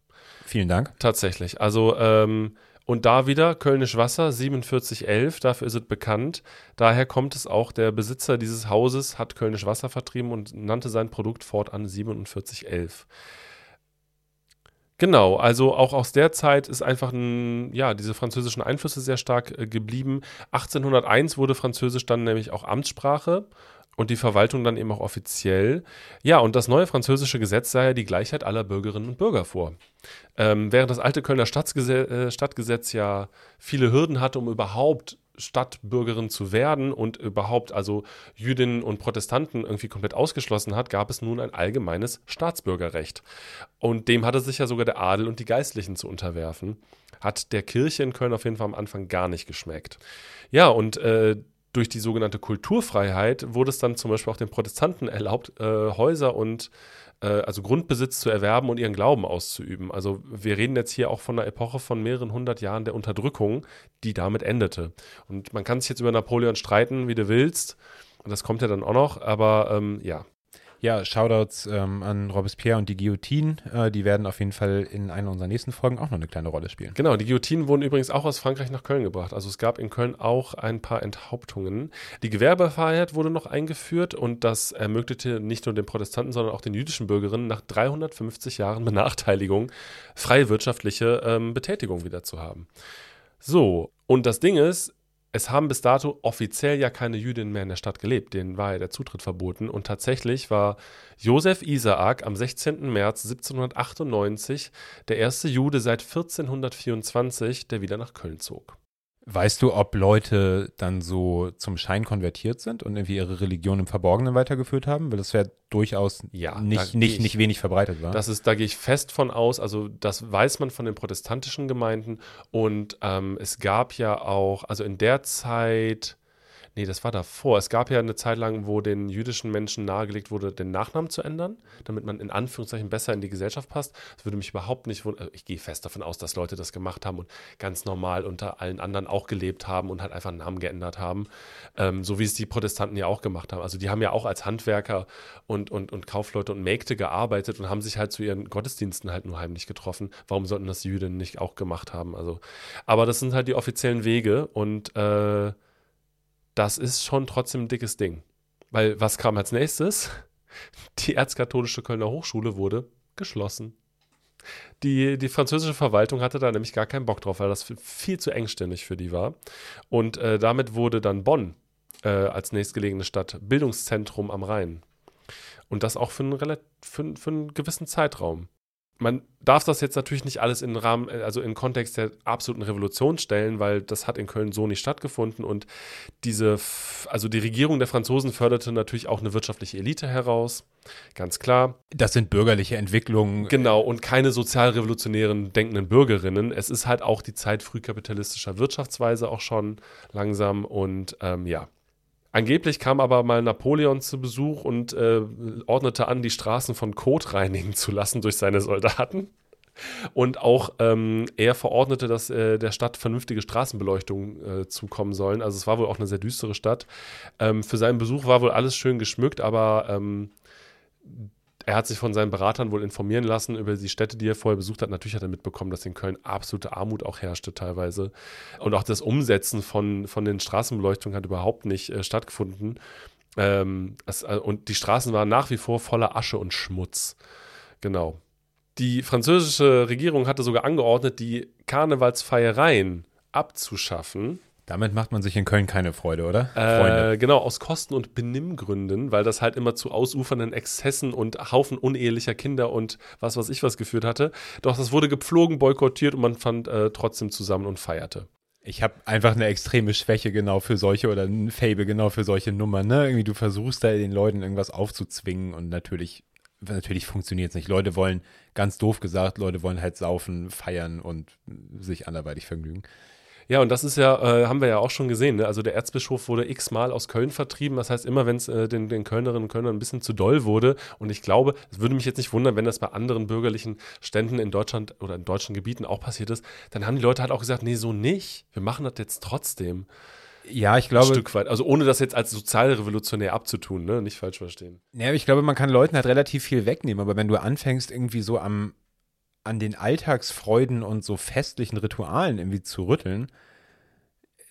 Vielen Dank. Tatsächlich. Also, ähm, und da wieder Kölnisch Wasser 4711, dafür ist es bekannt. Daher kommt es auch, der Besitzer dieses Hauses hat Kölnisch Wasser vertrieben und nannte sein Produkt fortan 4711. Genau, also auch aus der Zeit ist einfach ein, ja, diese französischen Einflüsse sehr stark äh, geblieben. 1801 wurde Französisch dann nämlich auch Amtssprache und die Verwaltung dann eben auch offiziell. Ja, und das neue französische Gesetz sah ja die Gleichheit aller Bürgerinnen und Bürger vor. Ähm, während das alte Kölner äh, Stadtgesetz ja viele Hürden hatte, um überhaupt Stadtbürgerin zu werden und überhaupt also Jüdinnen und Protestanten irgendwie komplett ausgeschlossen hat, gab es nun ein allgemeines Staatsbürgerrecht. Und dem hatte sich ja sogar der Adel und die Geistlichen zu unterwerfen. Hat der Kirche in Köln auf jeden Fall am Anfang gar nicht geschmeckt. Ja, und äh, durch die sogenannte Kulturfreiheit wurde es dann zum Beispiel auch den Protestanten erlaubt, äh, Häuser und äh, also Grundbesitz zu erwerben und ihren Glauben auszuüben. Also wir reden jetzt hier auch von einer Epoche von mehreren hundert Jahren der Unterdrückung, die damit endete. Und man kann sich jetzt über Napoleon streiten, wie du willst. Und das kommt ja dann auch noch, aber ähm, ja. Ja, Shoutouts ähm, an Robespierre und die Guillotine. Äh, die werden auf jeden Fall in einer unserer nächsten Folgen auch noch eine kleine Rolle spielen. Genau, die Guillotinen wurden übrigens auch aus Frankreich nach Köln gebracht. Also es gab in Köln auch ein paar Enthauptungen. Die Gewerbefreiheit wurde noch eingeführt und das ermöglichte nicht nur den Protestanten, sondern auch den jüdischen Bürgerinnen nach 350 Jahren Benachteiligung freie wirtschaftliche ähm, Betätigung wieder zu haben. So, und das Ding ist, es haben bis dato offiziell ja keine Jüdinnen mehr in der Stadt gelebt. Denen war ja der Zutritt verboten. Und tatsächlich war Josef Isaak am 16. März 1798 der erste Jude seit 1424, der wieder nach Köln zog. Weißt du, ob Leute dann so zum Schein konvertiert sind und irgendwie ihre Religion im Verborgenen weitergeführt haben? Weil das wäre durchaus Ja, nicht, nicht, ich- nicht wenig verbreitet war. Das ist, da gehe ich fest von aus, also das weiß man von den protestantischen Gemeinden und ähm, es gab ja auch, also in der Zeit, nee, das war davor, es gab ja eine Zeit lang, wo den jüdischen Menschen nahegelegt wurde, den Nachnamen zu ändern, damit man in Anführungszeichen besser in die Gesellschaft passt. Das würde mich überhaupt nicht wundern, ich gehe fest davon aus, dass Leute das gemacht haben und ganz normal unter allen anderen auch gelebt haben und halt einfach einen Namen geändert haben, ähm, so wie es die Protestanten ja auch gemacht haben. Also die haben ja auch als Handwerker und, und, und Kaufleute und Mägde gearbeitet und haben sich halt zu ihren Gottesdiensten halt nur heimlich getroffen. Warum sollten das Jüdinnen nicht auch gemacht haben? Also, aber das sind halt die offiziellen Wege und äh, das ist schon trotzdem ein dickes Ding. Weil was kam als nächstes? Die erzkatholische Kölner Hochschule wurde geschlossen. Die, die französische Verwaltung hatte da nämlich gar keinen Bock drauf, weil das viel zu engständig für die war. Und äh, damit wurde dann Bonn äh, als nächstgelegene Stadt Bildungszentrum am Rhein. Und das auch für einen, für, für einen gewissen Zeitraum. Man darf das jetzt natürlich nicht alles in Rahmen, äh, also in Kontext der absoluten Revolution stellen, weil das hat in Köln so nicht stattgefunden und diese, also die Regierung der Franzosen förderte natürlich auch eine wirtschaftliche Elite heraus, ganz klar. das sind bürgerliche Entwicklungen. Genau, und keine sozialrevolutionären denkenden Bürgerinnen. Es ist halt auch die Zeit frühkapitalistischer Wirtschaftsweise auch schon langsam und ähm, ja. Angeblich kam aber mal Napoleon zu Besuch und äh, ordnete an, die Straßen von Kot reinigen zu lassen durch seine Soldaten. und auch ähm, er verordnete, dass äh, der Stadt vernünftige Straßenbeleuchtung äh, zukommen sollen. Also es war wohl auch eine sehr düstere Stadt. Ähm, für seinen Besuch war wohl alles schön geschmückt, aber ähm, er hat sich von seinen Beratern wohl informieren lassen über die Städte, die er vorher besucht hat. Natürlich hat er mitbekommen, dass in Köln absolute Armut auch herrschte teilweise. Und auch das Umsetzen von, von den Straßenbeleuchtungen hat überhaupt nicht äh, stattgefunden. Ähm, es, äh, und die Straßen waren nach wie vor voller Asche und Schmutz. Genau. Die französische Regierung hatte sogar angeordnet, die Karnevalsfeiereien abzuschaffen. Damit macht man sich in Köln keine Freude, oder? Äh, genau, aus Kosten- und Benimmgründen, weil das halt immer zu ausufernden Exzessen und Haufen unehelicher Kinder und was weiß ich was geführt hatte. Doch das wurde gepflogen, boykottiert und man fand äh, trotzdem zusammen und feierte. Ich habe einfach eine extreme Schwäche genau für solche oder ein Fable genau für solche Nummern. Ne? Irgendwie du versuchst da den Leuten irgendwas aufzuzwingen und natürlich, natürlich funktioniert es nicht. Leute wollen, ganz doof gesagt, Leute wollen halt saufen, feiern und sich anderweitig vergnügen. Ja, und das ist ja, äh, haben wir ja auch schon gesehen. Ne? Also der Erzbischof wurde x-mal aus Köln vertrieben. Das heißt, immer wenn es äh, den, den Kölnerinnen und Kölnern ein bisschen zu doll wurde, und ich glaube, es würde mich jetzt nicht wundern, wenn das bei anderen bürgerlichen Ständen in Deutschland oder in deutschen Gebieten auch passiert ist, dann haben die Leute halt auch gesagt, nee, so nicht. Wir machen das jetzt trotzdem. Ja, ich glaube. Ein Stück weit. Also ohne das jetzt als sozialrevolutionär abzutun, ne? Nicht falsch verstehen. Ja, ich glaube, man kann Leuten halt relativ viel wegnehmen, aber wenn du anfängst, irgendwie so am, an den Alltagsfreuden und so festlichen Ritualen irgendwie zu rütteln,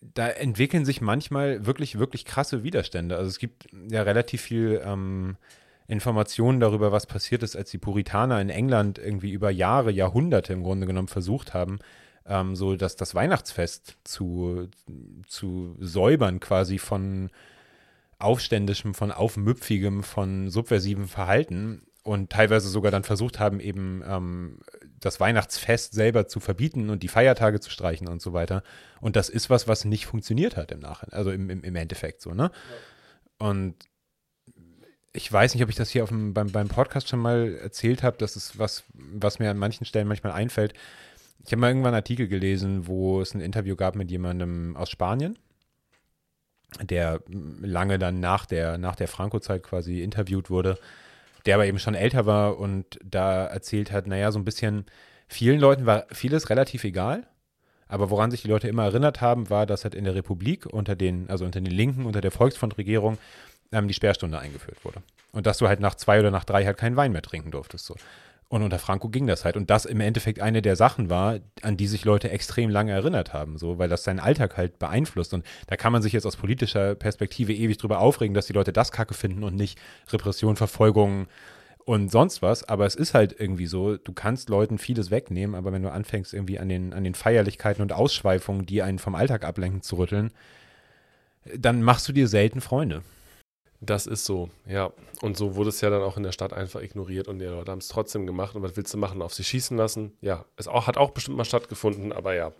da entwickeln sich manchmal wirklich, wirklich krasse Widerstände. Also es gibt ja relativ viel ähm, Informationen darüber, was passiert ist, als die Puritaner in England irgendwie über Jahre, Jahrhunderte im Grunde genommen versucht haben, ähm, so dass das Weihnachtsfest zu, zu säubern quasi von aufständischem, von aufmüpfigem, von subversivem Verhalten und teilweise sogar dann versucht haben, eben ähm, das Weihnachtsfest selber zu verbieten und die Feiertage zu streichen und so weiter. Und das ist was, was nicht funktioniert hat im Nachhinein, also im, im, im Endeffekt so, ne? Ja. Und ich weiß nicht, ob ich das hier auf dem, beim, beim Podcast schon mal erzählt habe. Das ist was, was mir an manchen Stellen manchmal einfällt. Ich habe mal irgendwann einen Artikel gelesen, wo es ein Interview gab mit jemandem aus Spanien, der lange dann nach der, nach der Franco-Zeit quasi interviewt wurde der aber eben schon älter war und da erzählt hat, naja, so ein bisschen, vielen Leuten war vieles relativ egal. Aber woran sich die Leute immer erinnert haben, war, dass halt in der Republik unter den, also unter den Linken, unter der Volksfrontregierung, ähm, die Sperrstunde eingeführt wurde. Und dass du halt nach zwei oder nach drei halt keinen Wein mehr trinken durftest. So. Und unter Franco ging das halt. Und das im Endeffekt eine der Sachen war, an die sich Leute extrem lange erinnert haben, so, weil das seinen Alltag halt beeinflusst. Und da kann man sich jetzt aus politischer Perspektive ewig drüber aufregen, dass die Leute das Kacke finden und nicht Repression, Verfolgung und sonst was. Aber es ist halt irgendwie so, du kannst Leuten vieles wegnehmen, aber wenn du anfängst, irgendwie an den, an den Feierlichkeiten und Ausschweifungen, die einen vom Alltag ablenken, zu rütteln, dann machst du dir selten Freunde. Das ist so, ja. Und so wurde es ja dann auch in der Stadt einfach ignoriert und die Leute haben es trotzdem gemacht. Und was willst du machen? Auf sie schießen lassen? Ja, es auch, hat auch bestimmt mal stattgefunden, aber ja.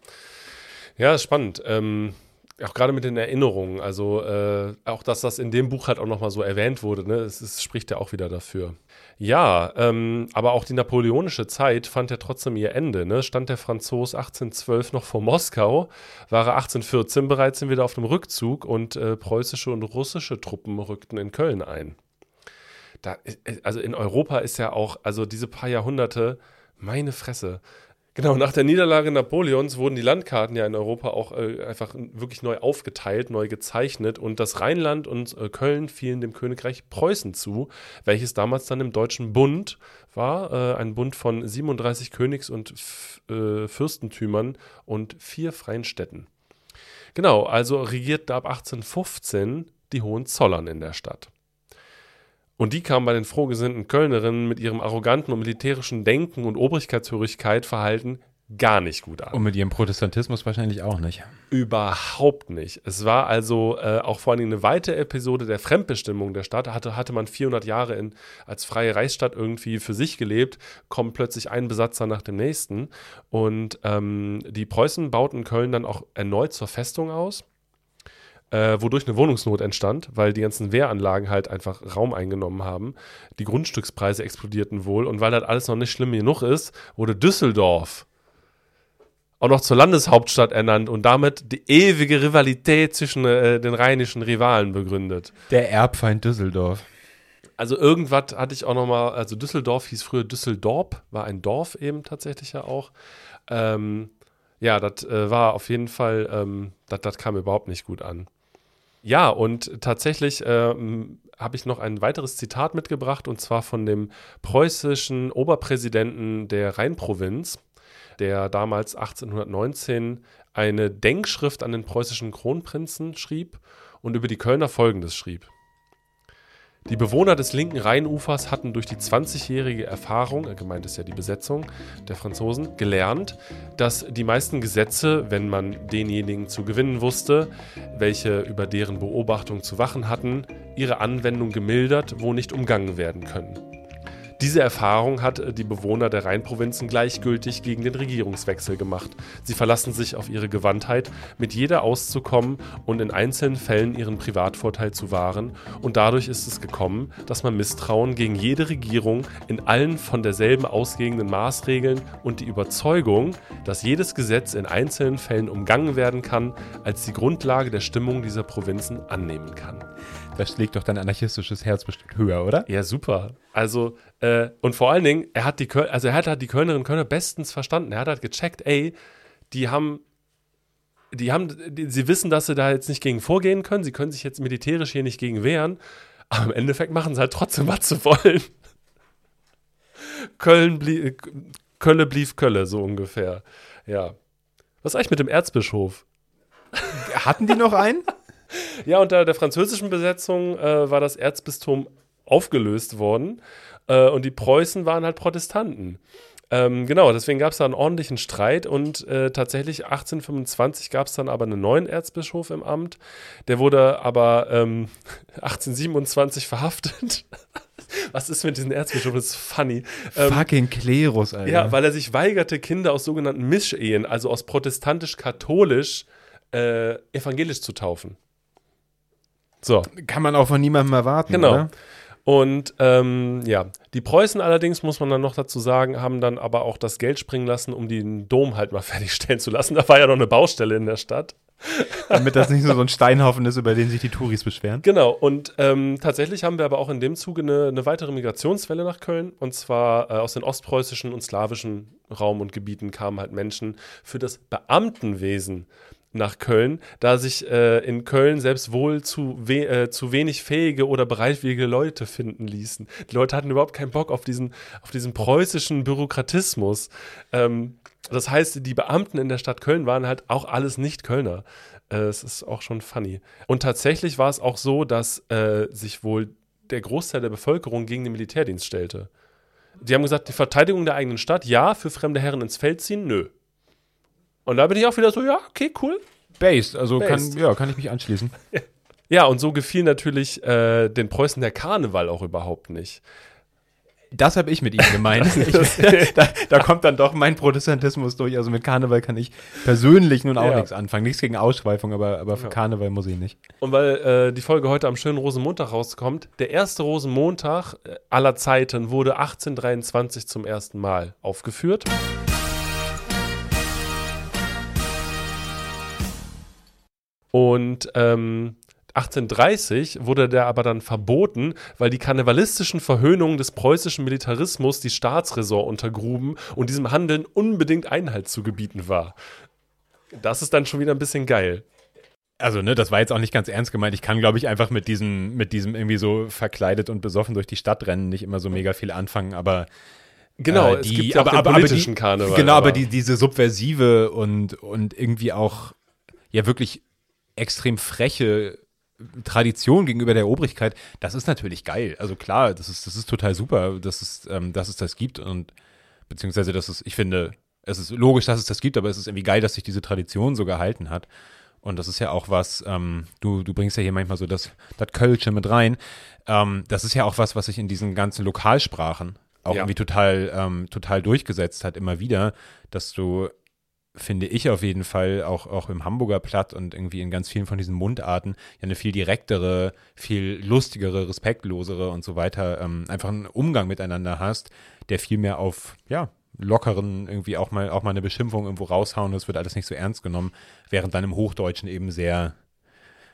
Ja, ist spannend. Ähm, auch gerade mit den Erinnerungen. Also äh, auch, dass das in dem Buch halt auch nochmal so erwähnt wurde, ne? Es, es spricht ja auch wieder dafür. Ja, ähm, aber auch die napoleonische Zeit fand ja trotzdem ihr Ende. Ne? Stand der Franzos 1812 noch vor Moskau, war er 1814 bereits wieder auf dem Rückzug und äh, preußische und russische Truppen rückten in Köln ein. Da, äh, also in Europa ist ja auch, also diese paar Jahrhunderte, meine Fresse, Genau, nach der Niederlage Napoleons wurden die Landkarten ja in Europa auch äh, einfach wirklich neu aufgeteilt, neu gezeichnet und das Rheinland und äh, Köln fielen dem Königreich Preußen zu, welches damals dann im Deutschen Bund war, äh, ein Bund von 37 Königs- und äh, Fürstentümern und vier freien Städten. Genau, also regiert ab 1815 die Hohenzollern in der Stadt. Und die kamen bei den frohgesinnten Kölnerinnen mit ihrem arroganten und militärischen Denken und Obrigkeitshörigkeit Verhalten gar nicht gut an. Und mit ihrem Protestantismus wahrscheinlich auch nicht. Überhaupt nicht. Es war also äh, auch vor allem eine weitere Episode der Fremdbestimmung der Stadt. Hatte, hatte man 400 Jahre in, als freie Reichsstadt irgendwie für sich gelebt, kommt plötzlich ein Besatzer nach dem nächsten. Und ähm, die Preußen bauten Köln dann auch erneut zur Festung aus äh, wodurch eine Wohnungsnot entstand, weil die ganzen Wehranlagen halt einfach Raum eingenommen haben. Die Grundstückspreise explodierten wohl und weil das alles noch nicht schlimm genug ist, wurde Düsseldorf auch noch zur Landeshauptstadt ernannt und damit die ewige Rivalität zwischen äh, den rheinischen Rivalen begründet. Der Erbfeind Düsseldorf. Also irgendwas hatte ich auch noch mal, also Düsseldorf hieß früher Düsseldorp, war ein Dorf eben tatsächlich ja auch. Ähm, ja, das äh, war auf jeden Fall, ähm, das kam überhaupt nicht gut an. Ja, und tatsächlich ähm, habe ich noch ein weiteres Zitat mitgebracht, und zwar von dem preußischen Oberpräsidenten der Rheinprovinz, der damals 1819 eine Denkschrift an den preußischen Kronprinzen schrieb und über die Kölner folgendes schrieb. Die Bewohner des linken Rheinufers hatten durch die 20-jährige Erfahrung, äh, gemeint ist ja die Besetzung der Franzosen, gelernt, dass die meisten Gesetze, wenn man denjenigen zu gewinnen wusste, welche über deren Beobachtung zu wachen hatten, ihre Anwendung gemildert, wo nicht umgangen werden können. Diese Erfahrung hat äh, die Bewohner der Rheinprovinzen gleichgültig gegen den Regierungswechsel gemacht. Sie verlassen sich auf ihre Gewandtheit, mit jeder auszukommen und in einzelnen Fällen ihren Privatvorteil zu wahren. Und dadurch ist es gekommen, dass man Misstrauen gegen jede Regierung in allen von derselben ausgehenden Maßregeln und die Überzeugung, dass jedes Gesetz in einzelnen Fällen umgangen werden kann, als die Grundlage der Stimmung dieser Provinzen annehmen kann. Da schlägt doch dein anarchistisches Herz bestimmt höher, oder? Ja, super. Also, äh, und vor allen Dingen, er hat die Köl also er hat halt die Kölnerinnen und Kölner bestens verstanden. Er hat halt gecheckt, ey, die haben, die haben, die, sie wissen, dass sie da jetzt nicht gegen vorgehen können, sie können sich jetzt militärisch hier nicht gegen wehren, aber im Endeffekt machen sie halt trotzdem, was sie wollen. Köln blieb, Kölle blieb Kölle, so ungefähr. Ja. Was ist eigentlich mit dem Erzbischof? Hatten die noch einen? Ja, unter der französischen Besetzung äh, war das Erzbistum aufgelöst worden äh, und die Preußen waren halt Protestanten. Ähm, genau, deswegen gab es da einen ordentlichen Streit und äh, tatsächlich 1825 gab es dann aber einen neuen Erzbischof im Amt. Der wurde aber ähm, 1827 verhaftet. Was ist mit diesem Erzbischof? Das ist funny. Ähm, Fucking Klerus, Alter. Ja, weil er sich weigerte, Kinder aus sogenannten Mischehen, also aus protestantisch-katholisch, äh, evangelisch zu taufen. So. Kann man auch von niemandem erwarten. Genau. Oder? Und ähm, ja, die Preußen allerdings, muss man dann noch dazu sagen, haben dann aber auch das Geld springen lassen, um den Dom halt mal fertigstellen zu lassen. Da war ja noch eine Baustelle in der Stadt. Damit das nicht nur so ein Steinhaufen ist, über den sich die Touris beschweren. Genau, und ähm, tatsächlich haben wir aber auch in dem Zuge eine, eine weitere Migrationswelle nach Köln. Und zwar äh, aus den ostpreußischen und slawischen Raum und Gebieten kamen halt Menschen für das Beamtenwesen nach Köln, da sich äh, in Köln selbst wohl zu, we äh, zu wenig fähige oder bereitwillige Leute finden ließen. Die Leute hatten überhaupt keinen Bock auf diesen, auf diesen preußischen Bürokratismus. Ähm, das heißt, die Beamten in der Stadt Köln waren halt auch alles nicht Kölner. Äh, ist auch schon funny. Und tatsächlich war es auch so, dass äh, sich wohl der Großteil der Bevölkerung gegen den Militärdienst stellte. Die haben gesagt, die Verteidigung der eigenen Stadt, ja, für fremde Herren ins Feld ziehen, nö. Und da bin ich auch wieder so, ja, okay, cool. Based, also Based. Kann, ja, kann ich mich anschließen. Ja, und so gefiel natürlich äh, den Preußen der Karneval auch überhaupt nicht. Das habe ich mit ihm gemeint. Ich, da, da kommt dann doch mein Protestantismus durch. Also mit Karneval kann ich persönlich nun auch Ja. nichts anfangen. Nichts gegen Ausschweifung, aber, aber für Ja. Karneval muss ich nicht. Und weil äh, die Folge heute am schönen Rosenmontag rauskommt, der erste Rosenmontag äh, aller Zeiten wurde 1823 zum ersten Mal aufgeführt. Und ähm, 1830 wurde der aber dann verboten, weil die karnevalistischen Verhöhnungen des preußischen Militarismus die Staatsräson untergruben und diesem Handeln unbedingt Einhalt zu gebieten war. Das ist dann schon wieder ein bisschen geil. Also, ne, das war jetzt auch nicht ganz ernst gemeint. Ich kann, glaube ich, einfach mit diesem, mit diesem irgendwie so verkleidet und besoffen durch die Stadt rennen nicht immer so mega viel anfangen, aber Genau, äh, es die, gibt ja auch aber, den aber, aber politischen die, Karneval. Genau, aber die, diese subversive und, und irgendwie auch ja wirklich extrem freche Tradition gegenüber der Obrigkeit, das ist natürlich geil. Also klar, das ist, das ist total super, dass es, ähm, dass es das gibt und beziehungsweise, dass es, ich finde, es ist logisch, dass es das gibt, aber es ist irgendwie geil, dass sich diese Tradition so gehalten hat. Und das ist ja auch was, ähm, du, du bringst ja hier manchmal so das, das Kölsche mit rein. Ähm, das ist ja auch was, was sich in diesen ganzen Lokalsprachen auch Ja. irgendwie total, ähm, total durchgesetzt hat, immer wieder, dass du, finde ich auf jeden Fall, auch, auch im Hamburger Platt und irgendwie in ganz vielen von diesen Mundarten ja eine viel direktere, viel lustigere, respektlosere und so weiter, ähm, einfach einen Umgang miteinander hast, der viel mehr auf, ja, lockeren, irgendwie auch mal, auch mal eine Beschimpfung irgendwo raushauen, das wird alles nicht so ernst genommen, während dann im Hochdeutschen eben sehr,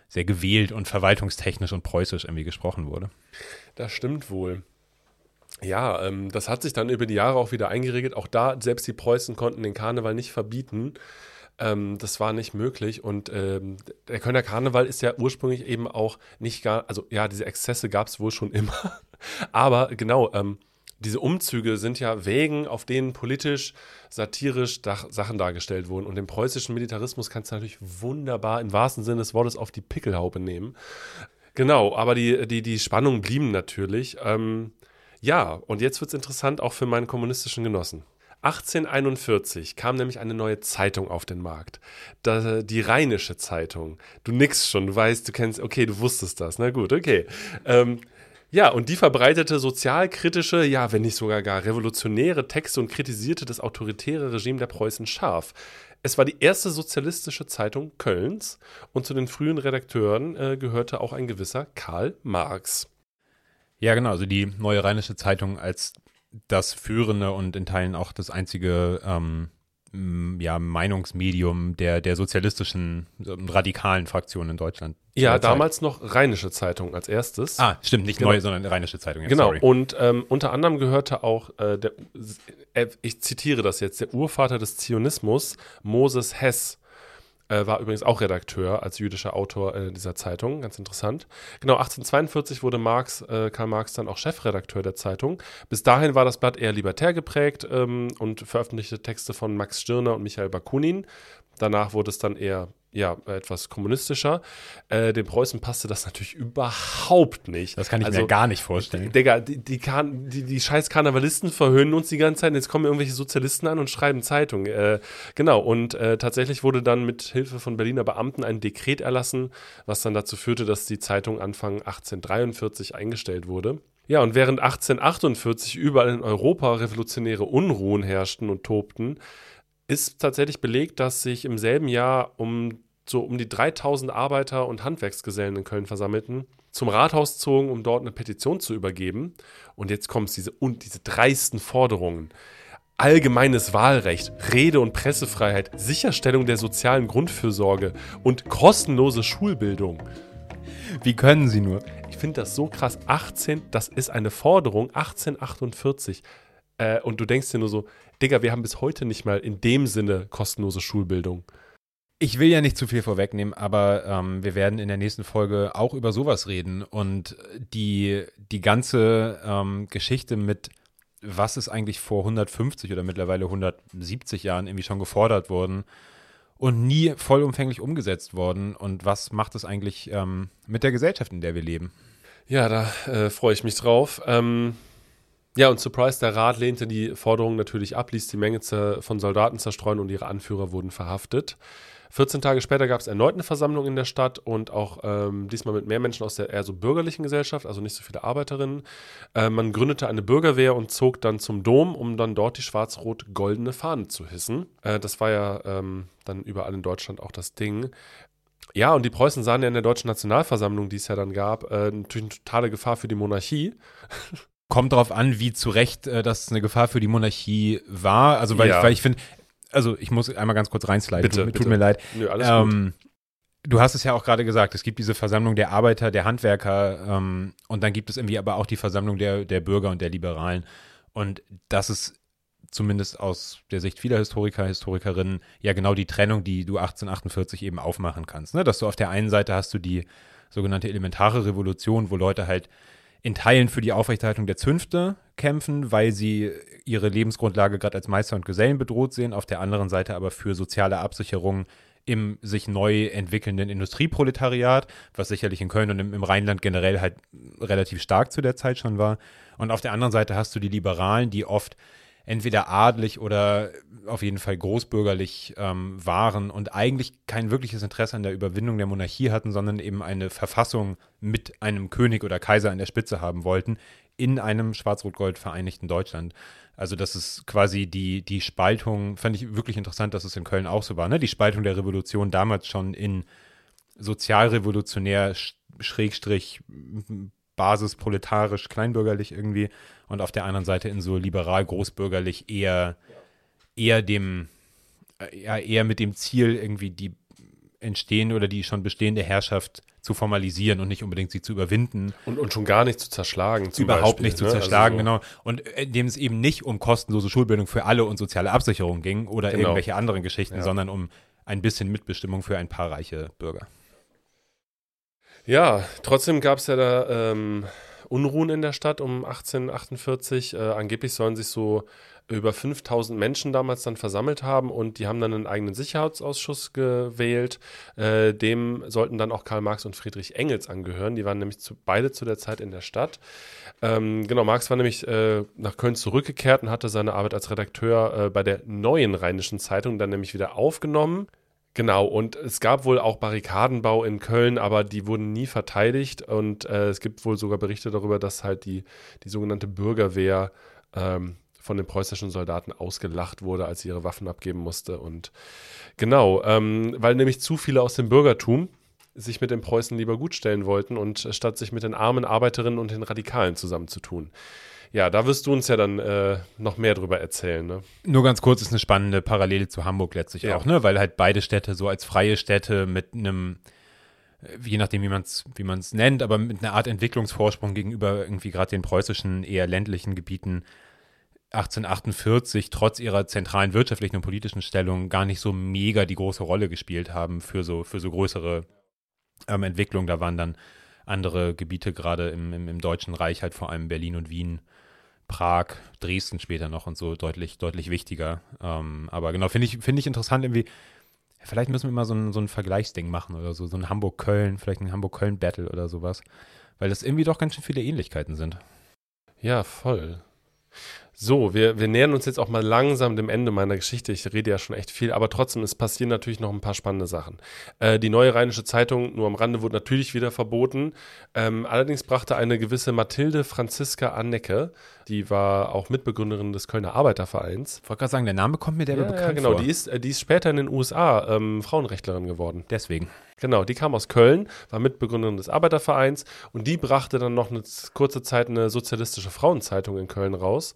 sehr gewählt und verwaltungstechnisch und preußisch irgendwie gesprochen wurde. Das stimmt wohl. Ja, ähm, das hat sich dann über die Jahre auch wieder eingeregelt. Auch da, selbst die Preußen konnten den Karneval nicht verbieten. Ähm, das war nicht möglich. Und ähm, der Kölner Karneval ist ja ursprünglich eben auch nicht gar, also ja, diese Exzesse gab es wohl schon immer. Aber genau, ähm, diese Umzüge sind ja Wegen, auf denen politisch, satirisch Sachen dargestellt wurden. Und den preußischen Militarismus kannst du natürlich wunderbar im wahrsten Sinne des Wortes auf die Pickelhaube nehmen. Genau, aber die, die, die Spannungen blieben natürlich. Ähm, ja, und jetzt wird es interessant auch für meinen kommunistischen Genossen. 1841 kam nämlich eine neue Zeitung auf den Markt. die Rheinische Zeitung. Du nix schon, du weißt, du kennst, okay, du wusstest das. Na gut, okay. Ähm, ja, und die verbreitete sozialkritische, ja, wenn nicht sogar gar revolutionäre Texte und kritisierte das autoritäre Regime der Preußen scharf. Es war die erste sozialistische Zeitung Kölns und zu den frühen Redakteuren äh, gehörte auch ein gewisser Karl Marx. Ja, genau, also die Neue Rheinische Zeitung als das führende und in Teilen auch das einzige ähm, ja, Meinungsmedium der, der sozialistischen radikalen Fraktion in Deutschland. Ja, damals Zeit. noch Rheinische Zeitung als erstes. Ah, stimmt, nicht genau. neue, sondern Rheinische Zeitung. Ja, genau, sorry. und ähm, unter anderem gehörte auch, äh, der, äh, ich zitiere das jetzt, der Urvater des Zionismus, Moses Hess, äh, war übrigens auch Redakteur als jüdischer Autor äh, dieser Zeitung, ganz interessant. Genau, 1842 wurde Marx, äh, Karl Marx dann auch Chefredakteur der Zeitung. Bis dahin war das Blatt eher libertär geprägt ähm, und veröffentlichte Texte von Max Stirner und Michael Bakunin. Danach wurde es dann eher ja, etwas kommunistischer. Äh, den Preußen passte das natürlich überhaupt nicht. Das kann ich also, mir gar nicht vorstellen. Digga, die, die, die, die, scheiß Karnevalisten verhöhnen uns die ganze Zeit. Jetzt kommen irgendwelche Sozialisten an und schreiben Zeitung. Äh, genau, und äh, tatsächlich wurde dann mit Hilfe von Berliner Beamten ein Dekret erlassen, was dann dazu führte, dass die Zeitung Anfang 1843 eingestellt wurde. Ja, und während 1848 überall in Europa revolutionäre Unruhen herrschten und tobten, ist tatsächlich belegt, dass sich im selben Jahr um so um die 3000 Arbeiter und Handwerksgesellen in Köln versammelten, zum Rathaus zogen, um dort eine Petition zu übergeben. Und jetzt kommen diese, und diese dreisten Forderungen. Allgemeines Wahlrecht, Rede- und Pressefreiheit, Sicherstellung der sozialen Grundfürsorge und kostenlose Schulbildung. Wie können sie nur? Ich finde das so krass. 18, das ist eine Forderung, 1848. Äh, und du denkst dir nur so, Digga, wir haben bis heute nicht mal in dem Sinne kostenlose Schulbildung. Ich will ja nicht zu viel vorwegnehmen, aber ähm, wir werden in der nächsten Folge auch über sowas reden und die, die ganze ähm, Geschichte mit, was ist eigentlich vor 150 oder mittlerweile 170 Jahren irgendwie schon gefordert worden und nie vollumfänglich umgesetzt worden und was macht es eigentlich ähm, mit der Gesellschaft, in der wir leben? Ja, da äh, freue ich mich drauf. Ähm, ja, und Surprise, der Rat lehnte die Forderung natürlich ab, ließ die Menge von Soldaten zerstreuen und ihre Anführer wurden verhaftet. 14 Tage später gab es erneut eine Versammlung in der Stadt und auch ähm, diesmal mit mehr Menschen aus der eher so bürgerlichen Gesellschaft, also nicht so viele Arbeiterinnen. Äh, man gründete eine Bürgerwehr und zog dann zum Dom, um dann dort die schwarz-rot-goldene Fahne zu hissen. Äh, das war ja ähm, dann überall in Deutschland auch das Ding. Ja, und die Preußen sahen ja in der Deutschen Nationalversammlung, die es ja dann gab, äh, natürlich eine totale Gefahr für die Monarchie. kommt darauf an, wie zu Recht äh, das eine Gefahr für die Monarchie war. Also, weil ja. ich, weil ich finde, also ich muss einmal ganz kurz reinsliden. Bitte, tut, bitte. mir leid. Nö, ähm. Du hast es ja auch gerade gesagt, es gibt diese Versammlung der Arbeiter, der Handwerker ähm, und dann gibt es irgendwie aber auch die Versammlung der, der Bürger und der Liberalen. Und das ist zumindest aus der Sicht vieler Historiker, Historikerinnen, ja genau die Trennung, die du 1848 eben aufmachen kannst. Ne? Dass du auf der einen Seite hast du die sogenannte elementare Revolution, wo Leute halt in Teilen für die Aufrechterhaltung der Zünfte kämpfen, weil sie ihre Lebensgrundlage gerade als Meister und Gesellen bedroht sehen, auf der anderen Seite aber für soziale Absicherung im sich neu entwickelnden Industrieproletariat, was sicherlich in Köln und im, Rheinland generell halt relativ stark zu der Zeit schon war. Und auf der anderen Seite hast du die Liberalen, die oft entweder adlig oder auf jeden Fall großbürgerlich ähm, waren und eigentlich kein wirkliches Interesse an der Überwindung der Monarchie hatten, sondern eben eine Verfassung mit einem König oder Kaiser an der Spitze haben wollten, in einem schwarz-rot-gold vereinigten Deutschland. Also das ist quasi die, die Spaltung, fand ich wirklich interessant, dass es in Köln auch so war, ne? die Spaltung der Revolution damals schon in sozialrevolutionär, Schrägstrich, basisproletarisch, kleinbürgerlich irgendwie und auf der anderen Seite in so liberal großbürgerlich eher eher dem ja, eher mit dem Ziel irgendwie die entstehende oder die schon bestehende Herrschaft zu formalisieren und nicht unbedingt sie zu überwinden. Und, und schon gar nicht zu zerschlagen. Überhaupt Beispiel, nicht zu ne? zerschlagen, Also so. genau. Und äh, indem es eben nicht um kostenlose Schulbildung für alle und soziale Absicherung ging oder Genau. irgendwelche anderen Geschichten, Ja. sondern um ein bisschen Mitbestimmung für ein paar reiche Bürger. Ja, trotzdem gab es ja da ähm, Unruhen in der Stadt um 1848. Äh, angeblich sollen sich so über 5000 Menschen damals dann versammelt haben und die haben dann einen eigenen Sicherheitsausschuss gewählt. Äh, dem sollten dann auch Karl Marx und Friedrich Engels angehören. Die waren nämlich zu, beide zu der Zeit in der Stadt. Ähm, genau, Marx war nämlich äh, nach Köln zurückgekehrt und hatte seine Arbeit als Redakteur äh, bei der neuen Rheinischen Zeitung dann nämlich wieder aufgenommen. Genau, und es gab wohl auch Barrikadenbau in Köln, aber die wurden nie verteidigt. Und äh, es gibt wohl sogar Berichte darüber, dass halt die, die sogenannte Bürgerwehr ähm, von den preußischen Soldaten ausgelacht wurde, als sie ihre Waffen abgeben musste. Und genau, ähm, weil nämlich zu viele aus dem Bürgertum sich mit den Preußen lieber gutstellen wollten und statt sich mit den armen Arbeiterinnen und den Radikalen zusammenzutun. Ja, da wirst du uns ja dann äh, noch mehr drüber erzählen. Ne? Nur ganz kurz ist eine spannende Parallele zu Hamburg letztlich Ja. auch, ne? Weil halt beide Städte so als freie Städte mit einem, äh, je nachdem, wie man es wie man's nennt, aber mit einer Art Entwicklungsvorsprung gegenüber irgendwie gerade den preußischen, eher ländlichen Gebieten 1848 trotz ihrer zentralen wirtschaftlichen und politischen Stellung gar nicht so mega die große Rolle gespielt haben für so, für so größere ähm, Entwicklungen. Da waren dann andere Gebiete, gerade im, im, im Deutschen Reich, halt vor allem Berlin und Wien, Prag, Dresden später noch und so deutlich, deutlich wichtiger. Ähm, aber genau, finde ich, finde ich interessant irgendwie. Vielleicht müssen wir mal so ein, so ein Vergleichsding machen oder so, so ein Hamburg-Köln, vielleicht ein Hamburg-Köln-Battle oder sowas. Weil das irgendwie doch ganz schön viele Ähnlichkeiten sind. Ja, voll. So, wir, wir nähern uns jetzt auch mal langsam dem Ende meiner Geschichte. Ich rede ja schon echt viel, aber trotzdem, es passieren natürlich noch ein paar spannende Sachen. Äh, die neue Rheinische Zeitung, nur am Rande, wurde natürlich wieder verboten. Ähm, allerdings brachte eine gewisse Mathilde Franziska Annecke, die war auch Mitbegründerin des Kölner Arbeitervereins. Ich wollte gerade sagen, der Name kommt mir der Ja, bekannt ja, genau, vor. die ist, äh, die ist später in den USA ähm, Frauenrechtlerin geworden. Deswegen. Genau, die kam aus Köln, war Mitbegründerin des Arbeitervereins und die brachte dann noch eine kurze Zeit eine sozialistische Frauenzeitung in Köln raus.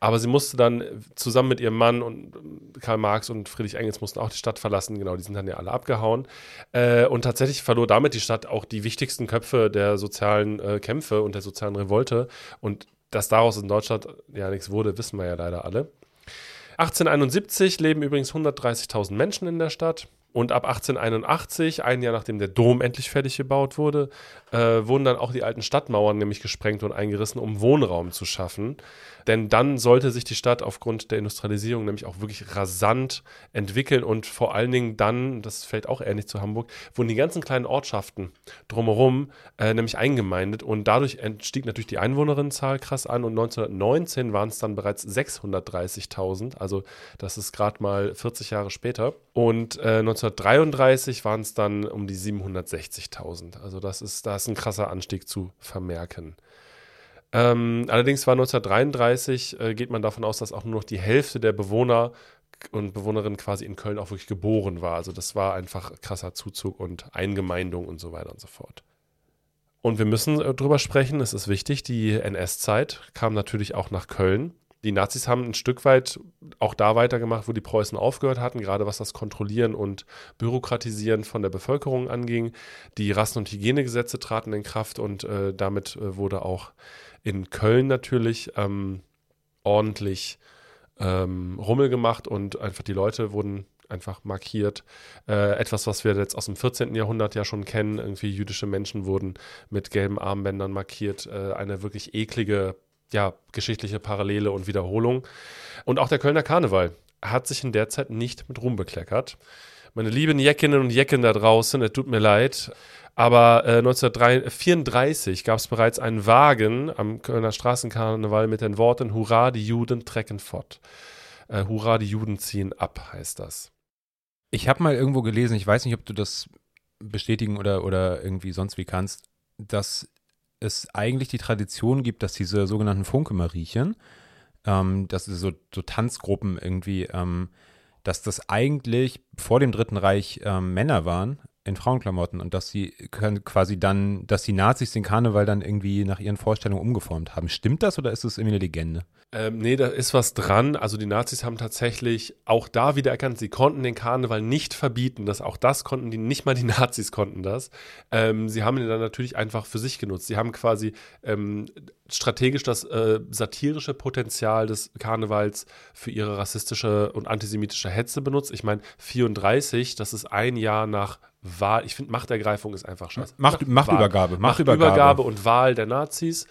Aber sie musste dann äh, zusammen mit ihrem Mann und ähm, Karl Marx und Friedrich Engels mussten auch die Stadt verlassen. Genau, die sind dann ja alle abgehauen. Äh, und tatsächlich verlor damit die Stadt auch die wichtigsten Köpfe der sozialen äh, Kämpfe und der sozialen Revolte. Und dass daraus in Deutschland ja nichts wurde, wissen wir ja leider alle. 1871 leben übrigens 130.000 Menschen in der Stadt. Und ab 1881, ein Jahr nachdem der Dom endlich fertig gebaut wurde, äh, wurden dann auch die alten Stadtmauern nämlich gesprengt und eingerissen, um Wohnraum zu schaffen. Denn dann sollte sich die Stadt aufgrund der Industrialisierung nämlich auch wirklich rasant entwickeln und vor allen Dingen dann, das fällt auch ähnlich zu Hamburg, wurden die ganzen kleinen Ortschaften drumherum äh, nämlich eingemeindet und dadurch entstieg natürlich die Einwohnerinnenzahl krass an und 1919 waren es dann bereits 630.000, also das ist gerade mal 40 Jahre später und äh, 1933 waren es dann um die 760.000, also das ist, da ist ein krasser Anstieg zu vermerken. Ähm, allerdings war 1933, äh, geht man davon aus, dass auch nur noch die Hälfte der Bewohner und Bewohnerinnen quasi in Köln auch wirklich geboren war. Also das war einfach krasser Zuzug und Eingemeindung und so weiter und so fort. Und wir müssen äh, drüber sprechen, es ist wichtig, die NS-Zeit kam natürlich auch nach Köln. Die Nazis haben ein Stück weit auch da weitergemacht, wo die Preußen aufgehört hatten, gerade was das Kontrollieren und Bürokratisieren von der Bevölkerung anging. Die Rassen- und Hygienegesetze traten in Kraft und äh, damit äh, wurde auch in Köln natürlich ähm, ordentlich ähm, Rummel gemacht und einfach die Leute wurden einfach markiert. Äh, etwas, was wir jetzt aus dem 14. Jahrhundert ja schon kennen. Irgendwie jüdische Menschen wurden mit gelben Armbändern markiert. Äh, eine wirklich eklige, ja, geschichtliche Parallele und Wiederholung. Und auch der Kölner Karneval hat sich in der Zeit nicht mit Ruhm bekleckert. Meine lieben Jeckinnen und Jecken da draußen, es tut mir leid, aber äh, 1934 gab es bereits einen Wagen am Kölner Straßenkarneval mit den Worten Hurra, die Juden trecken fort. Äh, Hurra, die Juden ziehen ab, heißt das. Ich habe mal irgendwo gelesen, ich weiß nicht, ob du das bestätigen oder, oder irgendwie sonst wie kannst, dass es eigentlich die Tradition gibt, dass diese sogenannten Funke-Mariechen, ähm, das ist so, so Tanzgruppen irgendwie, ähm, dass das eigentlich vor dem Dritten Reich ähm, Männer waren den Frauenklamotten und dass sie können quasi dann, dass die Nazis den Karneval dann irgendwie nach ihren Vorstellungen umgeformt haben. Stimmt das oder ist das irgendwie eine Legende? Ähm, nee, da ist was dran. Also die Nazis haben tatsächlich auch da wieder erkannt, sie konnten den Karneval nicht verbieten. Das, auch das konnten die, nicht mal die Nazis konnten das. Ähm, sie haben ihn dann natürlich einfach für sich genutzt. Sie haben quasi ähm, strategisch das äh, satirische Potenzial des Karnevals für ihre rassistische und antisemitische Hetze benutzt. Ich meine, 34, das ist ein Jahr nach Wahl. Ich finde, Machtergreifung ist einfach scheiße. Macht, Machtübergabe. Machtübergabe. Machtübergabe und Wahl der Nazis.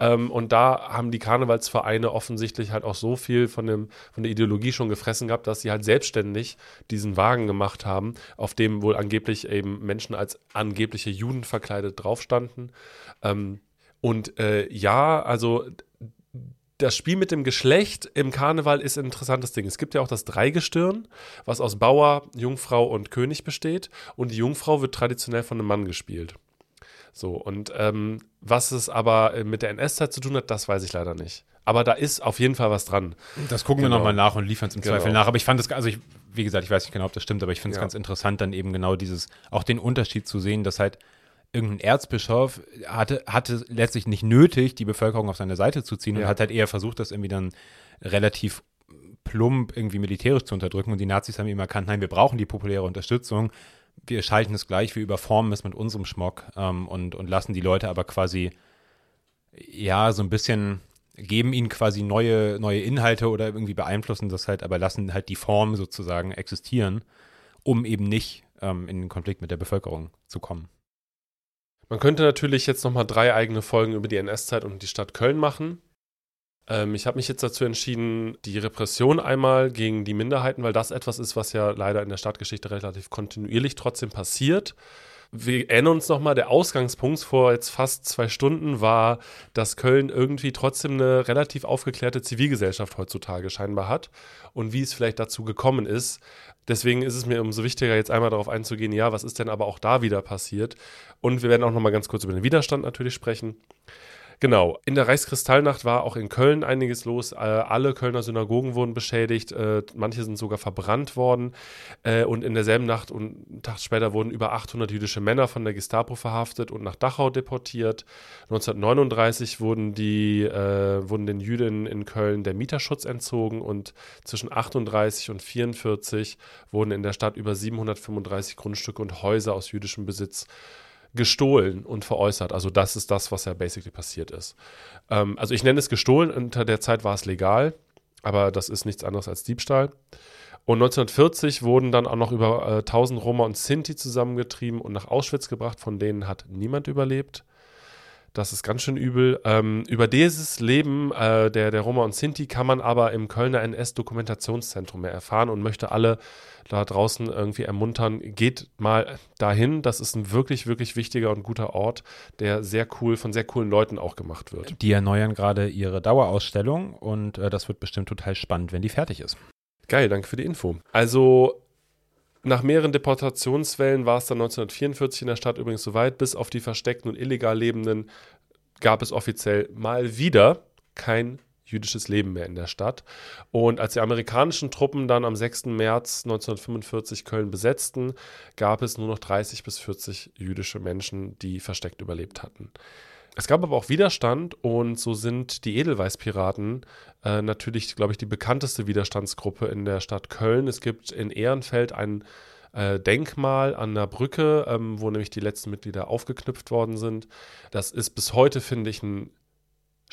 Ähm, und da haben die Karnevalsvereine offensichtlich halt auch so viel von, dem, von der Ideologie schon gefressen gehabt, dass sie halt selbstständig diesen Wagen gemacht haben, auf dem wohl angeblich eben Menschen als angebliche Juden verkleidet draufstanden. Ähm, und äh, ja, also das Spiel mit dem Geschlecht im Karneval ist ein interessantes Ding. Es gibt ja auch das Dreigestirn, was aus Bauer, Jungfrau und König besteht. Und die Jungfrau wird traditionell von einem Mann gespielt. So, und ähm, was es aber äh, mit der NS-Zeit zu tun hat, das weiß ich leider nicht. Aber da ist auf jeden Fall was dran. Das gucken genau. wir nochmal nach und liefern es im genau. Zweifel nach. Aber ich fand es, also ich, wie gesagt, ich weiß nicht genau, ob das stimmt, aber ich finde es ja. ganz interessant, dann eben genau dieses, auch den Unterschied zu sehen, dass halt irgendein Erzbischof hatte, hatte letztlich nicht nötig, die Bevölkerung auf seine Seite zu ziehen ja. und hat halt eher versucht, das irgendwie dann relativ plump irgendwie militärisch zu unterdrücken. Und die Nazis haben eben erkannt, nein, wir brauchen die populäre Unterstützung wir schalten es gleich, wir überformen es mit unserem Schmock ähm, und, und lassen die Leute aber quasi, ja, so ein bisschen, geben ihnen quasi neue, neue Inhalte oder irgendwie beeinflussen das halt, aber lassen halt die Form sozusagen existieren, um eben nicht ähm, in den Konflikt mit der Bevölkerung zu kommen. Man könnte natürlich jetzt nochmal drei eigene Folgen über die NS-Zeit und die Stadt Köln machen. Ähm, ich habe mich jetzt dazu entschieden, die Repression einmal gegen die Minderheiten, weil das etwas ist, was ja leider in der Stadtgeschichte relativ kontinuierlich trotzdem passiert. Wir erinnern uns nochmal, der Ausgangspunkt vor jetzt fast zwei Stunden war, dass Köln irgendwie trotzdem eine relativ aufgeklärte Zivilgesellschaft heutzutage scheinbar hat und wie es vielleicht dazu gekommen ist. Deswegen ist es mir umso wichtiger, jetzt einmal darauf einzugehen, ja, was ist denn aber auch da wieder passiert? Und wir werden auch nochmal ganz kurz über den Widerstand natürlich sprechen. Genau. In der Reichskristallnacht war auch in Köln einiges los. Äh, alle Kölner Synagogen wurden beschädigt. Äh, manche sind sogar verbrannt worden. Äh, und in derselben Nacht und einen Tag später wurden über 800 jüdische Männer von der Gestapo verhaftet und nach Dachau deportiert. 1939 wurden, die, äh, wurden den Jüdinnen in Köln der Mieterschutz entzogen und zwischen 38 und 44 wurden in der Stadt über 735 Grundstücke und Häuser aus jüdischem Besitz gestohlen und veräußert. Also das ist das, was ja basically passiert ist. Ähm, also ich nenne es gestohlen, unter der Zeit war es legal, aber das ist nichts anderes als Diebstahl. Und 1940 wurden dann auch noch über äh, 1000 Roma und Sinti zusammengetrieben und nach Auschwitz gebracht, von denen hat niemand überlebt. Das ist ganz schön übel. Ähm, über dieses Leben äh, der, der Roma und Sinti kann man aber im Kölner NS-Dokumentationszentrum mehr erfahren und möchte alle da draußen irgendwie ermuntern, geht mal dahin. Das ist ein wirklich, wirklich wichtiger und guter Ort, der sehr cool, von sehr coolen Leuten auch gemacht wird. Die erneuern gerade ihre Dauerausstellung und äh, das wird bestimmt total spannend, wenn die fertig ist. Geil, danke für die Info. Also nach mehreren Deportationswellen war es dann 1944 in der Stadt übrigens soweit. Bis auf die versteckten und illegal Lebenden gab es offiziell mal wieder kein jüdisches Leben mehr in der Stadt. Und als die amerikanischen Truppen dann am 6. März 1945 Köln besetzten, gab es nur noch 30 bis 40 jüdische Menschen, die versteckt überlebt hatten. Es gab aber auch Widerstand und so sind die Edelweißpiraten äh, natürlich, glaube ich, die bekannteste Widerstandsgruppe in der Stadt Köln. Es gibt in Ehrenfeld ein äh, Denkmal an der Brücke, ähm, wo nämlich die letzten Mitglieder aufgeknüpft worden sind. Das ist bis heute, finde ich, ein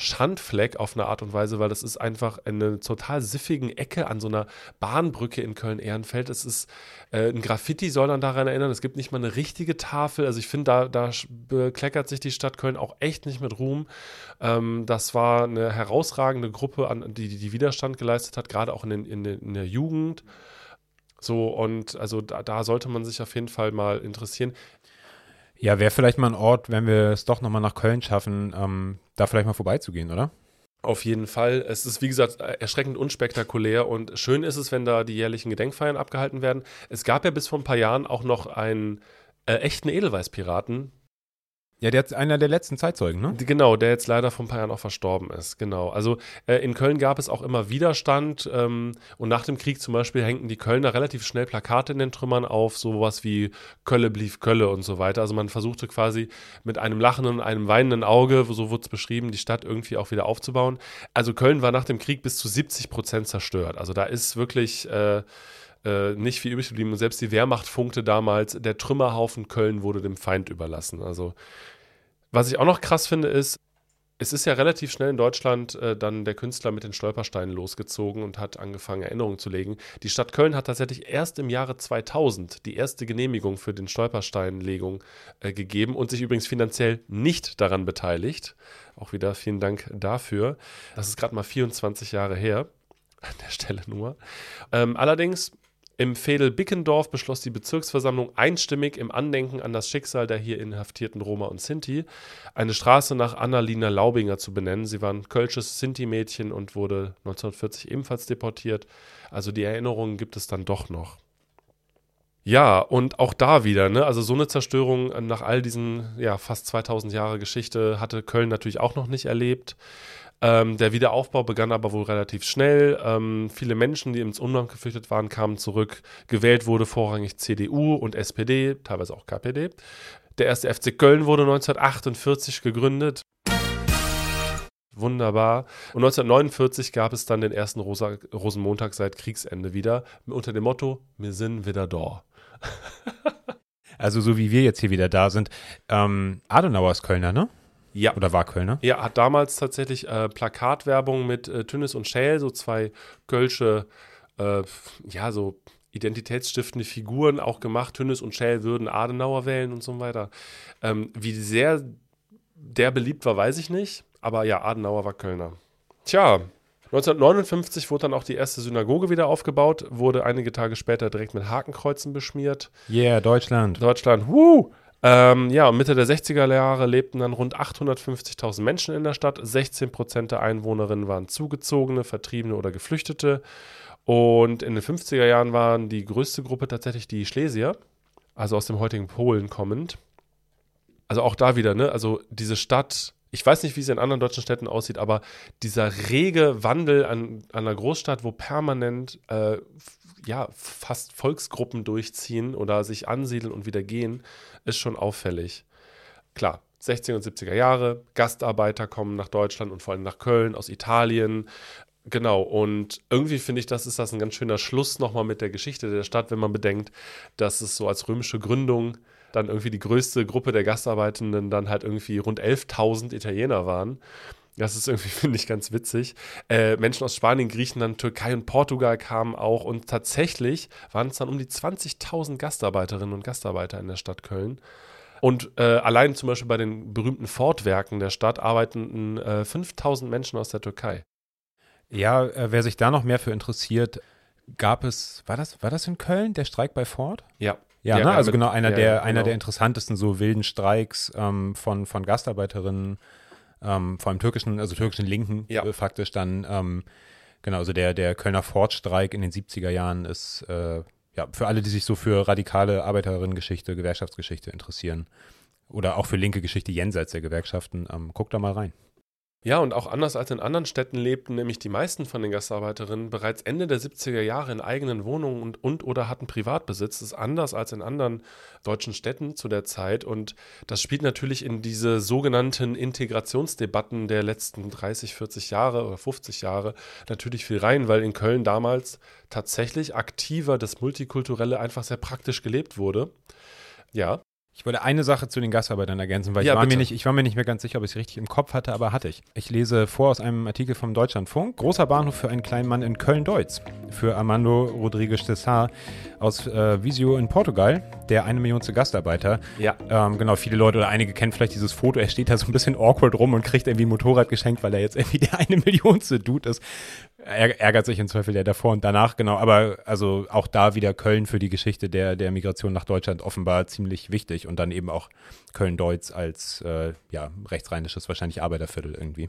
Schandfleck auf eine Art und Weise, weil das ist einfach eine total siffigen Ecke an so einer Bahnbrücke in Köln-Ehrenfeld. Es ist äh, ein Graffiti soll dann daran erinnern. Es gibt nicht mal eine richtige Tafel. Also ich finde, da, da bekleckert sich die Stadt Köln auch echt nicht mit Ruhm. Ähm, das war eine herausragende Gruppe, an, die, die Widerstand geleistet hat, gerade auch in, den, in, den, in der Jugend. So, und also da, da sollte man sich auf jeden Fall mal interessieren. Ja, wäre vielleicht mal ein Ort, wenn wir es doch nochmal nach Köln schaffen, ähm, da vielleicht mal vorbeizugehen, oder? Auf jeden Fall. Es ist, wie gesagt, erschreckend unspektakulär und schön ist es, wenn da die jährlichen Gedenkfeiern abgehalten werden. Es gab ja bis vor ein paar Jahren auch noch einen äh, echten Edelweißpiraten. Ja, der ist einer der letzten Zeitzeugen, ne? Genau, der jetzt leider vor ein paar Jahren auch verstorben ist. Genau. Also äh, in Köln gab es auch immer Widerstand ähm, und nach dem Krieg zum Beispiel hängten die Kölner relativ schnell Plakate in den Trümmern auf, sowas wie Kölle blieb Kölle und so weiter. Also man versuchte quasi mit einem lachenden und einem weinenden Auge, so wurde es beschrieben, die Stadt irgendwie auch wieder aufzubauen. Also Köln war nach dem Krieg bis zu 70 Prozent zerstört. Also da ist wirklich äh, äh, nicht viel übrig geblieben. Und selbst die Wehrmacht funkte damals, der Trümmerhaufen Köln wurde dem Feind überlassen. Also was ich auch noch krass finde, ist, es ist ja relativ schnell in Deutschland äh, dann der Künstler mit den Stolpersteinen losgezogen und hat angefangen, Erinnerungen zu legen. Die Stadt Köln hat tatsächlich erst im Jahre 2000 die erste Genehmigung für den Stolpersteinlegung äh, gegeben und sich übrigens finanziell nicht daran beteiligt. Auch wieder vielen Dank dafür. Das ist gerade mal 24 Jahre her. An der Stelle nur. Ähm, allerdings im Fädel Bickendorf beschloss die Bezirksversammlung einstimmig im Andenken an das Schicksal der hier inhaftierten Roma und Sinti eine Straße nach Annalina Laubinger zu benennen. Sie war ein kölsches Sinti-Mädchen und wurde 1940 ebenfalls deportiert. Also die Erinnerungen gibt es dann doch noch. Ja, und auch da wieder, ne? Also so eine Zerstörung nach all diesen ja, fast 2000 Jahre Geschichte hatte Köln natürlich auch noch nicht erlebt. Ähm, der Wiederaufbau begann aber wohl relativ schnell. Ähm, viele Menschen, die ins Umland geflüchtet waren, kamen zurück. Gewählt wurde vorrangig CDU und SPD, teilweise auch KPD. Der erste FC Köln wurde 1948 gegründet. Wunderbar. Und 1949 gab es dann den ersten Rosa Rosenmontag seit Kriegsende wieder unter dem Motto: Wir sind wieder da. also so wie wir jetzt hier wieder da sind. Ähm, Adenauer ist Kölner, ne? Ja. Oder war Kölner? Ja, hat damals tatsächlich äh, Plakatwerbung mit äh, Tünnes und Schäl, so zwei kölsche, äh, ja, so identitätsstiftende Figuren auch gemacht. Tünnes und Schäl würden Adenauer wählen und so weiter. Ähm, wie sehr der beliebt war, weiß ich nicht. Aber ja, Adenauer war Kölner. Tja, 1959 wurde dann auch die erste Synagoge wieder aufgebaut, wurde einige Tage später direkt mit Hakenkreuzen beschmiert. Yeah, Deutschland. Deutschland, wuh! Ähm, ja, Mitte der 60er Jahre lebten dann rund 850.000 Menschen in der Stadt. 16 Prozent der Einwohnerinnen waren Zugezogene, Vertriebene oder Geflüchtete. Und in den 50er Jahren waren die größte Gruppe tatsächlich die Schlesier, also aus dem heutigen Polen kommend. Also auch da wieder, ne? Also diese Stadt, ich weiß nicht, wie es in anderen deutschen Städten aussieht, aber dieser rege Wandel an, an einer Großstadt, wo permanent äh, ja, fast Volksgruppen durchziehen oder sich ansiedeln und wieder gehen, ist schon auffällig. Klar, 60er und 70er Jahre, Gastarbeiter kommen nach Deutschland und vor allem nach Köln, aus Italien. Genau, und irgendwie finde ich, das ist das ein ganz schöner Schluss nochmal mit der Geschichte der Stadt, wenn man bedenkt, dass es so als römische Gründung dann irgendwie die größte Gruppe der Gastarbeitenden dann halt irgendwie rund 11.000 Italiener waren. Das ist irgendwie, finde ich, ganz witzig. Äh, Menschen aus Spanien, Griechenland, Türkei und Portugal kamen auch und tatsächlich waren es dann um die 20.000 Gastarbeiterinnen und Gastarbeiter in der Stadt Köln. Und äh, allein zum Beispiel bei den berühmten Ford-Werken der Stadt arbeiteten äh, 5000 Menschen aus der Türkei. Ja, äh, wer sich da noch mehr für interessiert, gab es, war das, war das in Köln, der Streik bei Ford? Ja. Ja, ja ne? also mit, genau einer, ja, der, genau. einer der interessantesten so wilden Streiks ähm, von, von Gastarbeiterinnen ähm, vor allem türkischen, also türkischen Linken ja. äh, faktisch dann, ähm, genau, also der, der Kölner Ford-Streik in den 70er Jahren ist, äh, ja, für alle, die sich so für radikale Arbeiterinnengeschichte, Gewerkschaftsgeschichte interessieren oder auch für linke Geschichte jenseits der Gewerkschaften, ähm, guckt da mal rein. Ja, und auch anders als in anderen Städten lebten nämlich die meisten von den Gastarbeiterinnen bereits Ende der 70er Jahre in eigenen Wohnungen und, und oder hatten Privatbesitz. Das ist anders als in anderen deutschen Städten zu der Zeit. Und das spielt natürlich in diese sogenannten Integrationsdebatten der letzten 30, 40 Jahre oder 50 Jahre natürlich viel rein, weil in Köln damals tatsächlich aktiver das Multikulturelle einfach sehr praktisch gelebt wurde. Ja, ich wollte eine Sache zu den Gastarbeitern ergänzen, weil Ja, ich, war mir nicht, ich war mir nicht mehr ganz sicher, ob ich es richtig im Kopf hatte, aber hatte ich. Ich lese vor aus einem Artikel vom Deutschlandfunk. Großer Bahnhof für einen kleinen Mann in Köln-Deutz. Für Armando Rodrigues Cesar aus äh, Visio in Portugal, der eine Millionste Gastarbeiter. Ja. Ähm, genau, viele Leute oder einige kennen vielleicht dieses Foto. Er steht da so ein bisschen awkward rum und kriegt irgendwie ein Motorrad geschenkt, weil er jetzt irgendwie der eine Millionste Dude ist. Er ärgert sich im Zweifel der davor und danach, genau. Aber also auch da wieder Köln für die Geschichte der, der Migration nach Deutschland offenbar ziemlich wichtig und dann eben auch Köln-Deutz als äh, ja, rechtsrheinisches, wahrscheinlich Arbeiterviertel irgendwie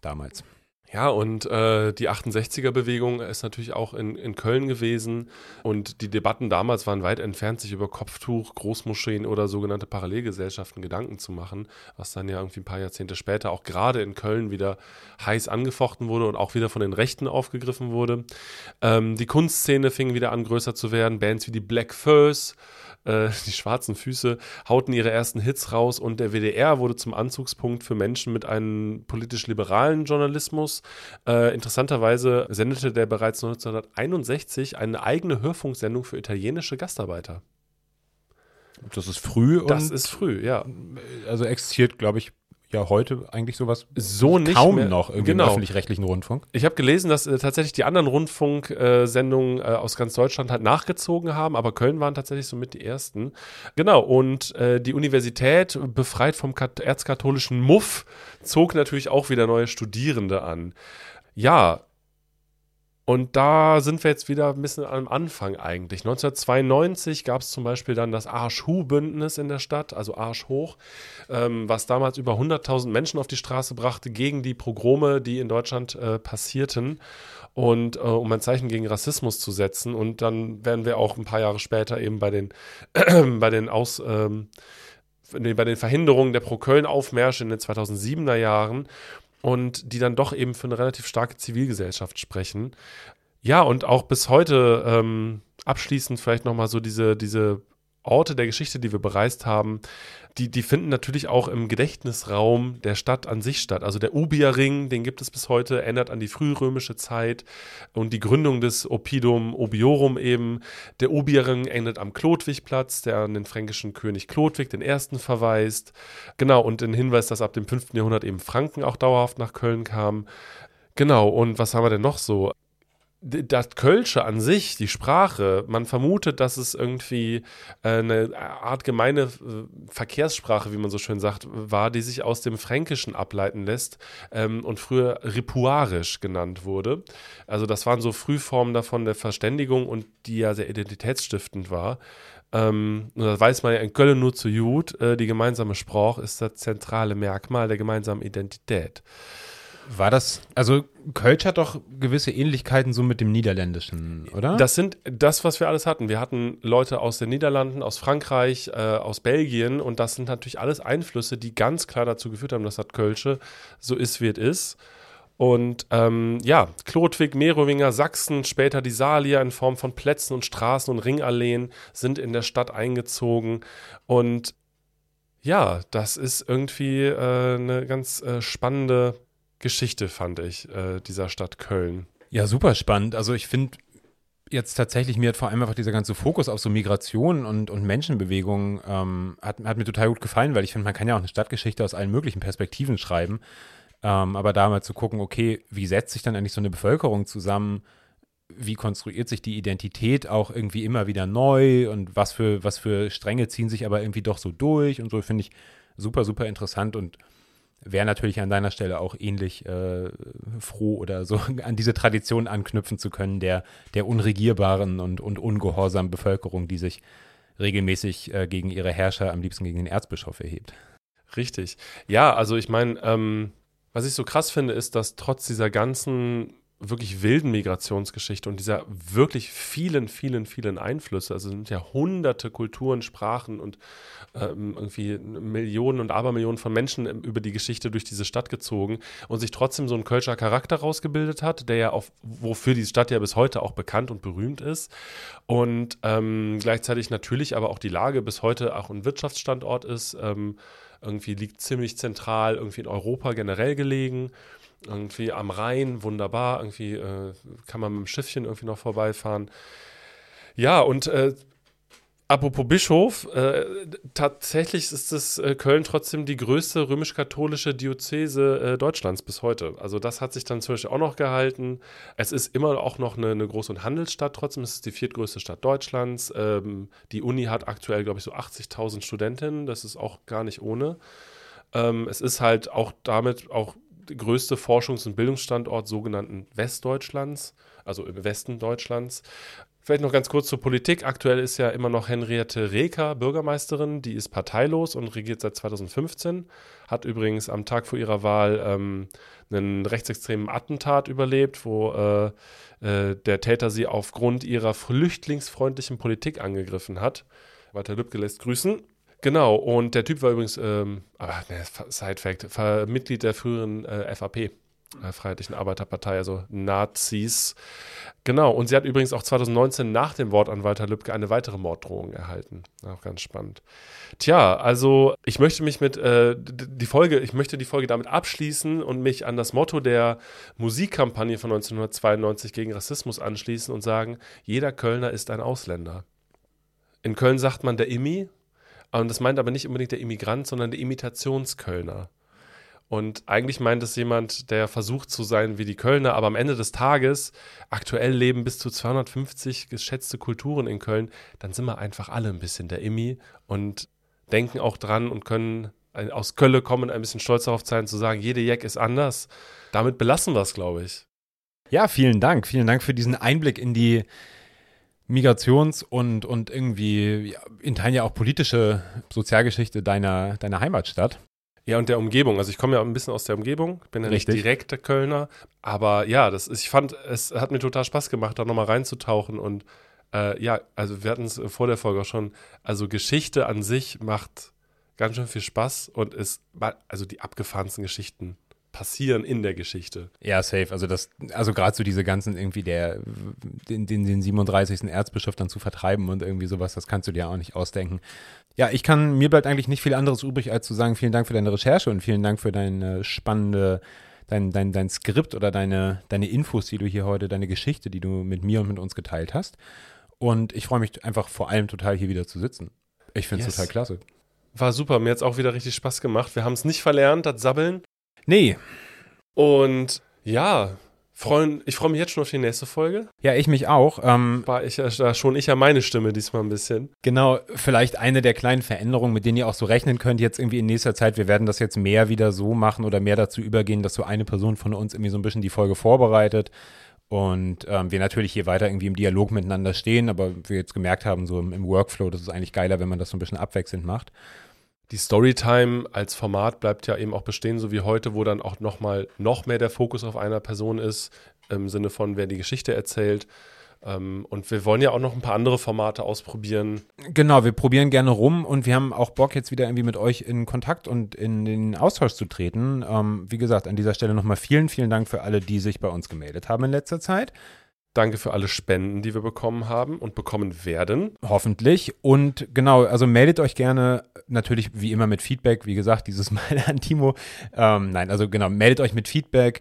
damals. Ja, und äh, die 68er-Bewegung ist natürlich auch in, in Köln gewesen. Und die Debatten damals waren weit entfernt, sich über Kopftuch, Großmoscheen oder sogenannte Parallelgesellschaften Gedanken zu machen, was dann ja irgendwie ein paar Jahrzehnte später auch gerade in Köln wieder heiß angefochten wurde und auch wieder von den Rechten aufgegriffen wurde. Ähm, die Kunstszene fing wieder an, größer zu werden. Bands wie die Black Furs äh, die schwarzen Füße hauten ihre ersten Hits raus und der WDR wurde zum Anzugspunkt für Menschen mit einem politisch-liberalen Journalismus. Äh, interessanterweise sendete der bereits 1961 eine eigene Hörfunksendung für italienische Gastarbeiter. Das ist früh. das ist früh, ja. Also existiert, glaube ich, ja heute eigentlich sowas so nicht kaum mehr. noch irgendwie Genau. im öffentlich-rechtlichen Rundfunk. Ich habe gelesen, dass äh, tatsächlich die anderen Rundfunksendungen äh, aus ganz Deutschland halt nachgezogen haben, aber Köln waren tatsächlich somit die ersten. Genau, und äh, die Universität, befreit vom kat erzkatholischen Muff, zog natürlich auch wieder neue Studierende an. Ja, und da sind wir jetzt wieder ein bisschen am Anfang eigentlich. 1992 gab es zum Beispiel dann das Arsch-Hu-Bündnis in der Stadt, also Arsch hoch, ähm, was damals über 100.000 Menschen auf die Straße brachte gegen die Pogrome, die in Deutschland äh, passierten. Und äh, um ein Zeichen gegen Rassismus zu setzen. Und dann werden wir auch ein paar Jahre später eben bei den, bei den Aus, ähm, bei den Verhinderungen der Pro-Köln-Aufmärsche in den 2007er Jahren und die dann doch eben für eine relativ starke Zivilgesellschaft sprechen. Ja, und auch bis heute ähm, abschließend vielleicht nochmal so diese, diese Orte der Geschichte, die wir bereist haben, die, die finden natürlich auch im Gedächtnisraum der Stadt an sich statt. Also der Ubierring, den gibt es bis heute, erinnert an die frührömische Zeit und die Gründung des Oppidum Obiorum eben. Der Ubierring endet am Chlodwigplatz, der an den fränkischen König Chlodwig den Ersten verweist. Genau, und den Hinweis, dass ab dem 5. Jahrhundert eben Franken auch dauerhaft nach Köln kamen. Genau, und was haben wir denn noch so? Das Kölsche an sich, die Sprache, man vermutet, dass es irgendwie äh, eine Art gemeine äh, Verkehrssprache, wie man so schön sagt, war, die sich aus dem Fränkischen ableiten lässt ähm, und früher Ripuarisch genannt wurde. Also das waren so Frühformen davon der Verständigung und die ja sehr identitätsstiftend war. Ähm, das weiß man ja in Köln nur zu gut. Äh, die gemeinsame Sprache ist das zentrale Merkmal der gemeinsamen Identität. War das, also Kölsch hat doch gewisse Ähnlichkeiten so mit dem Niederländischen, oder? Das sind das, was wir alles hatten. Wir hatten Leute aus den Niederlanden, aus Frankreich, äh, aus Belgien und das sind natürlich alles Einflüsse, die ganz klar dazu geführt haben, dass das Kölsche so ist, wie es ist. Und ähm, ja, Chlodwig, Merowinger, Sachsen, später die Salier in Form von Plätzen und Straßen und Ringalleen sind in der Stadt eingezogen. Und ja, das ist irgendwie äh, eine ganz äh, spannende Geschichte, fand ich, äh, dieser Stadt Köln. Ja, super spannend. Also ich finde jetzt tatsächlich, mir hat vor allem einfach dieser ganze Fokus auf so Migration und, und Menschenbewegungen ähm, hat, hat mir total gut gefallen, weil ich finde, man kann ja auch eine Stadtgeschichte aus allen möglichen Perspektiven schreiben. Ähm, aber da mal zu gucken, okay, wie setzt sich dann eigentlich so eine Bevölkerung zusammen? Wie konstruiert sich die Identität auch irgendwie immer wieder neu und was für, was für Stränge ziehen sich aber irgendwie doch so durch und so finde ich super, super interessant und wäre natürlich an deiner Stelle auch ähnlich äh, froh oder so an diese Tradition anknüpfen zu können, der, der unregierbaren und, und ungehorsamen Bevölkerung, die sich regelmäßig äh, gegen ihre Herrscher, am liebsten gegen den Erzbischof erhebt. Richtig. Ja, also ich meine, ähm, was ich so krass finde, ist, dass trotz dieser ganzen wirklich wilden Migrationsgeschichte und dieser wirklich vielen, vielen, vielen Einflüsse, also sind ja hunderte Kulturen, Sprachen und ähm, irgendwie Millionen und Abermillionen von Menschen über die Geschichte durch diese Stadt gezogen und sich trotzdem so ein Kölscher Charakter rausgebildet hat, der ja auf, wofür die Stadt ja bis heute auch bekannt und berühmt ist. Und ähm, gleichzeitig natürlich aber auch die Lage bis heute auch ein Wirtschaftsstandort ist, ähm, irgendwie liegt ziemlich zentral irgendwie in Europa generell gelegen irgendwie am Rhein, wunderbar. Irgendwie äh, kann man mit dem Schiffchen irgendwie noch vorbeifahren. Ja, und äh, apropos Bischof, äh, tatsächlich ist es äh, Köln trotzdem die größte römisch-katholische Diözese äh, Deutschlands bis heute. Also das hat sich dann zum Beispiel auch noch gehalten. Es ist immer auch noch eine, eine Groß- und Handelsstadt, trotzdem ist es die viertgrößte Stadt Deutschlands. Ähm, die Uni hat aktuell, glaube ich, so 80.000 Studentinnen. Das ist auch gar nicht ohne. Ähm, es ist halt auch damit auch größte Forschungs- und Bildungsstandort sogenannten Westdeutschlands, also im Westen Deutschlands. Vielleicht noch ganz kurz zur Politik. Aktuell ist ja immer noch Henriette Reker Bürgermeisterin. Die ist parteilos und regiert seit 2015. Hat übrigens am Tag vor ihrer Wahl ähm, einen rechtsextremen Attentat überlebt, wo äh, äh, der Täter sie aufgrund ihrer flüchtlingsfreundlichen Politik angegriffen hat. Walter Lübcke lässt grüßen. Genau, und der Typ war übrigens, ähm, ne, Side-Fact, Mitglied der früheren äh, FAP. Freiheitlichen Arbeiterpartei, also Nazis. Genau, und sie hat übrigens auch 2019 nach dem Wort an Walter Lübcke eine weitere Morddrohung erhalten. Auch ganz spannend. Tja, also ich möchte mich mit äh, die Folge, ich möchte die Folge damit abschließen und mich an das Motto der Musikkampagne von 1992 gegen Rassismus anschließen und sagen, jeder Kölner ist ein Ausländer. In Köln sagt man der Immi, und das meint aber nicht unbedingt der Immigrant, sondern der Imitationskölner. Und eigentlich meint es jemand, der versucht zu sein wie die Kölner, aber am Ende des Tages, aktuell leben bis zu 250 geschätzte Kulturen in Köln, dann sind wir einfach alle ein bisschen der Immi und denken auch dran und können aus Kölle kommen ein bisschen stolz darauf sein, zu sagen, jede Jack ist anders. Damit belassen wir es, glaube ich. Ja, vielen Dank. Vielen Dank für diesen Einblick in die Migrations- und, und irgendwie ja, in Teilen ja auch politische Sozialgeschichte deiner, deiner Heimatstadt. Ja, und der Umgebung. Also ich komme ja ein bisschen aus der Umgebung, bin ja Richtig. nicht direkt der Kölner, aber ja, das ist, ich fand, es hat mir total Spaß gemacht, da nochmal reinzutauchen und äh, ja, also wir hatten es vor der Folge auch schon, also Geschichte an sich macht ganz schön viel Spaß und ist, also die abgefahrensten Geschichten passieren in der Geschichte. Ja, safe. Also das, also gerade so diese ganzen irgendwie der, den, den, den 37. Erzbischof dann zu vertreiben und irgendwie sowas, das kannst du dir auch nicht ausdenken. Ja, ich kann, mir bleibt eigentlich nicht viel anderes übrig, als zu sagen, vielen Dank für deine Recherche und vielen Dank für deine spannende, dein, dein, dein Skript oder deine, deine Infos, die du hier heute, deine Geschichte, die du mit mir und mit uns geteilt hast. Und ich freue mich einfach vor allem total hier wieder zu sitzen. Ich finde es Yes. total klasse. War super, mir hat es auch wieder richtig Spaß gemacht. Wir haben es nicht verlernt, das Sabbeln. Nee, Und ja, freuen, ich freue mich jetzt schon auf die nächste Folge. ja, ich mich auch. Ähm, War ich ja da schon ich ja meine Stimme diesmal ein bisschen. Genau, vielleicht eine der kleinen Veränderungen, mit denen ihr auch so rechnen könnt, jetzt irgendwie in nächster Zeit. Wir werden das jetzt mehr wieder so machen oder mehr dazu übergehen, dass so eine Person von uns irgendwie so ein bisschen die Folge vorbereitet. Und ähm, wir natürlich hier weiter irgendwie im Dialog miteinander stehen, aber wir jetzt gemerkt haben, so im, im Workflow, das ist eigentlich geiler, wenn man das so ein bisschen abwechselnd macht. Die Storytime als Format bleibt ja eben auch bestehen, so wie heute, wo dann auch noch mal noch mehr der Fokus auf einer Person ist, im Sinne von, wer die Geschichte erzählt. Ähm, und wir wollen ja auch noch ein paar andere Formate ausprobieren. Genau, wir probieren gerne rum und wir haben auch Bock, jetzt wieder irgendwie mit euch in Kontakt und in den Austausch zu treten. Ähm, wie gesagt, an dieser Stelle nochmal vielen, vielen Dank für alle, die sich bei uns gemeldet haben in letzter Zeit. Danke für alle Spenden, die wir bekommen haben und bekommen werden. Hoffentlich. Und genau, also meldet euch gerne natürlich wie immer mit Feedback. Wie gesagt, dieses Mal an Timo. Ähm, nein, also genau, meldet euch mit Feedback,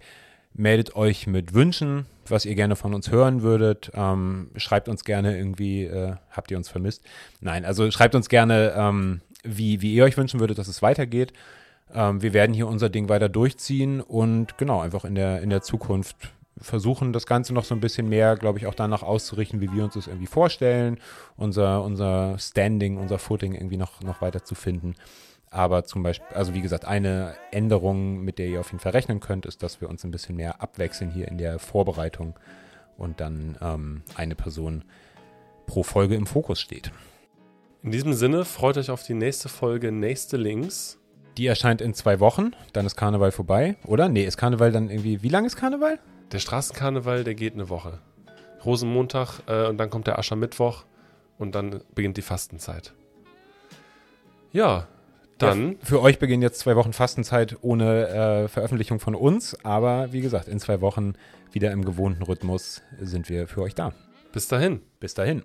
meldet euch mit Wünschen, was ihr gerne von uns hören würdet. Ähm, schreibt uns gerne irgendwie, äh, habt ihr uns vermisst? Nein, also schreibt uns gerne, ähm, wie, wie ihr euch wünschen würdet, dass es weitergeht. Ähm, wir werden hier unser Ding weiter durchziehen und genau, einfach in der, in der Zukunft versuchen, das Ganze noch so ein bisschen mehr, glaube ich, auch danach auszurichten, wie wir uns das irgendwie vorstellen, unser, unser Standing, unser Footing irgendwie noch, noch weiter zu finden. Aber zum Beispiel, also wie gesagt, eine Änderung, mit der ihr auf jeden Fall rechnen könnt, ist, dass wir uns ein bisschen mehr abwechseln hier in der Vorbereitung und dann ähm, eine Person pro Folge im Fokus steht. In diesem Sinne, freut euch auf die nächste Folge, nächste Links. Die erscheint in zwei Wochen, dann ist Karneval vorbei, oder? Nee, ist Karneval dann irgendwie, wie lange ist Karneval? Der Straßenkarneval, der geht eine Woche. Rosenmontag äh, und dann kommt der Aschermittwoch und dann beginnt die Fastenzeit. Ja, dann Ja, für euch beginnen jetzt zwei Wochen Fastenzeit ohne äh, Veröffentlichung von uns, aber wie gesagt, in zwei Wochen wieder im gewohnten Rhythmus sind wir für euch da. bis dahin. Bis dahin.